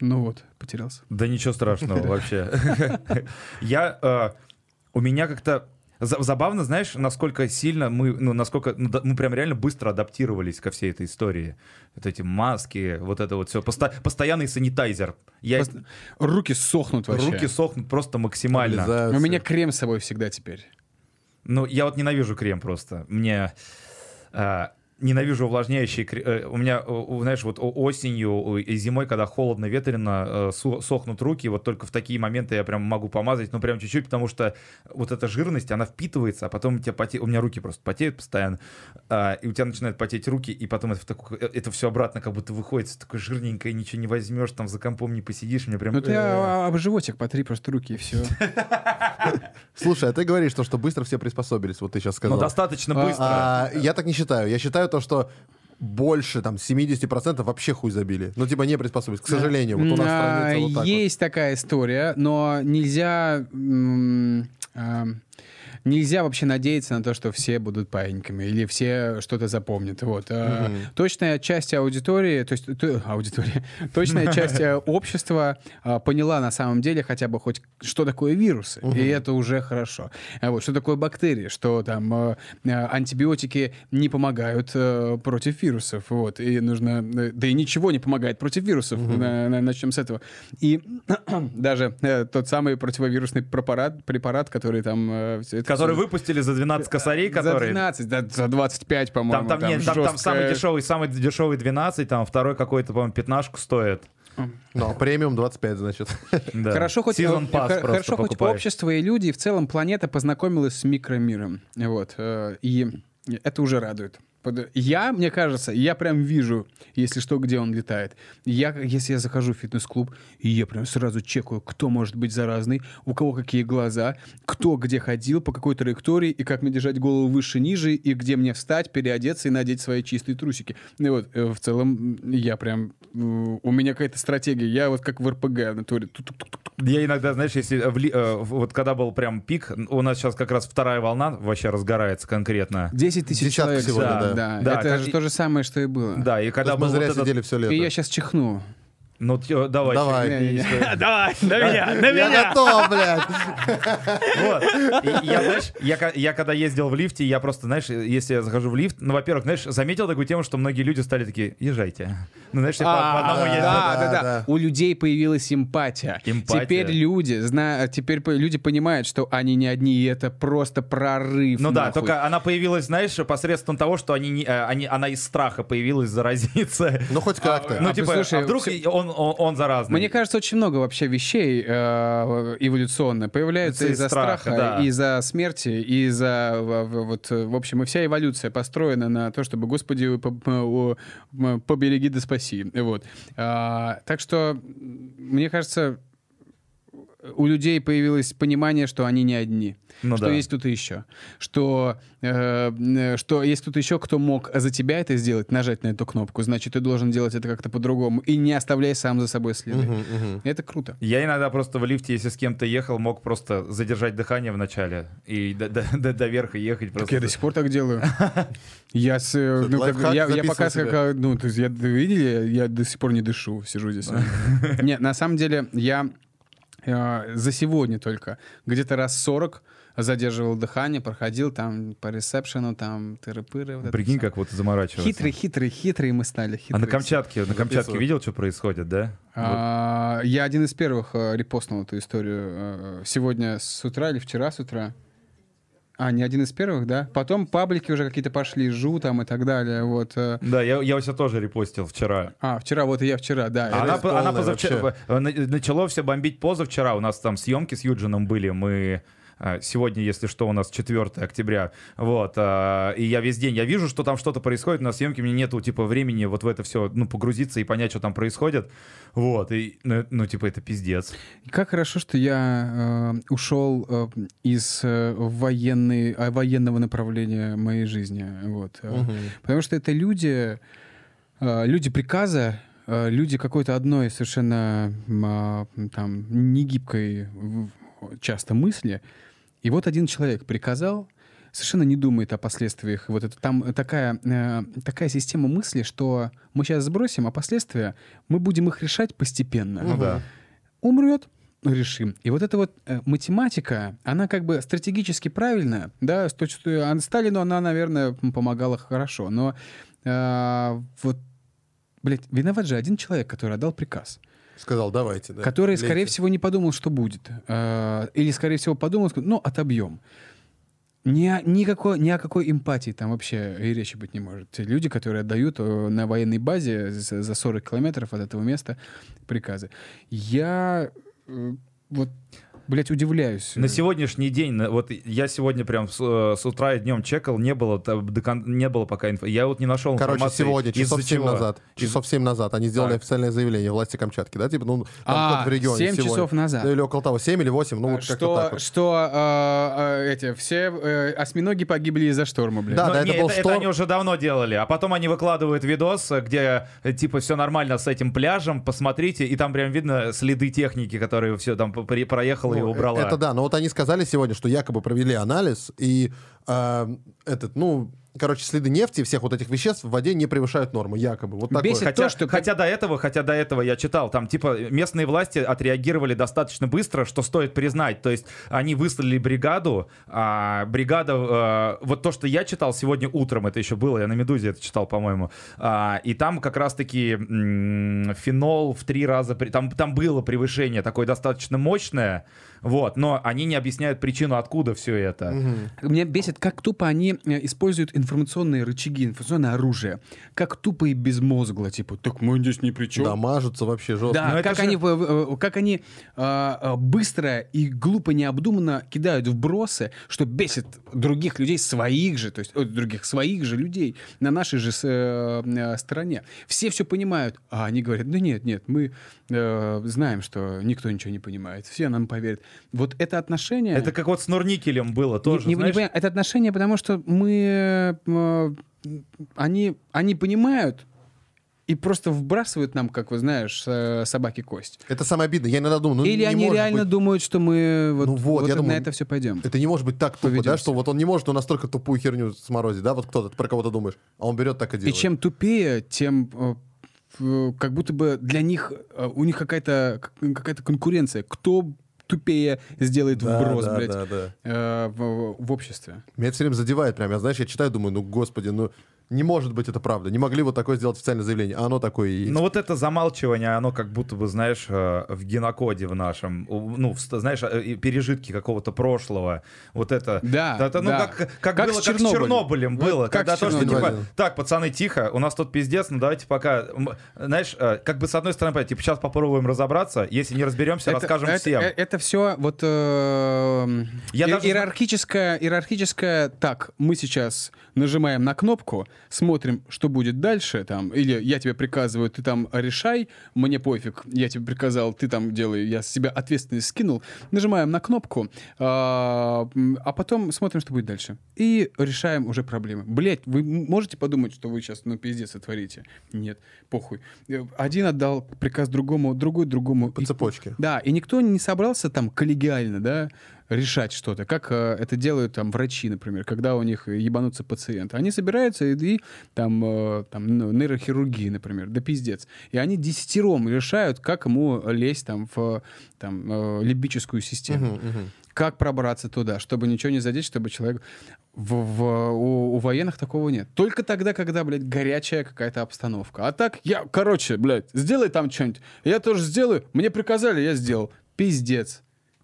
ну вот, потерялся. Да ничего страшного вообще. Я, э, у меня как-то за- забавно, знаешь, насколько сильно мы, ну, насколько ну, да, мы прям реально быстро адаптировались ко всей этой истории. Вот эти маски, вот это вот все. постоянный санитайзер. Я, Просто Руки сохнут вообще. руки сохнут просто максимально. Облизаются. У меня крем с собой всегда теперь. Ну, я вот ненавижу крем просто. Мне... э, ненавижу увлажняющие. э, У меня, э, знаешь, вот осенью и зимой, когда холодно, ветрено, э, сохнут руки, вот только в такие моменты я прям могу помазать, ну прям чуть-чуть, потому что вот эта жирность, она впитывается, а потом у тебя поте... у меня руки просто потеют постоянно, а, и у тебя начинают потеть руки, и потом это, в такой- это все обратно как будто выходит, всё такое жирненькое, ничего не возьмешь, там за компом не посидишь, мне прям... Ну ты э, а- об животик потри просто руки и все. Слушай, а ты говоришь, то, что быстро все приспособились, вот ты сейчас сказал. Ну, достаточно А, быстро. А, я так не считаю. Я считаю то, что больше там 70% вообще хуй забили. Ну, типа не приспособились. К сожалению, вот у нас А, вот так вот. Есть такая история, но нельзя... м, а, Нельзя вообще надеяться на то, что все будут паиньками или все что-то запомнят. Вот. А, Точная часть аудитории, то есть т- аудитория, точная часть э, общества а, поняла на самом деле хотя бы хоть что такое вирусы, и это уже хорошо. А Вот, что такое бактерии, что там э, э, антибиотики не помогают против вирусов, вот, и нужно, да и ничего не помогает против вирусов, На- на- начнем с этого. И даже э, тот самый противовирусный препарат, препарат, который там... э, это Который выпустили за 12 косарей, За которые... 12, да, за 25, по-моему. Там, там, нет, там, там самый дешевый, самый дешевый 12, там второй какой-то, по-моему, пятнашку стоит. Но премиум 25, значит. Да. Хорошо хоть, Season э, Pass хо- просто хорошо хоть общество и люди, и в целом планета познакомилась с микромиром. Вот. э, И это уже радует. Я, мне кажется, я прям вижу, если что, где он летает. Я, если я захожу в фитнес-клуб, и я прям сразу чекаю, кто может быть заразный, у кого какие глаза, кто где ходил, по какой траектории, и как мне держать голову выше, ниже, и где мне встать, переодеться и надеть свои чистые трусики. И вот, э, в целом, я прям... У меня какая-то стратегия. Я вот как в РПГ в натуре. Я иногда, знаешь, если в ли- э, вот когда был прям пик, у нас сейчас как раз вторая волна вообще разгорается конкретно. 10 тысяч человек. сегодня, да, да. Да, это как- же то же самое, что и было. Да, и когда мы вот этот- сидели все лето. И я сейчас чихну. Ну, тё- давай. Давай. чё- Давай, на меня, на Я готов, блядь. Вот. И я, знаешь, я, ка- я когда ездил в лифте, я просто, знаешь, если я захожу в лифт, ну, во-первых, знаешь, заметил такую тему, что многие люди стали такие, езжайте. Ну, знаешь, я по, по А, одному да, ездил. Да, да, да. У людей появилась эмпатия. Эмпатия. Теперь люди, зна... теперь по- люди понимают, что они не одни, и это просто прорыв. Ну да, только она появилась, знаешь, посредством того, что они, не- э, они, она из страха появилась заразиться. Ну, хоть как-то. Ну, А, типа, а вдруг он, он, он заразный? Мне кажется, очень много вообще вещей э, эволюционно появляются из-за страха, страха, да. из-за смерти, из-за вот э, в общем и вся эволюция построена на то, чтобы Господи м, побереги да спаси, вот. А, так что мне кажется, у людей появилось понимание, что они не одни, Ну что да. есть кто-то еще, что э, что есть кто-то еще, кто мог за тебя это сделать, нажать на эту кнопку, значит, ты должен делать это как-то по-другому и не оставляй сам за собой следы. Мгм, мгм. Это круто. Я иногда просто в лифте, если с кем-то ехал, мог просто задержать дыхание в начале и до, до- до- до верха ехать Так просто. я до сих пор так делаю. Я, с, э, ну, как- я, я пока, как, ну, то есть, я, видели, я до сих пор не дышу, сижу здесь. Нет, на самом деле, я за сегодня только где-то раз 40 задерживал дыхание, проходил там по ресепшену, там тыры-пыры. вот Прикинь, как вот заморачиваться. Хитрый, хитрый, хитрый мы стали. А хитрые на все. Камчатке, на Камчатке видел, что происходит, да? Вот. А, Я один из первых э, репостнул эту историю э, сегодня с утра или вчера с утра. А, не один из первых, да? Потом паблики уже какие-то пошли, жу там и так далее. Вот. э. Да, я, я у себя тоже репостил вчера. А, вчера, вот и я вчера, да. А она, она позавчера э, на- начало все бомбить позавчера. У нас там съемки с Юджином были. Мы сегодня, если что, у нас 4 октября. Вот. э, И я весь день, я вижу, что там что-то происходит на съемке. Мне нету, типа, времени вот в это все, ну, погрузиться и понять, что там происходит. Вот. И, ну, ну, типа, это пиздец. Как хорошо, что я э, ушел э, из э, военной, а, военного направления моей жизни. Вот. Э, Мгм. Потому что это люди, э, люди приказа, э, люди какой-то одной совершенно а, там негибкой часто мысли. И вот один человек приказал, совершенно не думает о последствиях. Вот это там такая, э, такая система мысли, что мы сейчас сбросим, а последствия мы будем их решать постепенно Ну да. умрет, решим. И вот эта вот э, математика, она как бы стратегически правильная, да, с точки зрения- а Сталину она, наверное, помогала хорошо, но э, вот, блядь, виноват же один человек, который отдал приказ, Сказал, давайте. да. который, скорее Лейте. всего, не подумал, что будет, Э, или, скорее всего, подумал, ну, отобьем. ни, никакой, ни о какой эмпатии там вообще и речи быть не может. Люди, которые отдают э, на военной базе за за 40 километров от этого места приказы. Я э, вот, блядь, удивляюсь. На сегодняшний день, вот я сегодня прям с, э, с утра и днем чекал, не было, там не было пока инфо. Я вот не нашел Короче, информации, сегодня, часов из-за 7 чего. назад. Часов 7 назад они сделали Так. официальное заявление власти Камчатки, да? Типа, ну, там А, в регионе 7 сегодня. часов назад. Или около того, 7 или 8, ну, вот как-то что, так вот. что э, э, эти все э, осьминоги погибли из-за шторма, блядь. Да, Ну, да, не, это был это, шторм. они уже давно делали. А потом они выкладывают видос, где э, типа все нормально с этим пляжем, посмотрите, и там прям видно следы техники, которые все там по- при- проехала и Ну, убрала. Это да, но вот они сказали сегодня, что якобы провели анализ, и э, этот, ну, короче, следы нефти, всех вот этих веществ в воде не превышают нормы, якобы. Вот такое. Бесит Хотя, то, что- хотя до этого, хотя до этого я читал, там типа местные власти отреагировали достаточно быстро, что стоит признать. То есть они выслали бригаду, а бригада, э, вот то, что я читал сегодня утром, это еще было, я на Медузе это читал, по-моему, а, и там как раз-таки фенол в три раза, при- там, там было превышение такое достаточно мощное, вот, но они не объясняют причину, откуда все это. Меня бесит, как тупо они э, используют информационные рычаги, информационное оружие. Как тупо и безмозгло, типа, так мы здесь ни при чем. Да, мажутся вообще жестко. Да, Но как, же- они, как они а, а, быстро и глупо необдуманно кидают вбросы, что бесит других людей, своих же, то есть других своих же людей на нашей же э, э, стороне. Все все понимают, а они говорят, да нет, нет, мы э, знаем, что никто ничего не понимает, все нам поверят. Вот это отношение... Это как вот с Нурникелем было тоже, Не- не- не понимаю, это отношение, потому что мы... э, они, они понимают и просто вбрасывают нам, как вы знаешь, э, собаки кость. Это самое обидное. Я иногда думаю, ну, Или не они реально быть- думают, что мы вот, Ну вот, я на думаю, это все пойдем. Это не может быть так тупо, да, Поведемся. что вот он не может ну, настолько тупую херню сморозить, да, вот кто-то, про кого-то думаешь, а он берет так и И делает. чем тупее, тем э, как будто бы для них, у них какая-то какая-то конкуренция. Кто тупее сделает Да, вброс, да, блядь, да, да. э, в, в обществе. Меня это все время задевает прям. Я, знаешь, я читаю, думаю, ну, господи, ну, не может быть это правда. Не могли вот такое сделать официальное заявление, а оно такое и есть. Ну вот это замалчивание, оно как будто бы, знаешь, э, в генокоде в нашем, ну, в знаешь, э, пережитки какого-то прошлого, вот это. Да, это, ну, да. как, как, Как было, с как с Чернобылем. Чернобылем Вот было, как когда то, что типа, Чернобылем. так, пацаны, тихо, у нас тут пиздец, ну давайте пока, знаешь, э, как бы с одной стороны, понятно, типа, сейчас попробуем разобраться, если не разберемся, расскажем это, всем. Это, все вот э, Я и- даже- иерархическое, иерархическое. Так, мы сейчас нажимаем на кнопку, смотрим, что будет дальше, там, или я тебе приказываю, ты там решай, мне пофиг, я тебе приказал, ты там делай, я с себя ответственность скинул. Нажимаем на кнопку, а а потом смотрим, что будет дальше. И решаем уже проблемы. Блять, вы можете подумать, что вы сейчас, ну, пиздец, сотворите? Нет, похуй. Э, Один отдал приказ другому, другой другому. По И- цепочке. да, и никто не собрался там коллегиально, да, решать что-то, как э, это делают там врачи, например, когда у них ебанутся пациенты. Они собираются и, и там, э, там ну, нейрохирургии, например, да пиздец. И они десятером решают, как ему лезть там в там, э, лимбическую систему. Мгм, мгм. Как пробраться туда, чтобы ничего не задеть, чтобы человек... В, в- у, у военных такого нет. Только тогда, когда, блядь, горячая какая-то обстановка. А так, я, короче, блядь, сделай там что-нибудь. Я тоже сделаю. Мне приказали, я сделал. Пиздец.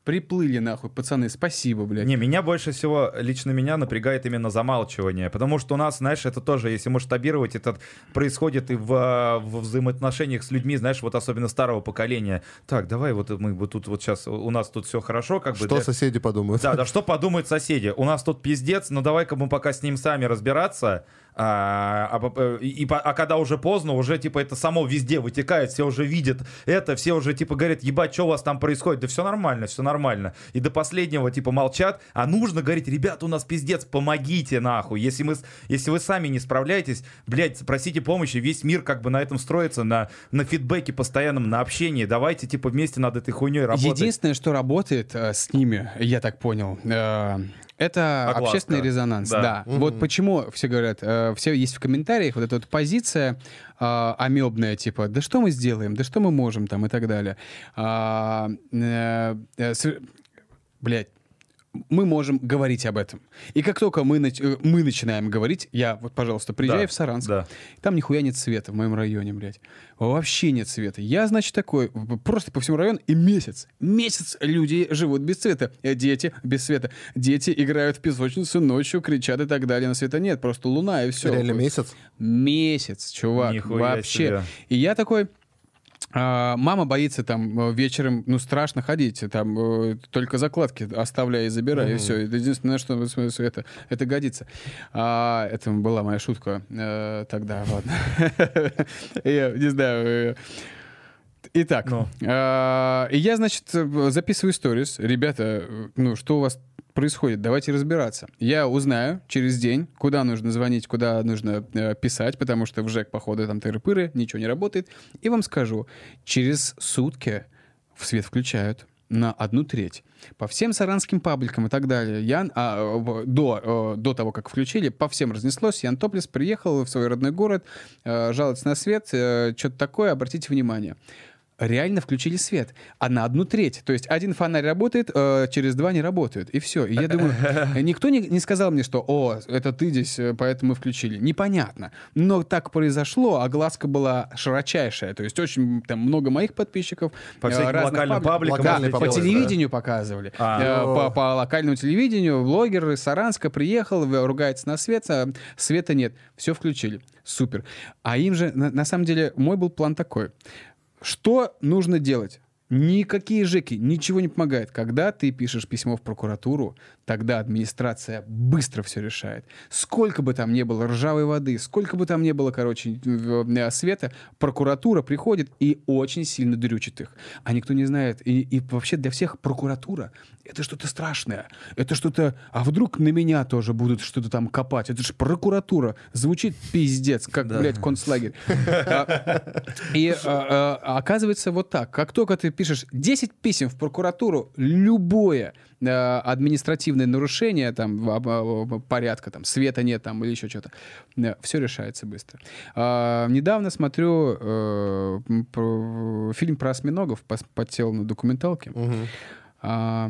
Приплыли нахуй, пацаны, спасибо, блядь. Не, меня больше всего, лично меня напрягает именно замалчивание, потому что у нас, знаешь, это тоже, если масштабировать, это происходит и в, в взаимоотношениях с людьми, знаешь, вот особенно старого поколения. Так, давай вот мы вот тут вот сейчас, у нас тут все хорошо, как бы. Что для- соседи подумают? Да, да, что подумают соседи? У нас тут пиздец, но давай-ка мы пока с ним сами разбираться. А, а, по- и, а когда уже поздно, уже типа это само везде вытекает, все уже видят это, все уже типа говорят, ебать, что у вас там происходит? Да все нормально, все нормально. И до последнего типа молчат, а нужно говорить, ребята, у нас пиздец, помогите нахуй. Если, мы, если вы сами не справляетесь, блядь, просите помощи, весь мир как бы на этом строится, на, на фидбэке постоянном, на общении. Давайте типа вместе над этой хуйней работать. Единственное, что работает э, с ними, я так понял, э, это Огласка. общественный резонанс. Да. Да. Вот почему все говорят, э, все есть в комментариях вот эта вот позиция э, амебная, типа, да что мы сделаем, да что мы можем там и так далее. А, э, э, с- блядь, мы можем говорить об этом. И как только мы, нач- э, мы начинаем говорить, я вот, пожалуйста, приезжаю Да, в Саранск, да. там нихуя нет света в моем районе, блядь. Вообще нет света. Я, значит, такой, просто по всему району, и месяц, месяц люди живут без света. Э, Дети без света. Дети играют в песочницу ночью, кричат и так далее. Но света нет, просто луна и все. Реально месяц? Месяц, чувак, Нихуя вообще. себе. И я такой, мама боится там э, вечером, ну, страшно ходить, там э, только закладки оставляй и забирай, и все. Это единственное, что это, это годится. А, это была моя шутка э, тогда, ладно. Я не знаю. Итак, Ну. а, я, значит, записываю сторис. Ребята, ну, что у вас происходит? Давайте разбираться. Я узнаю через день, куда нужно звонить, куда нужно э, писать, потому что в ЖЭК, походу, там тыры-пыры, ничего не работает. И вам скажу, через сутки в свет включают на одну треть. По всем саранским пабликам и так далее. Я, а, до, э, до того, как включили, по всем разнеслось. Ян Топлес приехал в свой родной город, э, жаловаться на свет, что-то такое, обратите внимание. Реально включили свет, а на одну треть. То есть один фонарь работает, э, через два не работает. И все. И я думаю, никто не, не сказал мне, что «О, это ты здесь, э, поэтому включили». Непонятно. Но так произошло, огласка была широчайшая. То есть очень там много моих подписчиков. По э, всяким локальным пабликов. пабликам Да, по делать, да. телевидению показывали. А. Э, по, по локальному телевидению блогер из Саранска приехал, ругается на свет, а света нет. Все включили. Супер. А им же, на, на самом деле, мой был план такой. Что нужно делать? Никакие ЖЭКи, ничего не помогает. Когда ты пишешь письмо в прокуратуру, тогда администрация быстро все решает. Сколько бы там ни было ржавой воды, сколько бы там ни было, короче, э, света, прокуратура приходит и очень сильно дрючит их. А никто не знает. И, и вообще для всех прокуратура — это что-то страшное. Это что-то... А вдруг на меня тоже будут что-то там копать? Это же прокуратура. Звучит пиздец, как, блядь, концлагерь. А, И а, а, оказывается вот так. Как только ты пишешь 10 писем в прокуратуру, любое а, административное нарушение там порядка, там света нет там или еще что-то, все решается быстро. А, Недавно смотрю э, фильм про осьминогов, подсел на документалке. А,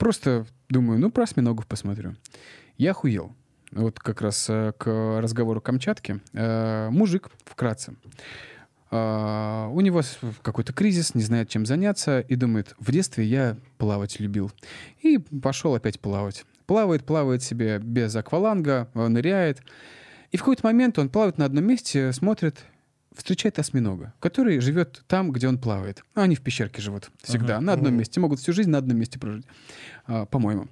Просто думаю, ну, про осьминогов посмотрю. Я охуел. Вот как раз э, к разговору Камчатки. Э, Мужик, вкратце. А, У него какой-то кризис, не знает, чем заняться, и думает, в детстве я плавать любил. И пошел опять плавать. Плавает, плавает себе без акваланга, э, ныряет. И в какой-то момент он плавает на одном месте, смотрит, встречает осьминога, который живет там, где он плавает. Ну, Они в пещерке живут всегда, на одном месте. Могут всю жизнь на одном месте прожить, а, по-моему.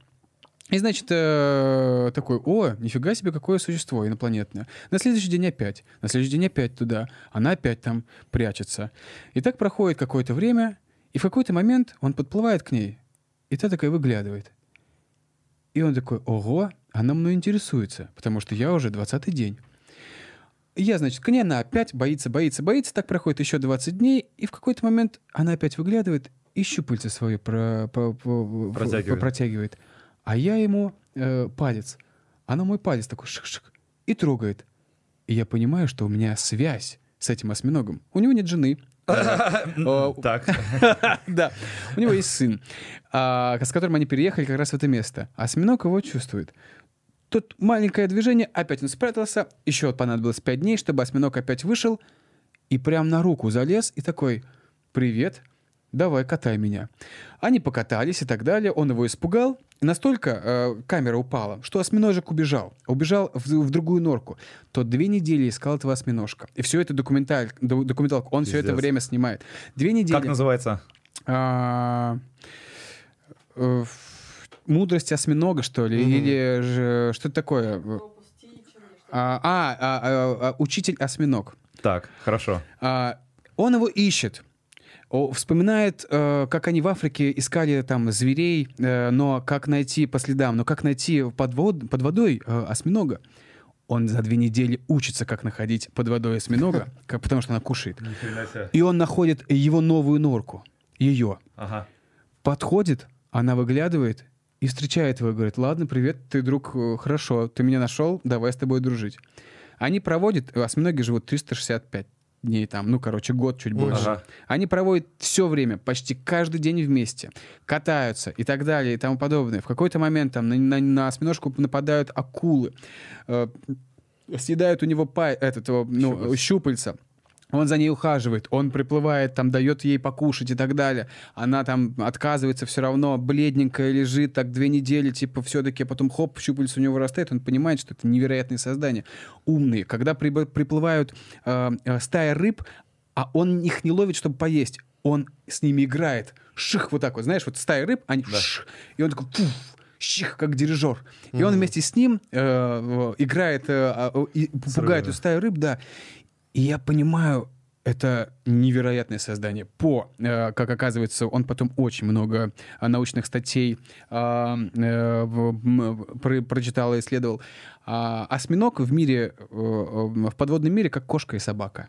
И, значит, э, такой, о, нифига себе, какое существо инопланетное. На следующий день опять, на следующий день опять туда. Она опять там прячется. И так проходит какое-то время, и в какой-то момент он подплывает к ней, и та такая выглядывает. И он такой, ого, она мной интересуется, потому что я уже 20-й день. И Я, значит, к ней она опять боится, боится, боится. Так проходит еще 20 дней, и в какой-то момент она опять выглядывает и щупальце свое про, про- про- Протягивает. протягивает. А я ему э, палец. Она мой палец такой шик-шик и трогает. И я понимаю, что у меня связь с этим осьминогом. У него нет жены. Э, Так. Да, у него есть сын, а, с которым они переехали как раз в это место. Осьминог его чувствует. Тут маленькое движение, опять он спрятался, еще понадобилось пять дней, чтобы осьминог опять вышел и прям на руку залез и такой «Привет, давай катай меня». Они покатались и так далее, он его испугал, настолько э, камера упала, что осьминожек убежал. Убежал в, в другую норку. Тот две недели искал этого осьминожка. И все это документаль, документалка, он все это время снимает. Две недели. Как называется? А, э, мудрость осьминога, что ли? Или же что-то такое? А, а, а, а, а, учитель осьминог. Так, хорошо. А, он его ищет. О, вспоминает, э, как они в Африке искали там зверей, э, но как найти по следам, но как найти под, вод- под водой э, осьминога. Он за две недели учится, как находить под водой осьминога, как- потому что она кушает. И он находит его новую норку, ее. Ага. Подходит, она выглядывает и встречает его и говорит, ладно, привет, ты друг, хорошо, ты меня нашел, давай с тобой дружить. Они проводят, осьминоги живут 365 дней там, ну, короче, год чуть больше. Ага. Они проводят все время, почти каждый день вместе, катаются и так далее и тому подобное. В какой-то момент там на, на- на осьминожку нападают акулы, э, съедают у него па- этот, ну, щупальца. Он за ней ухаживает, он приплывает, там дает ей покушать и так далее. Она там отказывается все равно, бледненькая лежит, так две недели, типа, все-таки, потом хоп, щупальца у него вырастает, он понимает, что это невероятные создания, умные. Когда прибы- приплывают э, э, стая рыб, а он их не ловит, чтобы поесть, он с ними играет. Ших вот так вот, знаешь, вот стая рыб, они ших, и он такой пуф, щих, как дирижер. И он вместе с ним э, э, играет, э, а, и пугает эту стаю рыб, да. И я понимаю, это невероятное создание. По, э, как оказывается, он потом очень много э, научных статей а, э, м, про- прочитал и исследовал. А, осьминог в мире, э, э, в подводном мире, как кошка и собака.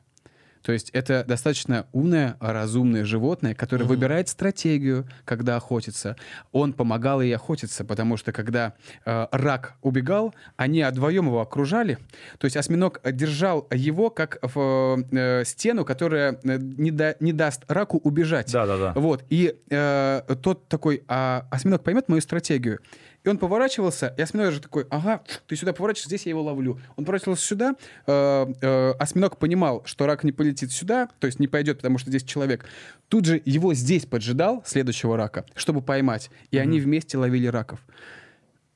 То есть это достаточно умное, разумное животное, которое выбирает стратегию, когда охотится. Он помогал ей охотиться, потому что когда э, рак убегал, они вдвоем его окружали. То есть осьминог держал его как в э, стену, которая э, не, да- не даст раку убежать. Да-да-да. Вот. И э, тот такой, а осьминог поймет мою стратегию. И он поворачивался, и осьминог же такой, ага, ты сюда поворачиваешься, здесь я его ловлю. Он поворачивался сюда, э, э, осьминог понимал, что рак не полетит сюда, то есть не пойдет, потому что здесь человек. Тут же его здесь поджидал, следующего рака, чтобы поймать. И они вместе ловили раков.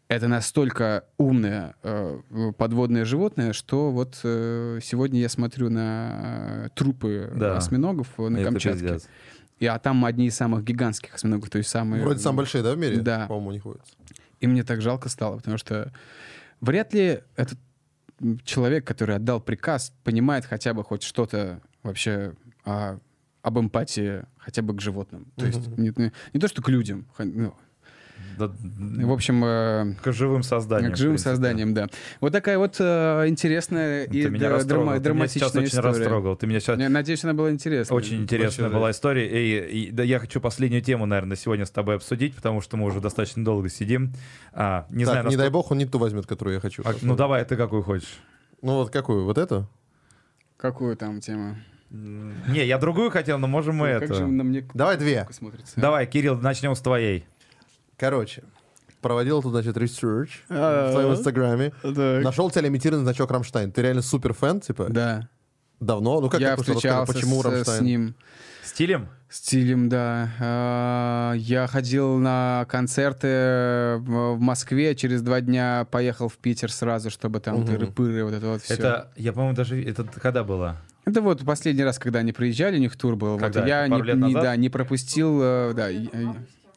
Это настолько умное э, подводное животное, что вот э, сегодня я смотрю на э, трупы Да. осьминогов на Это Камчатке. пиздец. И, а там одни из самых гигантских осьминогов, то есть самые... Вроде самые большие, да, в мире? Да. По-моему, у них водятся. И мне так жалко стало, потому что вряд ли этот человек, который отдал приказ, понимает хотя бы хоть что-то вообще о- об эмпатии хотя бы к животным. То есть не, не- не то, что к людям. ну, в общем, э, к живым созданиям. к живым созданиям, да. Вот такая вот э, интересная и Ты меня дра- растрогал. драма- Ты меня сейчас драматичная очень история. растрогал. Ты меня сейчас... Я надеюсь, она была интересная. Очень интересная была история. И, и, да, я хочу последнюю тему, наверное, сегодня с тобой обсудить, потому что мы уже достаточно долго сидим. А, не так, знаю, не дай бог, он не ту возьмет, которую я хочу. А, ну давай, ты какую хочешь? Ну вот какую? Вот эту? Какую там тему? Не, я другую хотел, но можем мы Как это. же на мне Давай две. Давай, Кирилл, начнем с твоей. Короче, проводил тут, значит, research А, в твоем инстаграме. Нашел тебя лимитированный значок Рамштайн. Ты реально супер фэн, типа? Да. Давно? Ну как я встречался почему с, Рамштайн? с ним. С Тиллем? С Тиллем, да. А, Я ходил на концерты в в Москве, через два дня поехал в Питер сразу, чтобы там Мгм. тыры-пыры, вот это вот все. Это, я, по-моему, даже... Это когда было? Это вот последний раз, когда они приезжали, у них тур был. Вот, Когда? я Это пару не, лет не- да, не пропустил, э, да, э,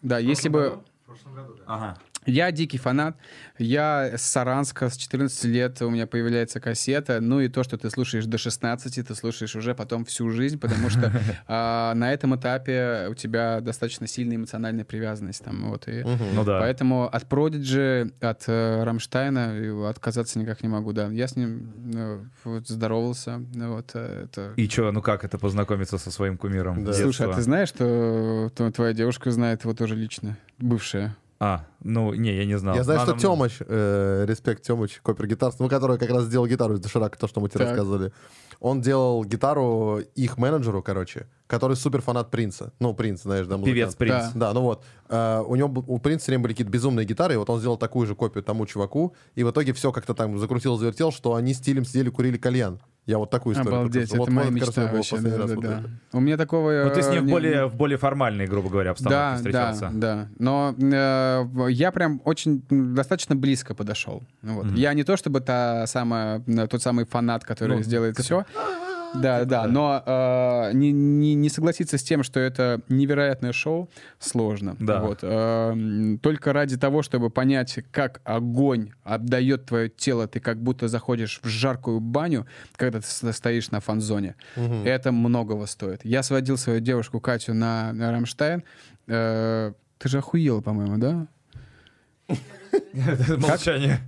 да, если бы... Прошлом году, да. Ага. Я дикий фанат. Я с Саранска, с 14 лет у меня появляется кассета. Ну и то, что ты слушаешь до 16, ты слушаешь уже потом всю жизнь, потому что а, на этом этапе у тебя достаточно сильная эмоциональная привязанность. Там, вот, и Мгм. Ну да. Поэтому от Продиджи, от э, Рамштайна э, отказаться никак не могу, да. Я с ним э, вот, здоровался. ну, Вот, э, это... И чё, ну как это познакомиться со своим кумиром? Да. Слушай, а ты знаешь, что т- твоя девушка знает его тоже лично? Бывшая. А, ну, не, я не знал. Я знаю, Надо что Тёмыч, э, респект Тёмыч, Копер Гитарс, ну, который как раз сделал гитару из Доширака, то, что мы тебе Так. рассказывали. Он делал гитару их менеджеру, короче, который супер фанат Принца. Ну, Принц, знаешь, да, музыкант. Певец Принц. Да, ну вот. Э, у него у Принца все время были какие-то безумные гитары, и вот он сделал такую же копию тому чуваку, и в итоге все как-то там закрутил, завертел, что они стилем сидели, курили кальян. Я вот такую историю Обалдеть, это вот, моя мечта вообще. Да, раз да, вот да. У меня такого... Ну, ты с э, ним в не- более, в более формальной, грубо говоря, обстановке Да, встречался. да, да. Но э, в- я прям очень достаточно близко подошел. Ну Вот. Мгм. Я не то чтобы та самая, э, тот самый фанат, который Ну, сделает все. Да, да, да. но э, не, не, не согласиться с тем, что это невероятное шоу, сложно. Да. Вот. Э, только ради того, чтобы понять, как огонь отдает твое тело, ты как будто заходишь в жаркую баню, когда ты стоишь на фан-зоне. Мгм. Это многого стоит. Я сводил свою девушку Катю на, на Рамштайн. Э, ты же охуела, по-моему, да? Молчание.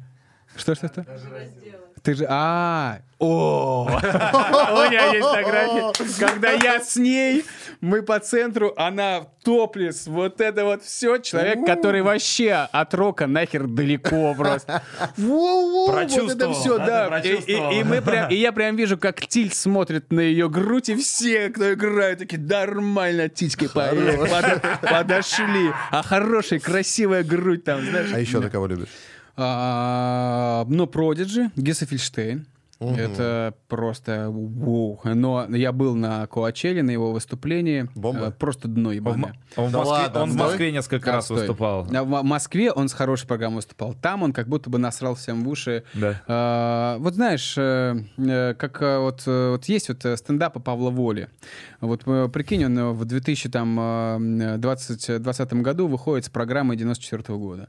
Что, что, что? Разделы. Ты же... А, о, у меня есть фотография, когда я с ней, мы по центру, она топлес, вот это вот все, человек, который вообще от рока нахер далеко просто. Вот это Прочувствовал, все, да, И, мы прям, и я прям вижу, как Тиль смотрит на ее грудь, и все, кто играет, такие, нормально, титьки по- под- подошли. А хорошая, красивая грудь там, знаешь. А еще ты кого любишь? А, ну, Продиджи, Гесса Фильштейн. Это просто вау. Но я был на Коачеле, на его выступлении. Бомба? Э, Просто дно Он в ебаное. М- он в Да Москве- ладно, он в? Москве несколько раз Отстой. выступал. А В в Москве он с хорошей программой выступал. Там он как будто бы насрал всем в уши. Да. А, вот знаешь, э, э, как вот, вот есть вот стендапы Павла Воли. Вот прикинь, он в 2020 году выходит с программой 94 года.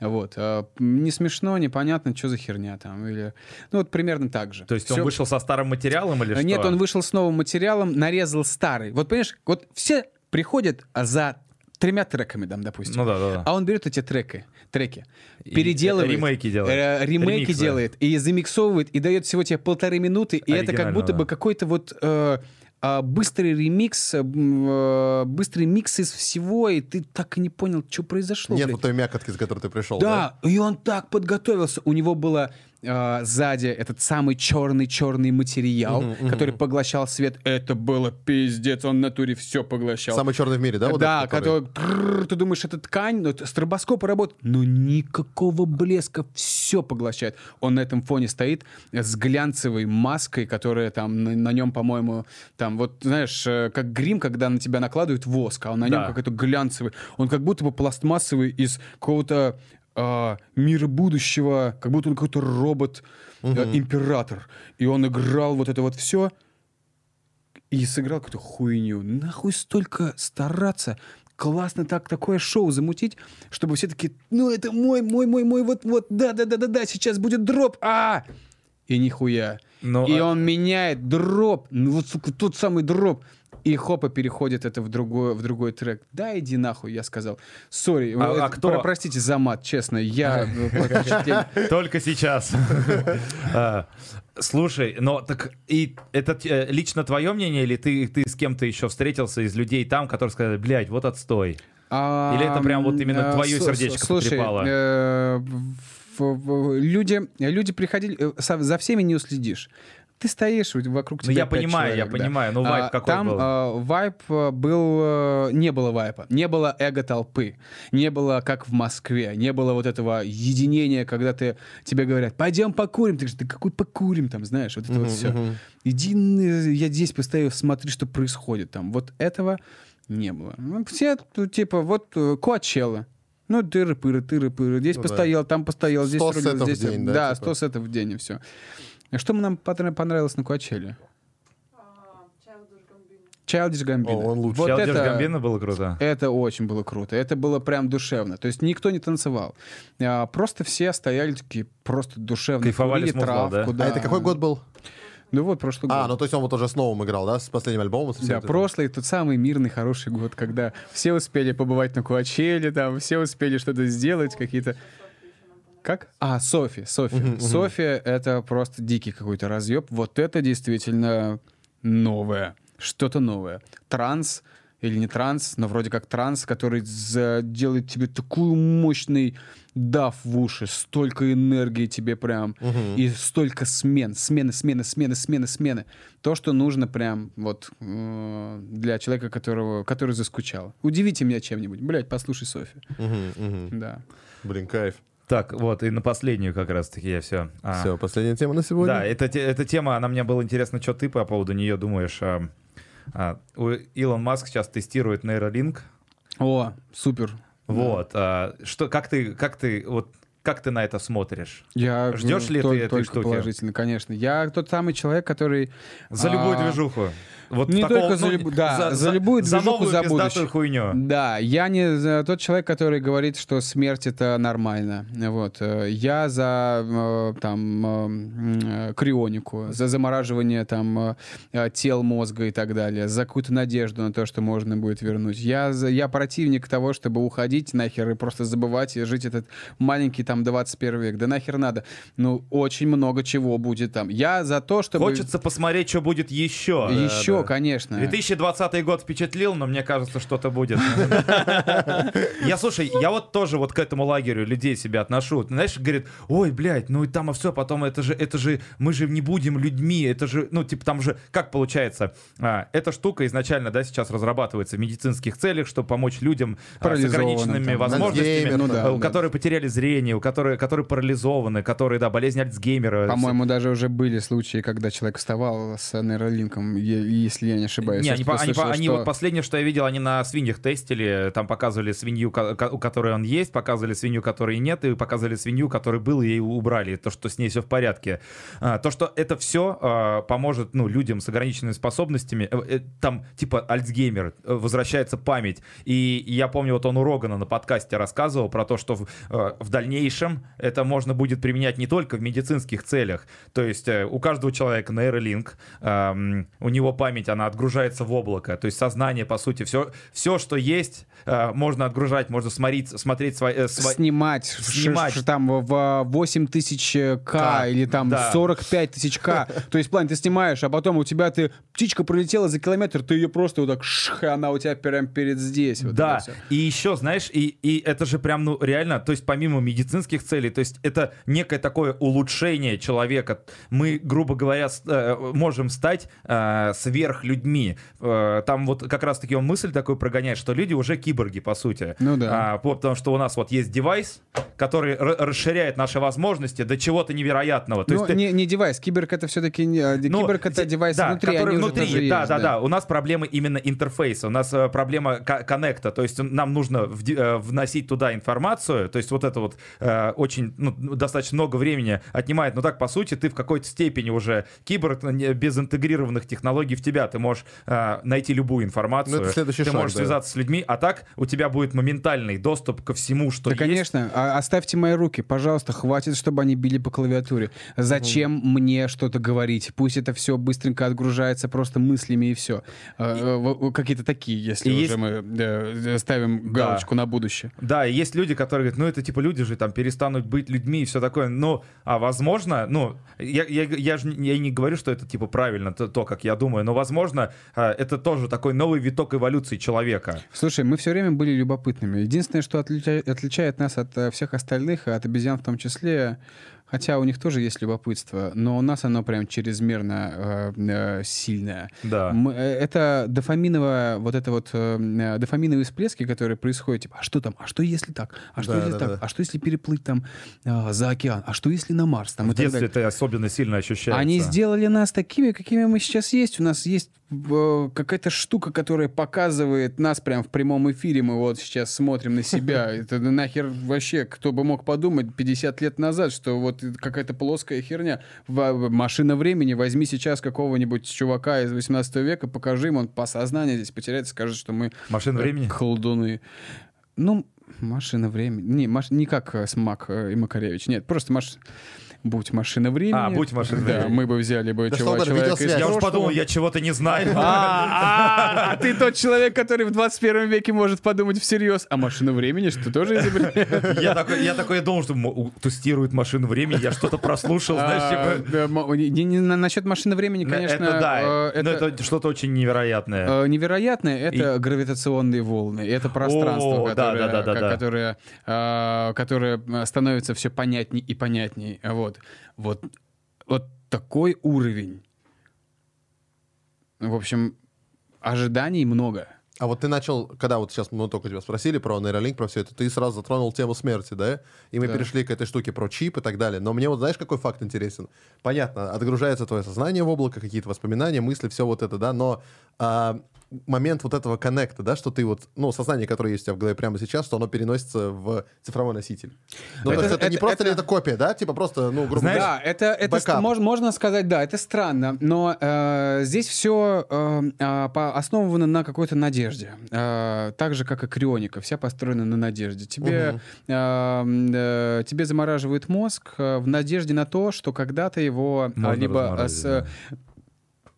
Вот. э, Не смешно, непонятно, что за херня там. Или... Ну вот примерно так же. То есть он Всё- вышел со старым материалом или что? нет, он вышел с новым материалом, нарезал старый. Вот понимаешь, вот все приходят а, за тремя треками, там, допустим. Ну да, да, да. А он берет эти треки, треки, И переделывает. ремейки делает. э, ремейки Ремиксы. делает и замиксовывает, и дает всего тебе полторы минуты, и это как будто бы да. какой-то вот э, а, быстрый ремикс, э, э, быстрый микс из всего, и ты так и не понял, что произошло. Нет блядь. вот той мякотки, с которой ты пришел, да? Да, и он так подготовился. У него было э, сзади этот самый черный-черный материал, который поглощал свет. Это было пиздец, он в натуре все поглощал. Самый черный в мире, да? вот да, этот, который? который, ты думаешь, это ткань, но стробоскопы работают, но никакого блеска, все поглощает. Он на этом фоне стоит с глянцевой маской, которая там на, на нем, по-моему, там вот, знаешь, э, как грим, когда на тебя накладывают воск, а он на нем Да. какой-то глянцевый. Он как будто бы пластмассовый из какого-то а, мира будущего, как будто он какой-то робот, э, император. И он играл вот это вот все и сыграл какую-то хуйню. Нахуй столько стараться, классно так такое шоу замутить, чтобы все такие, ну это мой, мой, мой, мой, вот, вот, да, да, да, да, да, сейчас будет дроп, а и нихуя. Ну, и а- он меняет дроп, ну вот сука, тот самый дроп. И хопа переходит это в другой, в другой трек. Да, иди нахуй, я сказал. Сори, А- а кто- про- простите за мат, честно. Я э. Только сейчас. А, Слушай, но так и это э, лично твое мнение, или ты, ты с кем-то еще встретился из людей там, которые сказали, блядь, вот отстой? А, Или это прям вот именно э, твое сердечко Слушай, потрепало? э, в- в- люди, люди приходили, за всеми не уследишь. Ты стоишь, вокруг Ну, тебя я пять понимаю, я человек, да. понимаю, но вайб А, какой Там был? э, вайб э, был... э, Не было вайпа, не было эго толпы, не было, как в Москве, не было вот этого единения, когда ты, тебе говорят, пойдем покурим. Ты говоришь, да какой покурим там, знаешь, вот это вот все. Иди, н- я здесь постою, смотри, что происходит там. Вот этого не было. Ну, Все, ну, типа, вот э, Коачелла. Ну, тыры-пыры, тыры-пыры. Здесь Ну да. постоял, там постоял, здесь 100 сетов в здесь... день, да, да, 100 типа? сетов в день, и все. Что нам понравилось на Коачеле? А, Childish Gambino. Gambino. О, он лучше. Вот Childish это, Gambino было круто. это очень было круто. Это было прям душевно. То есть никто не танцевал. А, просто все стояли такие просто душевно. Кайфовали курили с музло, травку, А это какой год был? Ну вот прошлый год. А, ну то есть он вот уже с новым играл, да? С последним альбомом? со всем Да, прошлый, тот самый мирный, хороший год, когда все успели побывать на Куачеле, там, все успели что-то сделать, какие-то... Как? А, Софи, Софи. Софи — это просто дикий какой-то разъеб. Вот это действительно новое. Что-то новое. Транс или не транс, но вроде как транс, который делает тебе такую мощный дав в уши, столько энергии тебе прям, и столько смен, смены, смены, смены, смены, смены. То, что нужно прям вот э, для человека, которого, который заскучал. Удивите меня чем-нибудь. Блять, послушай Софи. Мгм, мгм. Да. Блин, кайф. Так, вот, и на последнюю как раз-таки я все. Все, последняя тема на сегодня. Да, эта, те- эта тема, она мне было интересно, что ты по поводу нее думаешь. А, а, у- Илон Маск сейчас тестирует нейролинк. О, супер. Вот. а, что, как ты, как ты, вот, как ты на это смотришь? Я Ждешь ну, ли тол- ты этой штуки? положительно, конечно. Я тот самый человек, который За любую А, движуху. Вот не в таком, только за ну, да, за любую за движуху, за будущее. хуйню. Да, я не за- тот человек, который говорит, что смерть это нормально. Вот. э, Я за э, там э, э, крионику, за замораживание там э, э, тел мозга и так далее, за какую-то надежду на то, что можно будет вернуть. Я, за- я противник того, чтобы уходить нахер и просто забывать и жить этот маленький там 21 век, да нахер надо. Ну, очень много чего будет там. Я за то, чтобы... Хочется посмотреть, что будет еще. Еще, конечно. 2020 год впечатлил, но мне кажется, что-то будет. Я, слушай, я вот тоже вот к этому лагерю людей себя отношу. Знаешь, говорит, ой, блядь, ну и там и все, потом это же, это же, мы же не будем людьми, это же, ну, типа, там же, как получается, а, эта штука изначально, да, сейчас разрабатывается в медицинских целях, чтобы помочь людям а, с ограниченными там, возможностями, ну да, у да. которые потеряли зрение, у которых, которые парализованы, которые, да, болезнь Альцгеймера. По-моему, даже уже были случаи, когда человек вставал с нейролинком, е- если я не ошибаюсь. Не, они, по- они, по- слышал, они что- вот последнее, что я видел, они на свиньях тестили, там показывали свинью, у которой он есть, показывали свинью, которой нет, и показывали свинью, которой был, и ей убрали, то, что с ней все в порядке. А, то, что это все поможет, ну, людям с ограниченными способностями, э, э, там, типа, Альцгеймер, э, возвращается память, и я помню, вот он у Рогана на подкасте рассказывал про то, что в, в дальнейшем это можно будет применять не только в медицинских целях, то есть у каждого человека нейролинк, у него память, она отгружается в облако, то есть сознание, по сути, все, все что есть, э, можно отгружать, можно смотреть, смотреть свои... э, сва- снимать, Снимать. ш- ш- там в 8 тысяч К К, или там да. 45 тысяч К. То есть, в плане, ты снимаешь, а потом у тебя ты птичка пролетела за километр, ты ее просто вот так шх, она у тебя прям перед здесь. Вот да, и еще, знаешь, и, и это же прям, ну, реально, то есть помимо медицинских целей, то есть это некое такое улучшение человека. Мы, грубо говоря, э, можем стать э, сверхлюдьми. Э, там вот как раз-таки он мысль такую прогоняет, что люди уже киборги, по сути. Ну да. А, по- потому что у нас вот есть девайс, который расширяет наши возможности до чего-то невероятного. То Ну, есть ты- не, не девайс, киберг это все-таки не... э, ну, киберг это девайс да, внутри, который они уже внутри, да, есть, да, да. У нас проблемы именно интерфейса, у нас э, проблема ко- коннекта, то есть нам нужно вди- э, вносить туда информацию, то есть вот это вот э, очень, ну, достаточно много времени отнимает, но так, по сути, ты в какой-то степени уже киборг без интегрированных технологий в тебя, ты можешь э, найти любую информацию, Ну, это следующий ты шаг, можешь да. связаться с людьми, а так у тебя будет моментальный доступ ко всему, что Да, есть. конечно. А- оставьте мои руки, пожалуйста, хватит, чтобы они били по клавиатуре. Зачем мне что-то говорить? Пусть это все быстренько отгружается просто мыслями и все. Какие-то такие, если И уже есть- мы э, ставим Да. галочку на будущее. Да, и есть люди, которые говорят, ну это типа люди же там перестанут быть людьми и все такое. Ну, а возможно, ну, я, я, я же не- я не говорю, что это типа правильно, то, то, как я думаю, но возможно, а, это тоже такой новый виток эволюции человека. Слушай, мы все время были любопытными. Единственное, что отлича- отличает нас от э, всех остальных, от обезьян в том числе, хотя у них тоже есть любопытство, но у нас оно прям чрезмерно э, э, сильное. Да. Мы- э, это дофаминовая, вот это вот э, э, дофаминовые всплески, которые происходят, типа, а что там, а что если так, а что Да, если да, так, да. а что если переплыть там э, за океан, а что если на Марс там В детстве это особенно сильно ощущается. Они сделали нас такими, какими мы сейчас есть. У нас есть какая-то штука, которая показывает нас прям в прямом эфире. Мы вот сейчас смотрим на себя. Это нахер вообще, кто бы мог подумать 50 лет назад, что вот какая-то плоская херня. Машина времени. Возьми сейчас какого-нибудь чувака из 18 века, покажи ему, он по сознанию здесь потеряется, скажет, что мы Машина э, времени? колдуны. Ну, машина времени. Не, маш... не как э, Смак э, и Макаревич. Нет, просто маш... будь машина времени. А, будь машина Да, времени. мы бы взяли бы Да чего- человека из. Я уж подумал, я чего-то не знаю. А, а, ты тот человек, который в 21 веке может подумать всерьез. А машину времени, что тоже изобрели? Я такой, я такой думал, что тестирует машину времени, я что-то прослушал, знаешь, А, типа... да, не- на- Насчет машины времени, конечно, это да, э, но это что-то очень невероятное. э, невероятное. Это гравитационные волны, это пространство, да, которое, да, да, да, ко- да. которое, э, которое становится все понятней и понятней. Вот, вот, вот такой уровень. В общем, ожиданий много. А вот ты начал, когда вот сейчас мы только тебя спросили про нейролинк, про все это, ты сразу затронул тему смерти, да? И мы Да. перешли к этой штуке про чип и так далее. Но мне вот знаешь, какой факт интересен? Понятно, отгружается твое сознание в облако, какие-то воспоминания, мысли, все вот это, да, но а, момент вот этого коннекта, да, что ты вот, ну, сознание, которое есть у тебя в голове прямо сейчас, что оно переносится в цифровой носитель. Ну, Это- то есть это, не это- просто ли это- это копия, да? Типа просто, ну, грубо Знаешь, говоря, да, это, это ст- мож- можно сказать, да, это странно, но э, здесь все основано на какой-то надежде, Э, так же как и крионика, вся построена на надежде. Тебе э, э, тебе замораживают мозг э, в надежде на то, что когда-то его а, Можно либо с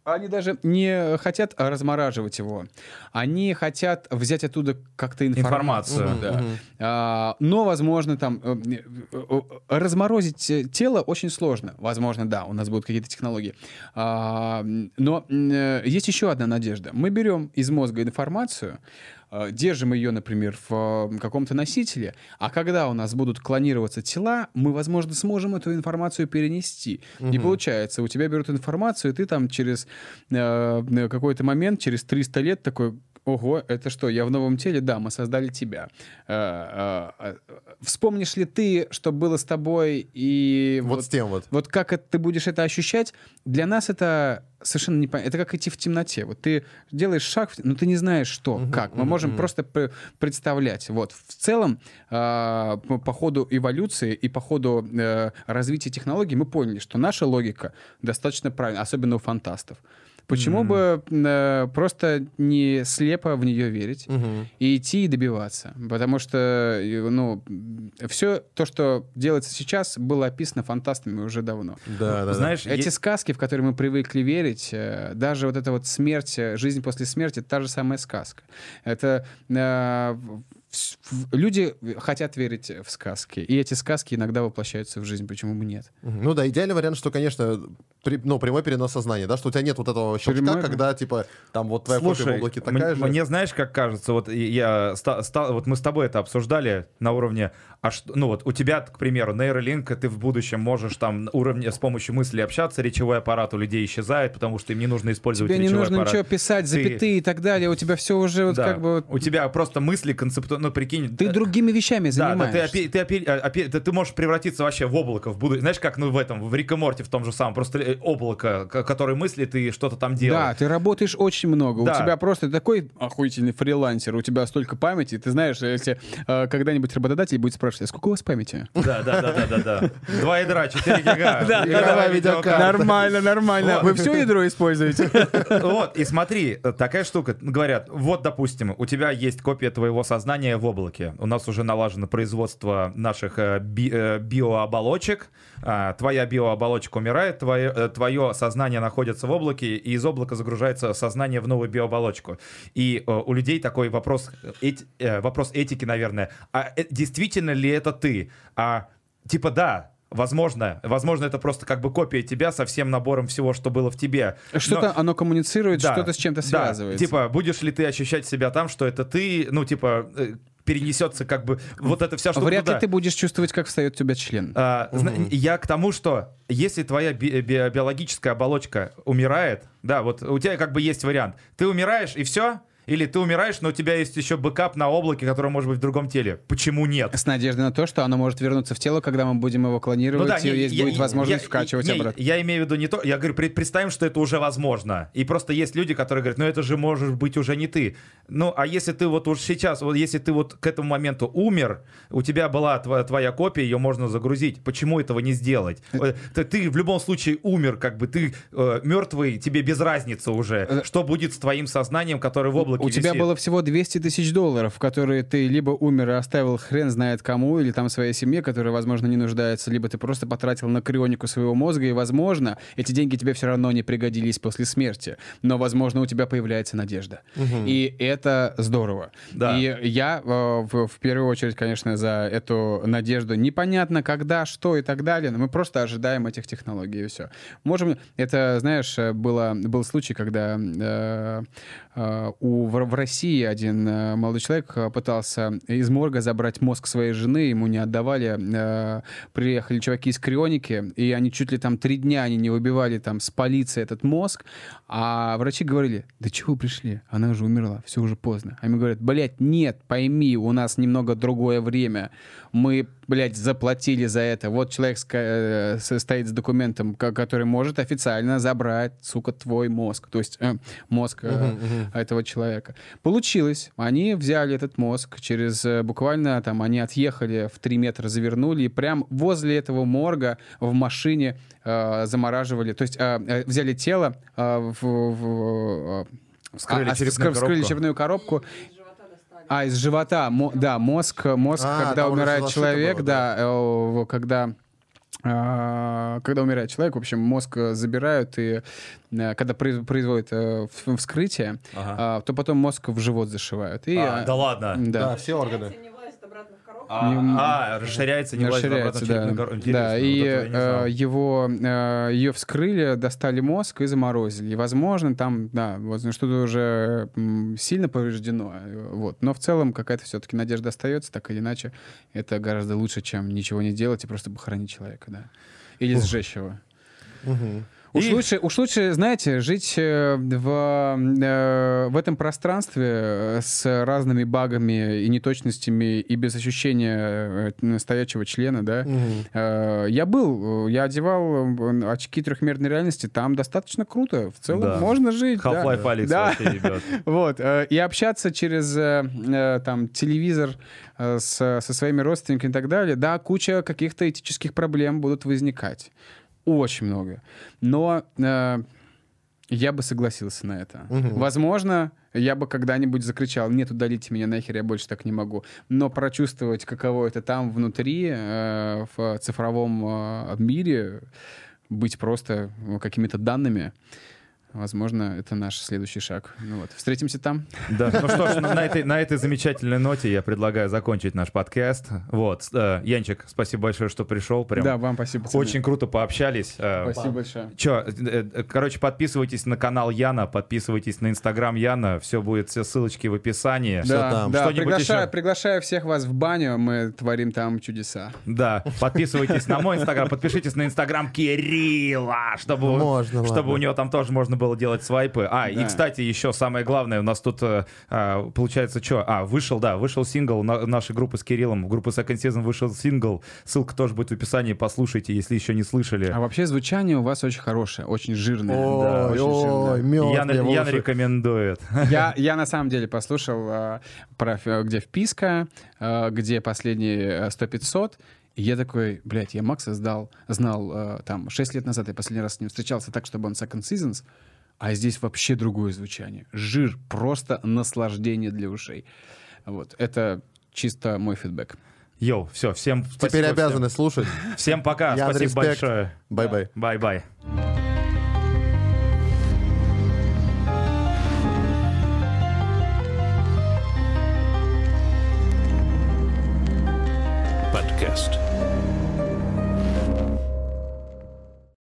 Они даже не хотят размораживать его. Они хотят взять оттуда как-то информацию. Информацию. да. А, но, возможно, там э, э, э, разморозить тело очень сложно. Возможно, да, у нас будут какие-то технологии. А, но есть еще одна надежда. Мы берем из мозга информацию, держим ее, например, в э, каком-то носителе, а когда у нас будут клонироваться тела, мы, возможно, сможем эту информацию перенести. И получается, у тебя берут информацию, и ты там через э, какой-то момент, через 300 лет такой, Ого, это что, я в новом теле? Да, мы создали тебя. Э, э, э, Вспомнишь ли ты, что было с тобой и Вот с тем вот. вот как это, ты будешь это ощущать, для нас это совершенно не понятно. Это как идти в темноте. Вот ты делаешь шаг, но ты не знаешь, что, как. Мы можем просто пр- представлять. Вот. В целом, а, по ходу эволюции и по ходу э, развития технологий мы поняли, что наша логика достаточно правильная, особенно у фантастов. Почему бы э, просто не слепо в нее верить Мгм. и идти и добиваться? Потому что, э, ну, все то, что делается сейчас, было описано фантастами уже давно. Да, да, да. Знаешь, Эти е- сказки, в которые мы привыкли верить, э, даже вот эта вот смерть, э, жизнь после смерти, та же самая сказка. Это э, люди хотят верить в сказки, и эти сказки иногда воплощаются в жизнь, почему бы нет? Ну да, идеальный вариант, что, конечно, при- ну, прямой перенос сознания, да, что у тебя нет вот этого щелчка, Прямой- когда, типа, там вот твоя копия в Слушай, облаке такая же. мне знаешь, как кажется, вот я ста- ста- вот мы с тобой это обсуждали на уровне, а что, ну вот у тебя, к примеру, нейролинк, ты в будущем можешь там на уровне с помощью мысли общаться, речевой аппарат у людей исчезает, потому что им не нужно использовать Тебе не нужно аппарат. ничего писать, Ты- запятые и так далее, у тебя все уже вот Да. как бы... У тебя просто мысли концептуально, ну прикинь. Ты другими вещами Да, да, занимаешься. ты, ты, опе- а, опе- да ты можешь превратиться вообще в облако в будущем. Знаешь, как ну в этом, в Рик и Морти в том же самом. Просто э, облако, которое мыслит и что-то там Да, делает. ты работаешь очень много. Да. У тебя просто такой охуительный фрилансер, у тебя столько памяти. Ты знаешь, если э, когда-нибудь работодатель будет спрашивать, а сколько у вас памяти? Да, да, да, да, да, да. Два ядра, 4 гига. Да, Игровая да, видеокарта. Нормально, нормально. Вы все ядро используете? Вот, и смотри, такая штука. Говорят, вот, допустим, у тебя есть копия твоего сознания в облаке. У нас уже налажено производство наших э, би- э, биооболочек. А, Твоя биооболочка умирает, твое, э, твое сознание находится в облаке, и из облака загружается сознание в новую биооболочку. И у людей такой вопрос, эти- вопрос этики, наверное. А действительно ли это ты? А типа да, Возможно, возможно, это просто как бы копия тебя со всем набором всего, что было в тебе. Но- Что-то оно коммуницирует, да, что-то с чем-то да. связывается. Типа, будешь ли ты ощущать себя там, что это ты, ну, типа, э, перенесется как бы вот эта вся штука Вряд ли туда. ты будешь чувствовать, как встает у тебя член. А, зна- Я к тому, что если твоя би- би- биологическая оболочка умирает, да, вот у тебя как бы есть вариант. Ты умираешь и все, или ты умираешь, но у тебя есть еще бэкап на облаке, который может быть в другом теле. Почему нет? С надеждой на то, что оно может вернуться в тело, когда мы будем его клонировать, и Ну не, есть я- будет я- возможность я- вкачивать не, обратно. Я имею в виду не то, я говорю, пред- представим, что это уже возможно. И просто есть люди, которые говорят, ну это же может быть уже не ты. Ну, а если ты вот уж сейчас, вот если ты вот к этому моменту умер, у тебя была твоя, твоя копия, ее можно загрузить. Почему этого не сделать? Э, Ты, ты в любом случае умер, как бы ты э, мертвый, тебе без разницы уже. Э, Что будет с твоим сознанием, которое в облаке У тебя было всего 200 тысяч долларов, которые ты либо умер и оставил хрен знает кому, или там своей семье, которая, возможно, не нуждается, либо ты просто потратил на крионику своего мозга, и, возможно, эти деньги тебе все равно не пригодились после смерти. Но, возможно, у тебя появляется надежда. И это здорово. Да. И я э, в, в первую очередь, конечно, за эту надежду. Непонятно, когда, что и так далее, но мы просто ожидаем этих технологий, и все. Можем... Это, знаешь, э, было, был случай, когда э, э, у, в, в России один э, молодой человек э, пытался из морга забрать мозг своей жены, ему не отдавали. э, приехали чуваки из крионики, и они чуть ли там три дня они не выбивали там с полиции этот мозг, а врачи говорили, да чего вы пришли? Она уже умерла, все уже поздно. Ему говорят, блядь, нет, пойми, у нас немного другое время. Мы, блядь, заплатили за это. Вот человек э, стоит с документом, ко- который может официально забрать, сука, твой мозг. То есть э, мозг э, этого человека. Получилось. Они взяли этот мозг, через э, буквально там они отъехали в 3 метра, завернули, и прям возле этого морга в машине э, замораживали. То есть э, э, взяли тело, э, в, в- э, Вскрыли а, а, черепную вскры- вскрыли коробку. черепную коробку. Из живота достали. А, из живота, мо- да, мозг, мозг, А, когда умирает человек, было, да, э, когда когда умирает человек, в общем, мозг э, забирают, и э, когда произ- производят э, вскрытие, Ага. а, то потом мозг в живот зашивают. И, А, а, да ладно. Да, Да. все органы. Не влазит обратно в коробку. А, а, расширяется, не Расширяется, да. Интересно, Да, вот и знал. э, его, э, ее вскрыли, достали мозг и заморозили. И, возможно, там, да, вот ну, что-то уже сильно повреждено. э, Вот. Но в целом какая-то все-таки надежда остается, так или иначе. Это гораздо лучше, чем ничего не делать и просто похоронить человека, да. Или сжечь его. Мгм. Уж, И- лучше, уж лучше, знаете, жить э, в, э, в этом пространстве э, с разными багами и неточностями и без ощущения настоящего члена, да. Э, Я был, я одевал очки трехмерной реальности, там достаточно круто. В целом Да. можно жить. да. Half-Life Алекс Да. вообще, ребят. Вот, и общаться через там телевизор с, со своими родственниками и так далее, да, куча каких-то этических проблем будут возникать. Очень много. Но э, я бы согласился на это. Мгм. Возможно, я бы когда-нибудь закричал, нет, удалите меня нахер, я больше так не могу. Но прочувствовать, каково это там внутри, э, в цифровом э, мире, быть просто э, какими-то данными, возможно, это наш следующий шаг. Ну вот, встретимся там. Да, ну что ж, на этой, на этой замечательной ноте я предлагаю закончить наш подкаст. Вот, э, Янчик, спасибо большое, что пришел. Прям Да, вам спасибо. пацаны. очень круто пообщались. Э, Спасибо большое. Че, короче, подписывайтесь на канал Яна, подписывайтесь на инстаграм Яна, все будет, все ссылочки в описании. Да, там. да, приглашаю, еще? приглашаю всех вас в баню, мы творим там чудеса. Да, подписывайтесь на мой инстаграм, подпишитесь на инстаграм Кирилла, чтобы, Можно, чтобы ладно. у него там тоже можно было делать свайпы. А, и, Да. кстати, еще самое главное, у нас тут, э, а, получается, что? А, вышел, да, вышел сингл на- нашей группы с Кириллом, группы Second Season вышел сингл, ссылка тоже будет в описании, послушайте, если еще не слышали. А вообще звучание у вас очень хорошее, очень жирное. Да, Ой, очень ой, жирное. Ян, в Ян рекомендует. Я, я на самом деле послушал, а, про, где вписка, а, где последние 100-500, и я такой, блядь, я Макса сдал, знал а, там 6 лет назад, я последний раз с ним встречался так, чтобы он Second Seasons, а здесь вообще другое звучание. Жир — просто наслаждение для ушей. Вот, это чисто мой фидбэк. Yo, все, всем спасибо. Теперь обязаны всем. слушать. Всем пока, Я спасибо респект. большое. Bye-bye. Bye-bye. Подкаст. -bye.